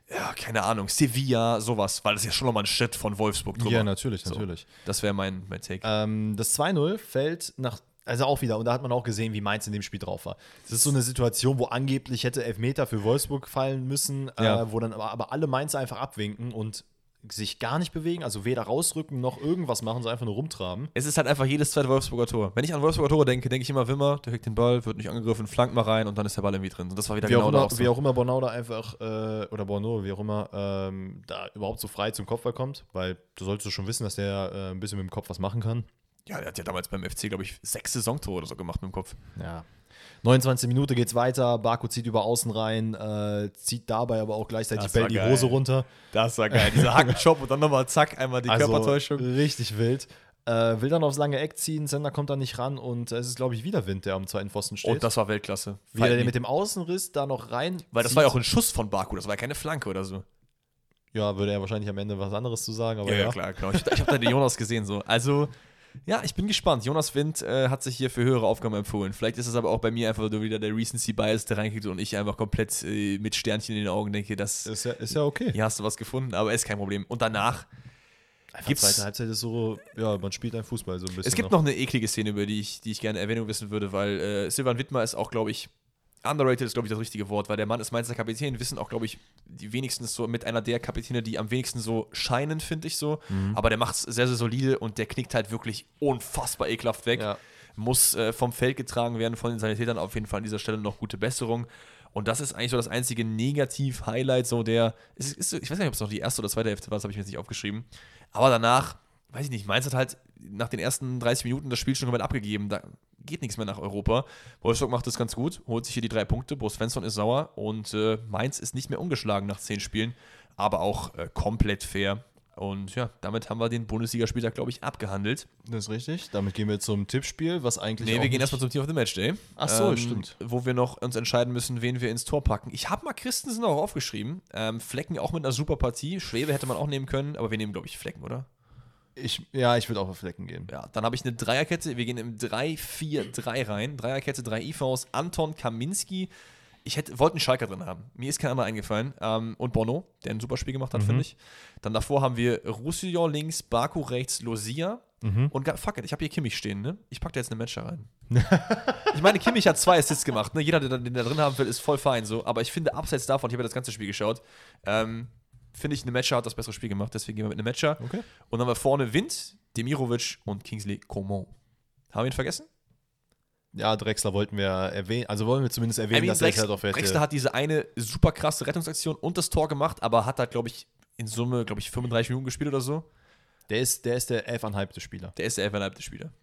ja, keine Ahnung, Sevilla, sowas, weil das ist ja schon nochmal ein Schritt von Wolfsburg drüber. Ja, natürlich, So. natürlich. Das wäre mein, mein Take. Ähm, das 2-0 fällt nach, also auch wieder, und da hat man auch gesehen, wie Mainz in dem Spiel drauf war. Das ist so eine Situation, wo angeblich hätte Elfmeter für Wolfsburg fallen müssen, Ja. äh, wo dann aber, aber alle Mainzer einfach abwinken und sich gar nicht bewegen, also weder rausrücken noch irgendwas machen, sondern einfach nur rumtraben. Es ist halt einfach jedes zweite Wolfsburger Tor. Wenn ich an Wolfsburger Tore denke, denke ich immer Wimmer, der kriegt den Ball, wird nicht angegriffen, flankt mal rein und dann ist der Ball irgendwie drin. Und das war wieder Wie, genau auch da immer, so. wie auch immer Bornau da einfach, äh, oder Bornau, wie auch immer, ähm, da überhaupt so frei zum Kopfball kommt, weil du solltest schon wissen, dass der äh, ein bisschen mit dem Kopf was machen kann. Ja, der hat ja damals beim FC, glaube ich, sechs Saisontore oder so gemacht mit dem Kopf. Ja. 29 Minute geht's weiter, Baku zieht über außen rein, äh, zieht dabei aber auch gleichzeitig Bell die geil. Hose runter. Das war geil. Dieser Hackenchop und dann nochmal zack, einmal die Körpertäuschung. Also richtig wild. Äh, will dann aufs lange Eck ziehen, Sender kommt da nicht ran und es ist, glaube ich, wieder Wind, der am zweiten Pfosten steht. Und das war Weltklasse. wie er mit dem Außenriss da noch rein. Weil das zieht. war ja auch ein Schuss von Baku, das war ja keine Flanke oder so. Ja, würde er wahrscheinlich am Ende was anderes zu sagen, aber Ja, ja. klar, klar. Ich, ich habe da den Jonas gesehen so. Also, ja, ich bin gespannt. Jonas Wind äh, hat sich hier für höhere Aufgaben empfohlen. Vielleicht ist es aber auch bei mir einfach nur wieder der Recency Bias, der reinkriegt und ich einfach komplett äh, mit Sternchen in den Augen denke, das, Ist ja, ist ja okay. hier hast du was gefunden, aber ist kein Problem. Und danach, Einfach Gibt's- zweite Halbzeit ist so, ja, man spielt ein Fußball so ein bisschen. es gibt noch eine eklige Szene, über die ich, die ich gerne Erwähnung wissen würde, weil äh, Silvan Wittmer ist auch, glaube ich, underrated ist, glaube ich, das richtige Wort, weil der Mann ist Mainzer Kapitän, wissen auch, glaube ich, die wenigsten so mit einer der Kapitäne, die am wenigsten so scheinen, finde ich so. Aber der macht es sehr, sehr solide und der knickt halt wirklich unfassbar ekelhaft weg. Ja. Muss äh, vom Feld getragen werden von den Sanitätern. Auf jeden Fall an dieser Stelle noch gute Besserung. Und das ist eigentlich so das einzige Negativ-Highlight, so der. Ist, ist, ich weiß nicht, ob es noch die erste oder zweite Hälfte war, das habe ich mir jetzt nicht aufgeschrieben. Aber danach, weiß ich nicht, Mainz hat halt nach den ersten 30 Minuten das Spiel schon komplett abgegeben. Da geht nichts mehr nach Europa. Wolfsburg macht das ganz gut, holt sich hier die drei Punkte. Bo Svensson ist sauer und äh, Mainz ist nicht mehr ungeschlagen nach zehn Spielen, aber auch äh, komplett fair. Und ja, damit haben wir den Bundesligaspieltag, glaube ich, abgehandelt. Das ist richtig. Damit gehen wir zum Tippspiel, was eigentlich. Nee, wir gehen erstmal zum Team of the Match Day. Ähm, Ach so, stimmt. Wo wir noch uns entscheiden müssen, wen wir ins Tor packen. Ich habe mal Christensen auch aufgeschrieben. Ähm, Flecken auch mit einer super Partie. Schwebe hätte man auch nehmen können, aber wir nehmen, glaube ich, Flecken, oder? Ich, ja, ich würde auch auf Flecken gehen. Ja, dann habe ich eine Dreierkette. Wir gehen im 3-4-3 rein. Dreierkette, drei IVs. Anton Kaminski. Ich hätte, wollte einen Schalker drin haben. Mir ist kein anderer eingefallen. Ähm, und Bono, der ein super Spiel gemacht hat, finde ich. Dann davor haben wir Roussillon links, Baku rechts, Losia. Und ga- fuck it, ich habe hier Kimmich stehen, ne? Ich packe da jetzt eine Matcher rein. ich meine, Kimmich hat zwei Assists gemacht, ne? Jeder, der den da drin haben will, ist voll fein so. Aber ich finde, abseits davon, ich habe ja das ganze Spiel geschaut, ähm, finde ich, eine Matcher hat das bessere Spiel gemacht. Deswegen gehen wir mit einem Matcher. Okay. Und dann haben wir vorne Wind, Demirovic und Kingsley Coman. Haben wir ihn vergessen? Ja, Drexler wollten wir erwähnen, also wollen wir zumindest erwähnen, I mean, dass er Drex, halt auf Drexler hat diese eine super krasse Rettungsaktion und das Tor gemacht, aber hat da, glaube ich, in Summe, glaube ich, 35 Minuten gespielt oder so. Der ist, der ist der elfeinhalbte Spieler. Der ist der elfeinhalbte Spieler.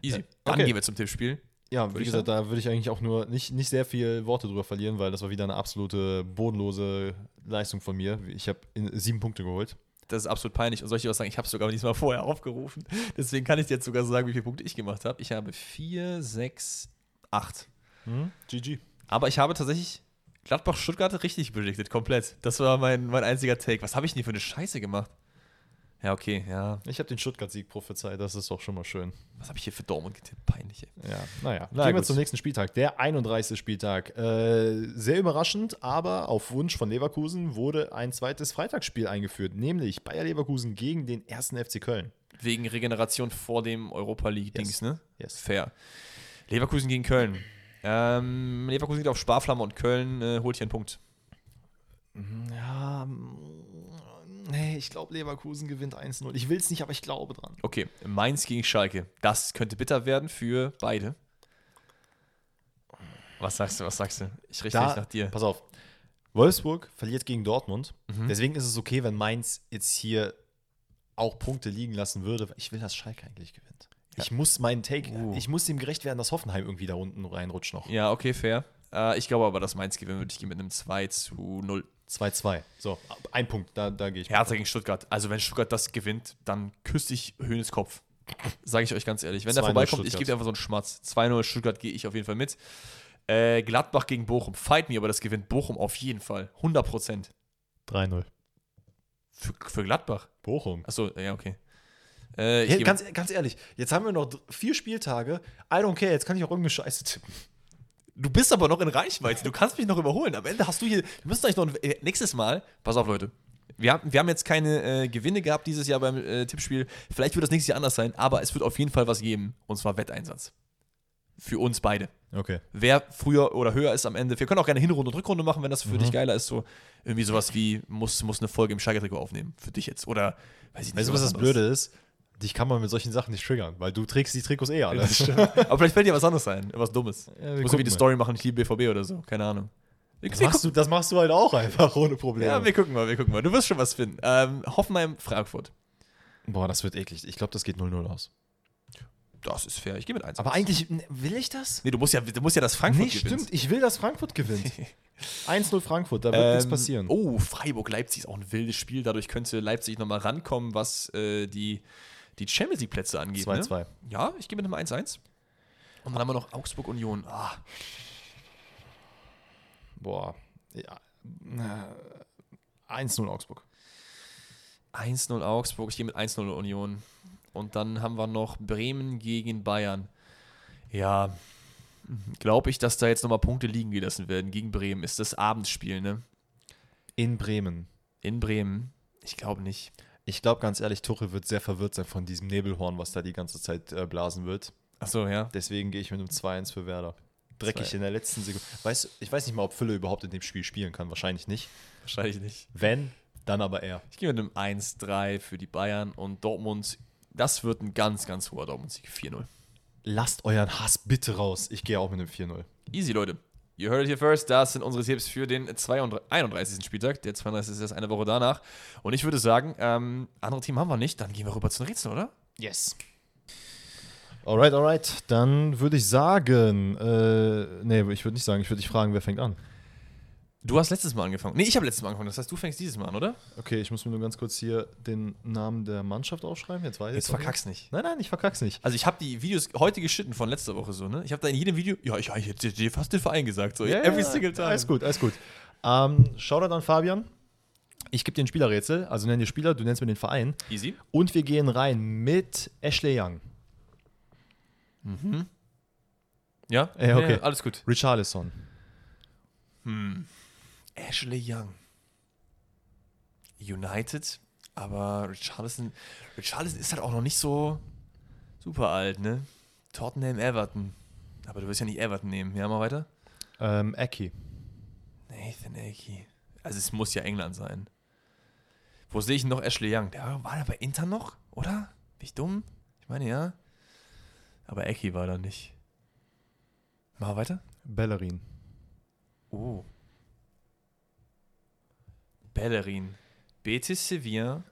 Easy. Ja, Dann okay. gehen wir zum Tippspiel. Ja, wie gesagt, da würde ich eigentlich auch nur nicht, nicht sehr viel Worte drüber verlieren, weil das war wieder eine absolute bodenlose Leistung von mir. Ich habe sieben Punkte geholt. Das ist absolut peinlich. Und soll ich dir was sagen? Ich habe es sogar diesmal vorher aufgerufen. Deswegen kann ich dir jetzt sogar sagen, wie viele Punkte ich gemacht habe. Ich habe 4, 6, 8. GG. Aber ich habe tatsächlich Gladbach-Stuttgart richtig predicted, komplett. Das war mein, mein einziger Take. Was habe ich denn hier für eine Scheiße gemacht? Ja, okay, ja. Ich habe den Stuttgart-Sieg prophezeit, das ist doch schon mal schön. Was habe ich hier für Dortmund getippt? Peinlich, ey. Ja, naja. Na Gehen wir gut. zum nächsten Spieltag. Der 31. Spieltag. Äh, sehr überraschend, aber auf Wunsch von Leverkusen wurde ein zweites Freitagsspiel eingeführt, nämlich Bayer Leverkusen gegen den ersten FC Köln. Wegen Regeneration vor dem Europa League-Dings, ne? Yes. Fair. Leverkusen gegen Köln. Ähm, Leverkusen geht auf Sparflamme und Köln äh, holt hier einen Punkt. Ja, nee, ich glaube, Leverkusen gewinnt 1-0. Ich will es nicht, aber ich glaube dran. Okay, Mainz gegen Schalke. Das könnte bitter werden für beide. Was sagst du, was sagst du? Ich richte mich nach dir. Pass auf. Wolfsburg verliert gegen Dortmund. Mhm. Deswegen ist es okay, wenn Mainz jetzt hier auch Punkte liegen lassen würde. Ich will, dass Schalke eigentlich gewinnt. Ich muss meinen Take, Uh. ich muss dem gerecht werden, dass Hoffenheim irgendwie da unten reinrutscht noch. Ja, okay, fair. Äh, ich glaube aber, dass Mainz gewinnen wird. Ich gehe mit einem 2 zu 0. 2-2. So, ein Punkt, da, da gehe ich. Hertha gegen Stuttgart. Also, wenn Stuttgart das gewinnt, dann küsse ich Höhnes Kopf. Sage ich euch ganz ehrlich. Wenn der 2-0 vorbeikommt, ich Stuttgart. gebe dir einfach so einen Schmatz. 2-0 Stuttgart gehe ich auf jeden Fall mit. Äh, Gladbach gegen Bochum. Fight me, aber das gewinnt Bochum auf jeden Fall. 100 Prozent. 3-0. Für, für Gladbach. Bochum. Achso, ja, okay. Äh, ich Hey, gebe- ganz, ganz ehrlich, jetzt haben wir noch vier Spieltage. I don't care, jetzt kann ich auch irgendeine Scheiße tippen. Du bist aber noch in Reichweite. Du kannst mich noch überholen. Am Ende hast du hier. Wir müssen euch noch. ein- Äh, nächstes Mal. Pass auf, Leute. Wir haben, wir haben jetzt keine äh, Gewinne gehabt dieses Jahr beim äh, Tippspiel. Vielleicht wird das nächstes Jahr anders sein, aber es wird auf jeden Fall was geben. Und zwar Wetteinsatz. Für uns beide. Okay. Wer früher oder höher ist am Ende. Wir können auch gerne Hinrunde und Rückrunde machen, wenn das für Mhm. dich geiler ist. So irgendwie sowas wie, muss, muss eine Folge im Schalke-Trikot aufnehmen. Für dich jetzt. Oder weiß ich nicht. Weißt du, was das. Blöde ist? Dich kann man mit solchen Sachen nicht triggern, weil du trägst die Trikots eh alle. Aber vielleicht fällt dir was anderes ein. Was Dummes. wir Muss irgendwie mal. Story machen, ich liebe BVB oder so. Keine Ahnung. Das machst, du, das machst du halt auch einfach ohne Probleme. Ja, wir gucken mal, wir gucken mal. Du wirst schon was finden. Ähm, Hoffenheim, Frankfurt. Boah, das wird eklig. Ich glaube, das geht 0-0 aus. Das ist fair. Ich gehe mit 1. Aber eigentlich, will ich das? Nee, du musst ja, du musst ja das Frankfurt Nee, gewinnen. stimmt. Ich will, dass Frankfurt gewinnt. 1-0 Frankfurt, da wird nichts passieren. Oh, Freiburg-Leipzig ist auch ein wildes Spiel. Dadurch könnte Leipzig nochmal rankommen, was äh, die, die Champions League-Plätze angeht. 2-2. Ne? Ja, ich gehe mit einem 1-1. Und dann haben wir noch Augsburg-Union. Ah, Boah. Ja. äh, 1-0 Augsburg. 1-0 Augsburg. Ich gehe mit 1-0 Union. Und dann haben wir noch Bremen gegen Bayern. Ja, glaube ich, dass da jetzt nochmal Punkte liegen gelassen werden gegen Bremen. Ist das Abendspiel, ne? In Bremen. In Bremen? Ich glaube nicht. Ich glaube ganz ehrlich, Tuchel wird sehr verwirrt sein von diesem Nebelhorn, was da die ganze Zeit äh, blasen wird. Achso, ja. Deswegen gehe ich mit einem 2-1 für Werder. Dreckig Zwei. in der letzten Sekunde. Weißt, du, ich weiß nicht mal, ob Fülle überhaupt in dem Spiel spielen kann. Wahrscheinlich nicht. Wahrscheinlich nicht. Wenn, dann aber er. Ich gehe mit einem 1-3 für die Bayern und Dortmund. Das wird ein ganz, ganz hoher Dortmund-Sieg. 4-0. Lasst euren Hass bitte raus. Ich gehe auch mit einem 4-0. Easy, Leute. You heard it here first. Das sind unsere Tipps für den 32 31. Spieltag. Der 32. ist erst eine Woche danach. Und ich würde sagen, ähm, andere Team haben wir nicht. Dann gehen wir rüber zu den Rätseln, oder? Yes. Alright, alright. Dann würde ich sagen, äh, nee, ich würde nicht sagen, ich würde dich fragen, wer fängt an? Du hast letztes Mal angefangen. Nee, ich habe letztes Mal angefangen. Das heißt, du fängst dieses Mal an, oder? Okay, ich muss mir nur ganz kurz hier den Namen der Mannschaft aufschreiben. Jetzt weiß ich Jetzt verkack's nicht. Nein, nein, ich verkack's nicht. Also ich habe die Videos heute geschnitten von letzter Woche so, ne? Ich habe da in jedem Video, ja, ich, hätte dir fast den Verein gesagt, so every single time. Alles gut, alles gut. Ähm, Shoutout an Fabian. Ich gebe dir ein Spielerrätsel, also nenn dir Spieler, du nennst mir den Verein. Easy. Und wir gehen rein mit Ashley Young, Ja? Ja, okay. alles gut. Richarlison, Ashley Young. United, aber Richarlison, Richarlison ist halt auch noch nicht so super alt, ne? Tottenham, Everton. Aber du wirst ja nicht Everton nehmen. Ja, mal weiter. ähm, Eki, Nathan Ake. Also es muss ja England sein. Wo sehe ich noch Ashley Young? Der war da bei Inter noch, oder? Bin ich dumm? Ich meine ja. Aber Eki war da nicht. Mal weiter. Bellerin, Oh. Bellerin. Betis Sevilla.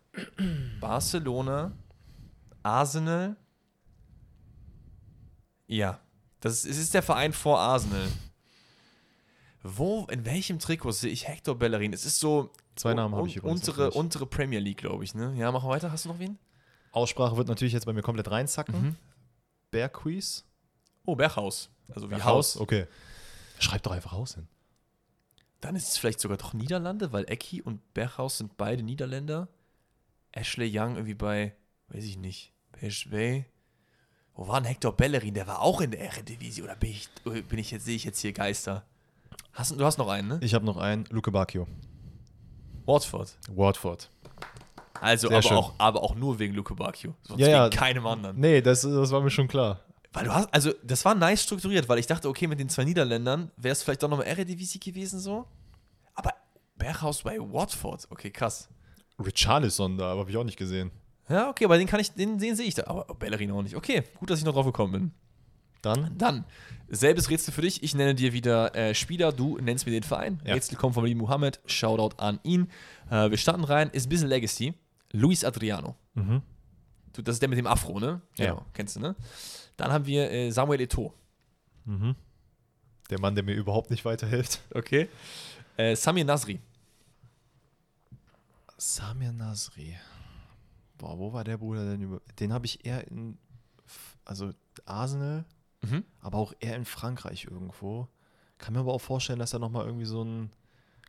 Barcelona. Arsenal. Ja. Das ist, es ist der Verein vor Arsenal. Wo, in welchem Trikot sehe ich Hector Bellerin? Es ist so Zwei Namen habe ich übrigens. untere, untere Premier League, glaube ich, ne? Ja, mach weiter. Hast du noch wen? Aussprache wird natürlich jetzt bei mir komplett reinzacken. Mhm. Bergquies? Oh, Berghaus. Also wie Ja, Haus. Okay. Schreib doch einfach Haus hin. Dann ist es vielleicht sogar doch Niederlande, weil Ecki und Berghaus sind beide Niederländer. Ashley Young irgendwie bei, weiß ich nicht, PSV. Wo war denn Hector Bellerin? Der war auch in der Eredivisie. Oder bin ich, bin ich jetzt, sehe ich jetzt hier Geister? Hast, du hast noch einen, ne? Ich habe noch einen, Luke Bacchio. Watford. Watford. Also, aber auch, aber auch nur wegen Luke Bacchio. Sonst Ja, ja. wegen keinem anderen. Nee, das, das war mir schon klar. Weil du hast, also, das war nice strukturiert, weil ich dachte, okay, mit den zwei Niederländern wäre es vielleicht doch nochmal Eredivisie gewesen so. Aber Berghaus bei Watford, okay, krass. Richarlison da, aber habe ich auch nicht gesehen. Ja, okay, aber den kann ich, den, den sehe ich da. Aber Bellerin auch nicht. Okay, gut, dass ich noch drauf gekommen bin. Dann? Dann, selbes Rätsel für dich. Ich nenne dir wieder äh, Spieler, du nennst mir den Verein. Ja. Rätsel kommt von lieben Mohammed. Shoutout an ihn. Äh, wir starten rein. Ist ein bisschen Legacy. Luis Adriano. Mhm. Du, das ist der mit dem Afro, ne? Ja. Genau, kennst du, ne? Dann haben wir äh, Samuel Eto'o. Mhm. Der Mann, der mir überhaupt nicht weiterhilft. Okay. Äh, Samir Nasri. Samir Nasri. Boah, wo war der Bruder denn über. Den habe ich eher in. Also Arsenal, Mhm. aber auch eher in Frankreich irgendwo. Kann mir aber auch vorstellen, dass er nochmal irgendwie so einen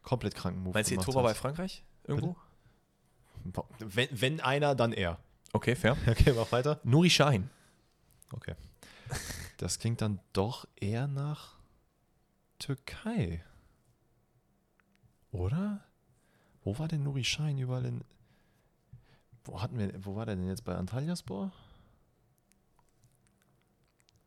komplett kranken Move Meinst du, gemacht Eto'o war bei hat. Frankreich? Irgendwo? Wenn, wenn einer, dann er. Okay, fair. Okay, mach weiter. Nuri Sahin. Okay. Das klingt dann doch eher nach Türkei. Oder? Wo war denn Nuri Schein überall in. Wo hatten wir, wo war der denn jetzt bei Antalyaspor?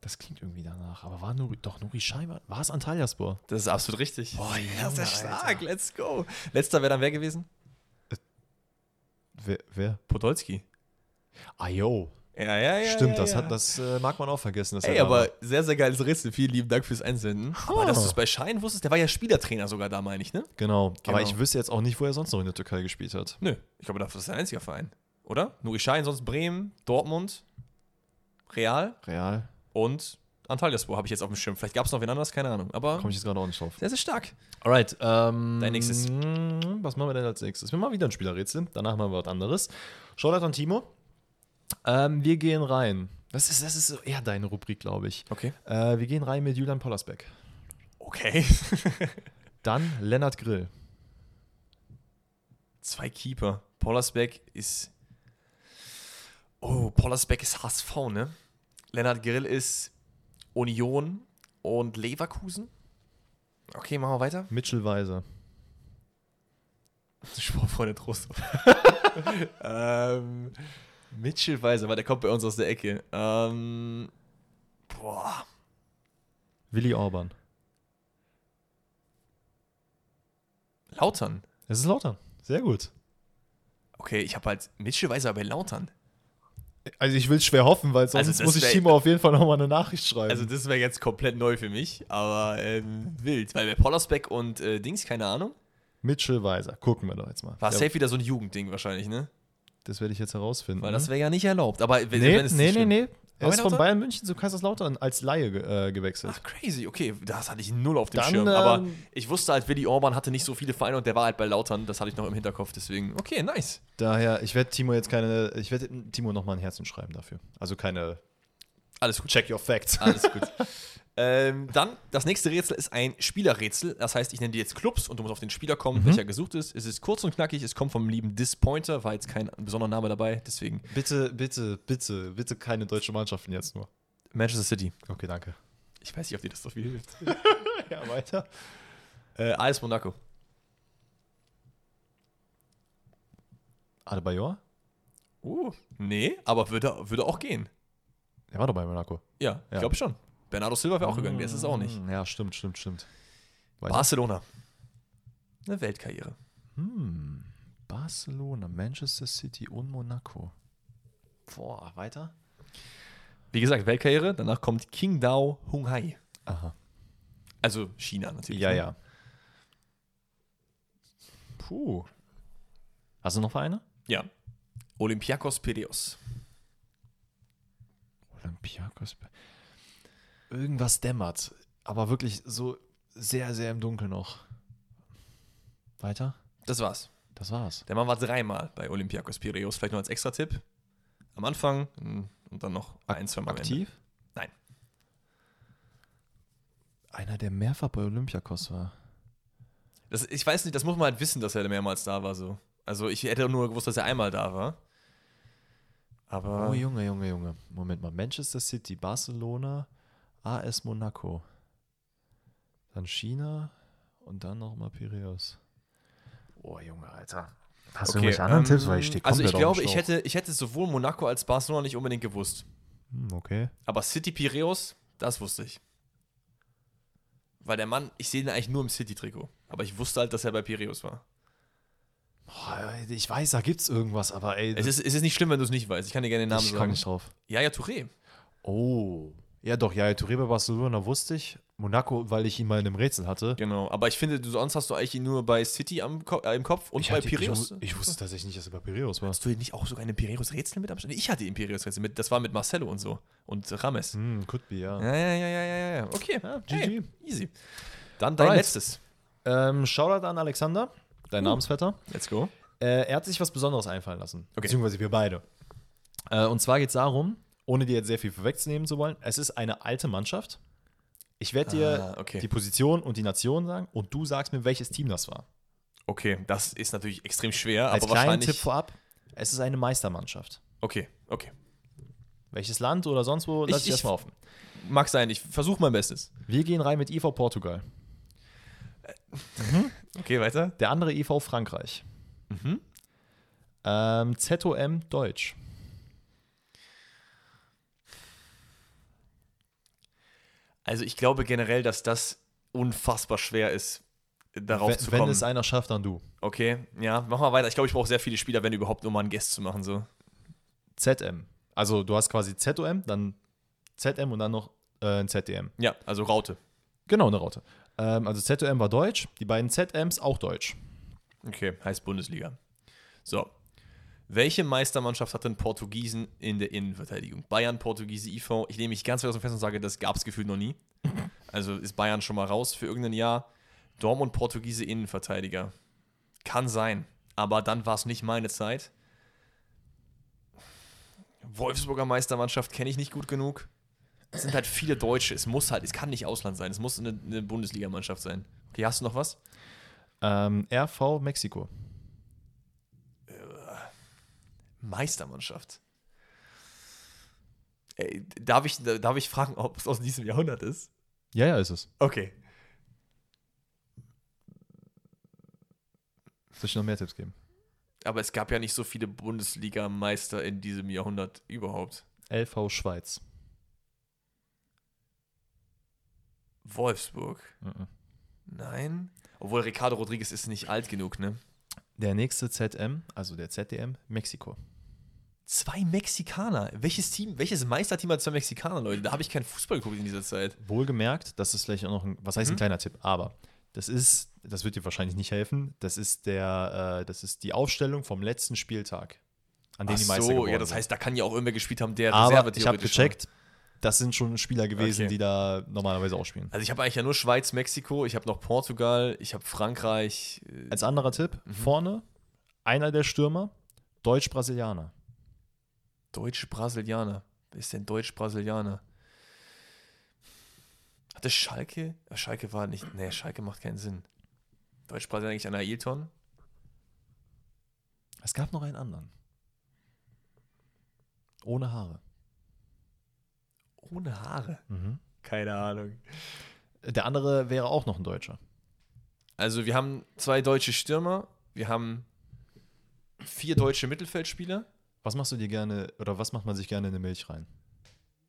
Das klingt irgendwie danach. Aber war Nuri, doch Nuri Schein war, war es Antalyaspor? Das ist absolut richtig. Boah, das Junge, ist stark. Alter. Let's go. Letzter wäre dann wer gewesen? Wer? wer? Podolski. Ah, yo. Ja, ja, ja. Stimmt, ja, das, ja. Hat, das äh, mag man auch vergessen. Dass Ey, da aber sehr, sehr geiles Rätsel. Vielen lieben Dank fürs Einsenden. Aber dass du es bei Schein wusstest, der war ja Spielertrainer sogar da, meine ich, ne? Genau. Aber Genau. ich wüsste jetzt auch nicht, wo er sonst noch in der Türkei gespielt hat. Nö. Ich glaube, das ist der einzige Verein. Oder? Nuri Schein, sonst Bremen, Dortmund, Real Real. und Antalyaspor habe ich jetzt auf dem Schirm. Vielleicht gab es noch wen anders, keine Ahnung. Aber Komme ich jetzt gerade auch nicht drauf. sehr, sehr stark. Alright, ähm, Dein nächstes. Was machen wir denn als nächstes? Wir machen wieder ein Spielerrätsel. Danach machen wir was anderes. Shoutout an Timo. Ähm, wir gehen rein. Das ist, das ist so eher deine Rubrik, glaube ich. Okay. Äh, wir gehen rein mit Julian Pollersbeck. Okay. Dann Lennart Grill. Zwei Keeper. Pollersbeck ist. Oh, Pollersbeck ist HSV, ne? Lennart Grill ist Union und Leverkusen. Okay, machen wir weiter. Mitchell Weiser. Sportfreunde Trost. ähm, Mitchell Weiser, weil der kommt bei uns aus der Ecke. Ähm, boah. Willi Orban. Lautern. Es ist Lautern. Sehr gut. Okay, ich habe halt Mitchell Weiser bei Lautern. Also ich will es schwer hoffen, weil sonst Also muss ich Timo auf jeden Fall nochmal eine Nachricht schreiben. Also das wäre jetzt komplett neu für mich, aber ähm, wild. Weil bei Pollersbeck und äh, Dings, keine Ahnung, Mitchell Weiser. Gucken wir doch jetzt mal. war Ja, safe wieder so ein Jugendding wahrscheinlich, ne? Das werde ich jetzt herausfinden. Weil das wäre ja nicht erlaubt. Aber wenn, nee, wenn es nee, nee, nee. Er ist von? Bayern München zu Kaiserslautern als Laie äh, gewechselt. Ach, crazy, okay. Das hatte ich null auf dem Dann, Schirm. Aber ähm, ich wusste halt, Willi Orban hatte nicht so viele Vereine und der war halt bei Lautern. Das hatte ich noch im Hinterkopf. Deswegen, okay, nice. Daher, ich werde Timo jetzt keine, ich werde Timo nochmal ein Herzen schreiben dafür. Also keine Alles gut. Check Your Facts. Alles gut. ähm, dann, das nächste Rätsel ist ein Spielerrätsel. Das heißt, ich nenne dir jetzt Clubs und du musst auf den Spieler kommen, welcher gesucht ist. Es ist kurz und knackig. Es kommt vom lieben Dispointer. War jetzt kein besonderer Name dabei. Deswegen Bitte, bitte, bitte, bitte keine deutsche Mannschaften jetzt nur. Manchester City. Okay, danke. Ich weiß nicht, ob dir das so viel hilft. Ja, weiter. äh, AS Monaco. Adebayor? Uh, nee, aber würde, würde auch gehen. Er war doch bei Monaco. Ja, ich Ja. glaube schon. Bernardo Silva wäre auch gegangen, der ist es auch nicht. Ja, stimmt, stimmt, stimmt. Weiter. Barcelona. Eine Weltkarriere. Hm. Barcelona, Manchester City und Monaco. Boah, weiter? Wie gesagt, Weltkarriere. Danach kommt Qingdao Hunghai. Aha. Also China natürlich. Ja, ne? ja. Puh. Hast du noch Vereine? Ja. Olympiakos Piraeus. Olympiakos. Irgendwas dämmert. Aber wirklich so sehr, sehr im Dunkeln noch. Weiter? Das war's. Das war's. Der Mann war dreimal bei Olympiakos Piraeus. Vielleicht noch als Extra-Tipp. Am Anfang mm, und dann noch ein, zwei Mal am Ende. Aktiv? Nein. Einer, der mehrfach bei Olympiakos war. Das, ich weiß nicht, das muss man halt wissen, dass er mehrmals da war. So. Also ich hätte nur gewusst, dass er einmal da war. Aber Oh, Junge, Junge, Junge. Moment mal. Manchester City, Barcelona, AS Monaco. Dann China und dann nochmal Piraeus. Oh, Junge, Alter. Hast du okay, irgendwelche anderen ähm, Tipps? Weil ich stehe Also ich glaube, ich hätte, ich hätte sowohl Monaco als Barcelona nicht unbedingt gewusst. Hm, okay. Aber City Piraeus, das wusste ich. Weil der Mann, ich sehe ihn eigentlich nur im City-Trikot. Aber ich wusste halt, dass er bei Piraeus war. Boah, ich weiß, da gibt's irgendwas, aber ey, Es ist, es ist nicht schlimm, wenn du es nicht weißt. Ich kann dir gerne den Namen ich komme sagen. nicht drauf. Ja, ja, Touré. Oh. Ja, doch, ja, Touré bei Barcelona wusste ich. Monaco, weil ich ihn mal in einem Rätsel hatte. Genau. Aber ich finde, du, sonst hast du eigentlich ihn nur bei City am Ko äh, im Kopf und ich, bei ich, Piraeus. wu- ich wusste tatsächlich nicht, dass er bei Piraeus war. Hast du nicht auch sogar eine Piraeus-Rätsel mit am Start? Ich hatte den Piraeus-Rätsel mit. Das war mit Marcelo und so. Und Rames. Hm, could be, ja. Ja, ja, ja, ja, ja, ja. Okay. Ja, Hey, GG. easy. Dann dein Alright. letztes. Ähm, Shoutout an Alexander, dein Namensvetter. Let's go. Äh, er hat sich was Besonderes einfallen lassen. Okay. Beziehungsweise wir beide. Äh, und zwar geht es darum, ohne dir jetzt sehr viel vorwegzunehmen zu wollen, es ist eine alte Mannschaft. Ich werde dir Ah, okay. die Position und die Nation sagen und du sagst mir, welches Team das war. Okay, das ist natürlich extrem schwer, Als aber wahrscheinlich. Tipp vorab, es ist eine Meistermannschaft. Okay, okay. Welches Land oder sonst wo, Ich- lass ich, ich- erstmal offen. Mag sein, ich versuche mein Bestes. Wir gehen rein mit IV Portugal. Okay, weiter. Der andere IV Frankreich. Mhm. Ähm, ZOM Deutsch. Also ich glaube generell, dass das unfassbar schwer ist, darauf wenn, zu wenn kommen. es einer schafft, dann du. okay, ja, mach mal weiter. Ich glaube, ich brauche sehr viele Spieler, wenn überhaupt, um mal einen Guest zu machen. So. ZM. Also du hast quasi ZOM, dann ZM und dann noch äh, ein ZDM. Ja, also Raute. Genau, eine Raute. Ähm, also ZOM war Deutsch, die beiden ZMs auch Deutsch. Okay, heißt Bundesliga. So. Welche Meistermannschaft hat denn Portugiesen in der Innenverteidigung? Bayern, Portugiese, IV. Ich nehme mich ganz weit aus dem Fenster und sage, das gab es gefühlt noch nie. Also ist Bayern schon mal raus für irgendein Jahr. Dortmund, Portugiese, Innenverteidiger. Kann sein. Aber dann war es nicht meine Zeit. Wolfsburger Meistermannschaft kenne ich nicht gut genug. Es sind halt viele Deutsche. Es muss halt, es kann nicht Ausland sein. Es muss eine, eine Bundesligamannschaft sein. Okay, hast du noch was? Ähm, RV Mexiko. Meistermannschaft. Ey, darf, ich, darf ich fragen, ob es aus diesem Jahrhundert ist? Ja, ja, ist es. Okay. Soll ich noch mehr Tipps geben? Aber es gab ja nicht so viele Bundesligameister in diesem Jahrhundert überhaupt. LV Schweiz. Wolfsburg. Mhm. Nein. Obwohl Ricardo Rodriguez ist nicht alt genug, ne? Der nächste ZM, also der ZDM, Mexiko. Zwei Mexikaner. Welches Team, welches Meisterteam hat zwei Mexikaner, Leute? Da habe ich keinen Fußball geguckt in dieser Zeit. Wohlgemerkt, das ist vielleicht auch noch ein, was heißt ein Mhm. kleiner Tipp, aber das ist, das wird dir wahrscheinlich nicht helfen, das ist der, äh, das ist die Aufstellung vom letzten Spieltag, an dem Ach die Meister so, ja, das heißt, da kann ja auch irgendwer gespielt haben, der aber Reserve ich habe theoretisch war. Das sind schon Spieler gewesen, Okay. die da normalerweise auch spielen. Also ich habe eigentlich ja nur Schweiz, Mexiko, ich habe noch Portugal, ich habe Frankreich. äh, Als anderer Tipp, Mhm. vorne einer der Stürmer, Deutsch-Brasilianer. Deutsch-Brasilianer. Wer ist denn Deutsch-Brasilianer? Hatte Schalke? Schalke war nicht. Nee, Schalke macht keinen Sinn. Deutsch-Brasilianer eigentlich an Ailton? Es gab noch einen anderen. Ohne Haare. Ohne Haare. Mhm. Keine Ahnung. Der andere wäre auch noch ein Deutscher. Also, wir haben zwei deutsche Stürmer. Wir haben vier deutsche Mittelfeldspieler. Was machst du dir gerne, oder was macht man sich gerne in eine Milch rein?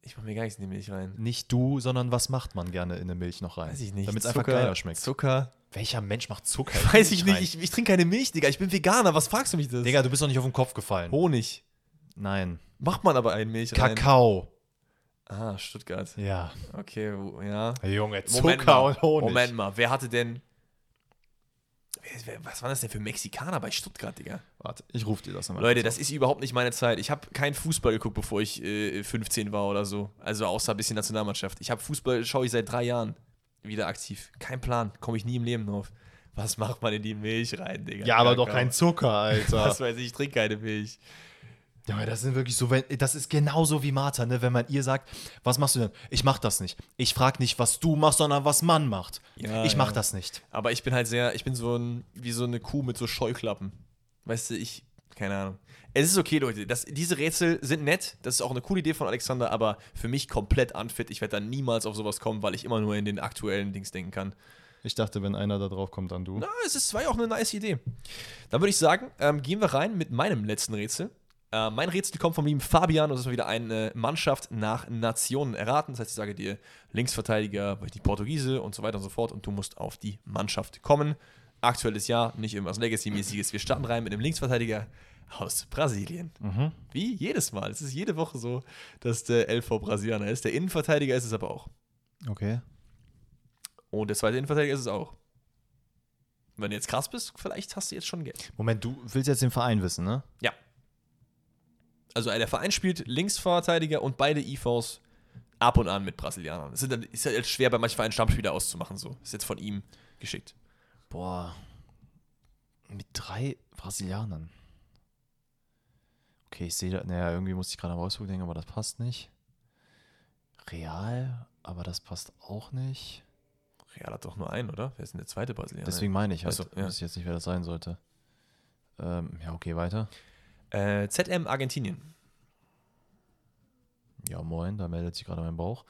Ich mache mir gar nichts in die Milch rein. Nicht du, sondern was macht man gerne in eine Milch noch rein? Weiß ich nicht. Damit es einfach geiler schmeckt. Zucker. Welcher Mensch macht Zucker? in Weiß ich Milch nicht. rein? Ich, ich trinke keine Milch, Digga. Ich bin Veganer. Was fragst du mich das? Digga, du bist doch nicht auf den Kopf gefallen. Honig. Nein. Macht man aber einen Milch rein. Kakao. Ah, Stuttgart. Ja. Okay, ja. Junge, Moment Zucker mal, und Honig. Moment mal, wer hatte denn wer- wer- was war das denn für Mexikaner bei Stuttgart, Digga? Warte, ich rufe dir das nochmal. Leute, das ist überhaupt nicht meine Zeit. Ich habe keinen Fußball geguckt, bevor ich äh, 15 war oder so. Also außer ein bisschen Nationalmannschaft. Ich habe Fußball, schaue ich seit drei Jahren wieder aktiv. Kein Plan, komme ich nie im Leben drauf. Was macht man in die Milch rein, Digga? Ja, aber Kakao. doch kein Zucker, Alter. Was weiß ich, ich trinke keine Milch. Ja, aber das sind wirklich so, wenn, das ist genauso wie Martha, ne? wenn man ihr sagt, was machst du denn? Ich mach das nicht. Ich frag nicht, was du machst, sondern was man macht. Ja, ich mach ja. das nicht. Aber ich bin halt sehr, ich bin so ein, wie so eine Kuh mit so Scheuklappen. Weißt du, ich, keine Ahnung. Es ist okay, Leute. Das, diese Rätsel sind nett. Das ist auch eine coole Idee von Alexander, aber für mich komplett unfit. Ich werde da niemals auf sowas kommen, weil ich immer nur in den aktuellen Dings denken kann. Ich dachte, wenn einer da drauf kommt, dann du. Na, es ist war ja auch eine nice Idee. Dann würde ich sagen, ähm, gehen wir rein mit meinem letzten Rätsel. Äh, mein Rätsel kommt vom lieben Fabian und das ist mal wieder eine Mannschaft nach Nationen erraten. Das heißt, ich sage dir Linksverteidiger, nicht, Portugiese und so weiter und so fort und du musst auf die Mannschaft kommen. Aktuelles Jahr, nicht irgendwas Legacy-mäßiges. Wir starten rein mit einem Linksverteidiger aus Brasilien. Mhm. Wie jedes Mal. Es ist jede Woche so, dass der LV Brasilianer ist. Der Innenverteidiger ist es aber auch. Okay. Und der zweite Innenverteidiger ist es auch. Wenn du jetzt krass bist, vielleicht hast du jetzt schon Geld. Moment, du willst jetzt den Verein wissen, ne? Ja. Also äh, der Verein spielt Linksverteidiger und beide IVs ab und an mit Brasilianern. Dann, ist halt schwer bei manchen Vereinen Stammspieler auszumachen. So. Ist jetzt von ihm geschickt. Boah. Mit drei Brasilianern. Okay, ich sehe da, naja, irgendwie muss ich gerade an Wolfsburg denken, aber das passt nicht. Real, aber das passt auch nicht. Real hat doch nur einen, oder? Wer ist denn der zweite Brasilianer? Deswegen meine ich halt, Ach so, ja. weiß ich jetzt nicht, wer das sein sollte. Ähm, ja, okay, weiter. Äh, ZM Argentinien. Ja, moin, da meldet sich gerade mein Bauch.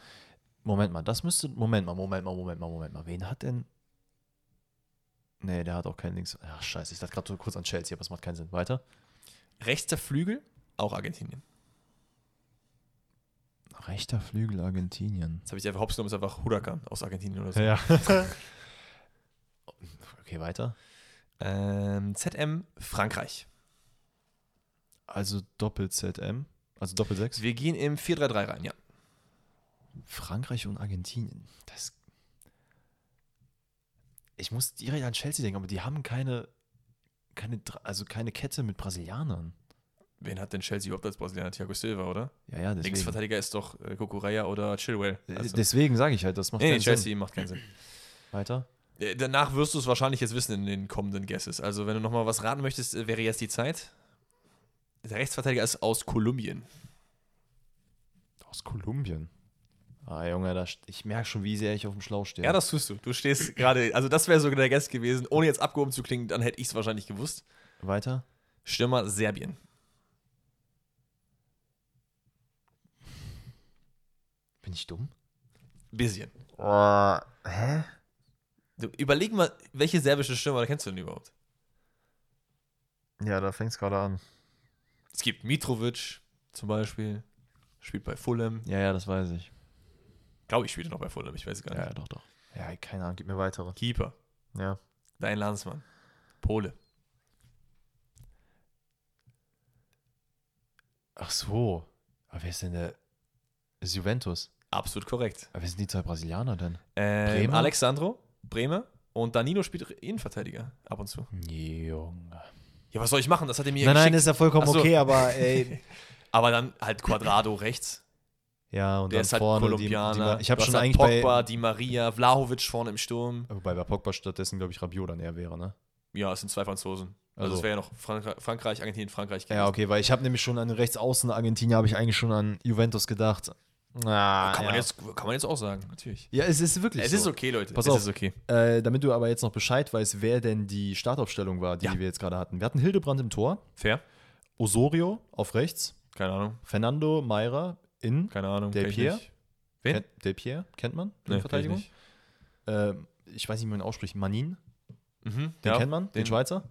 Moment mal, das müsste. Moment mal, Moment mal, Moment mal, Moment mal. Wen hat denn. Nee, der hat auch keinen Links. Ach, scheiße, ich dachte gerade so kurz an Chelsea, aber es macht keinen Sinn. Weiter. Rechter Flügel, auch Argentinien. Rechter Flügel Argentinien. Jetzt habe ich einfach hops genommen, ist einfach Huracan aus Argentinien oder so. Ja. okay, weiter. Ähm, ZM Frankreich. Also Doppel-ZM. Also Doppel-6. Wir gehen im 4-3-3 rein, ja. Frankreich und Argentinien. Das. Ich muss direkt an Chelsea denken, aber die haben keine. keine also keine Kette mit Brasilianern. Wen hat denn Chelsea überhaupt als Brasilianer? Thiago Silva, oder? Ja, ja, deswegen. Linksverteidiger ist doch äh, Kukureya oder Chilwell. Äh, Also, Deswegen sage ich halt, das macht nee, nee, keinen Chelsea Sinn. macht keinen Sinn. Weiter. Äh, Danach wirst du es wahrscheinlich jetzt wissen in den kommenden Guesses. Also, wenn du nochmal was raten möchtest, äh, wäre jetzt die Zeit. Der Rechtsverteidiger ist aus Kolumbien. Aus Kolumbien. Ah, Junge, da, ich merke schon, wie sehr ich auf dem Schlauch stehe. Ja, das tust du. Du stehst gerade, also das wäre sogar der Guess gewesen. Ohne jetzt abgehoben zu klingen, dann hätte ich es wahrscheinlich gewusst. Weiter. Stürmer Serbien. Bin ich dumm? Bisschen. Oh, hä? Du, überleg mal, welche serbische Stürmer kennst du denn überhaupt? Ja, da fängt es gerade an. Es gibt Mitrovic zum Beispiel. Spielt bei Fulham. Ja, ja, das weiß ich. Glaube ich, spielt er noch bei Fulham. Ich weiß es gar Ja, nicht. ja, doch, doch. Ja, keine Ahnung, gib mir weitere. Keeper. Ja. Dein Landsmann. Pole. Ach so. Aber wer ist denn der? Ist Juventus. Absolut korrekt. Aber wer sind die zwei Brasilianer denn? Ähm, Bremer? Alexandro, Bremer. Und Danilo spielt Innenverteidiger ab und zu. Junge. Ja, was soll ich machen? Das hat er mir Nein, nein, geschickt. ist ja vollkommen Ach so. okay, aber ey. Aber dann halt Quadrado rechts. ja, und Der dann ist halt vorne Kolumbianer. Die, die, ich habe schon halt eigentlich Pogba, bei. Di Maria, Vlahovic vorne im Sturm. Wobei bei Pogba stattdessen, glaube ich, Rabiot dann eher wäre, ne? Ja, es sind zwei Franzosen. Also, Also. es wäre ja noch Frankreich, Frankreich, Argentinien, Frankreich. Ja, gewesen. okay, weil ich habe nämlich schon an den Rechtsaußen Argentinier, habe ich eigentlich schon an Juventus gedacht. Ah, Kann, man ja. jetzt, kann man jetzt auch sagen, natürlich. ja, es ist wirklich Es so. ist okay, Leute. Pass es auf. ist okay. Äh, damit du aber jetzt noch Bescheid weißt, wer denn die Startaufstellung war, die Ja. wir jetzt gerade hatten. Wir hatten Hildebrand im Tor, Fair? Osorio auf rechts, Keine Ahnung. Fernando Meira in. Keine Ahnung. Del kenn ich Pier? nicht. Wen? Ken- Del Pier, kennt man? Nee, in Verteidigung. kenn Äh, ich weiß nicht, wie man ihn ausspricht. Manin, ich. Mhm, den ja. kennt man, den, den- Schweizer.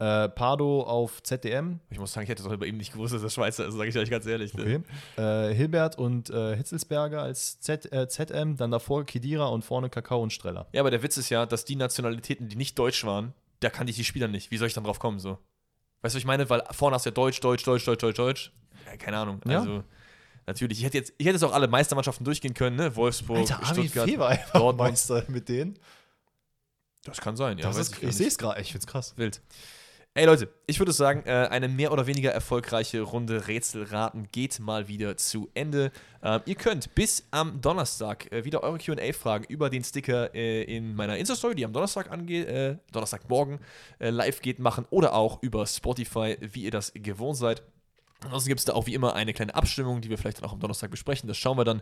Äh, Pardo auf ZDM, Ich muss sagen, ich hätte das auch bei ihm nicht gewusst, dass er Schweizer ist, sage ich euch ganz ehrlich. ne? okay. Äh, Hilbert und äh, Hitzelsberger als Z, äh, ZM, dann davor Kedira und vorne Kakao und Streller. Ja, aber der Witz ist ja, dass die Nationalitäten, die nicht deutsch waren, da kannte ich die Spieler nicht. Wie soll ich dann drauf kommen so? Weißt du, was ich meine? Weil vorne hast du ja Deutsch, Deutsch, Deutsch, Deutsch, Deutsch, Deutsch. Ja, keine Ahnung. Ja. Also, natürlich. Ich hätte jetzt, ich hätte jetzt auch alle Meistermannschaften durchgehen können, ne? Wolfsburg, Alter, Stuttgart. Fee war einfach Dortmund. Meister mit denen. Das kann sein, ja. das ist, ich nicht. sehe es gerade, ich finde es krass. Wild. Ey Leute, ich würde sagen, äh, eine mehr oder weniger erfolgreiche Runde Rätselraten geht mal wieder zu Ende. Ähm, ihr könnt bis am Donnerstag äh, wieder eure QA-Fragen über den Sticker äh, in meiner Insta-Story, die am Donnerstag angeht, Donnerstagmorgen live geht, machen oder auch über Spotify, wie ihr das gewohnt seid. Ansonsten gibt es da auch wie immer eine kleine Abstimmung, die wir vielleicht dann auch am Donnerstag besprechen. Das schauen wir dann.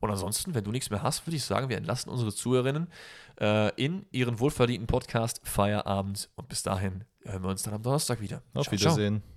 Und ansonsten, wenn du nichts mehr hast, würde ich sagen, wir entlassen unsere Zuhörerinnen äh, in ihren wohlverdienten Podcast Feierabend. Und bis dahin hören wir uns dann am Donnerstag wieder. Auf Ciao, ciao. Wiedersehen.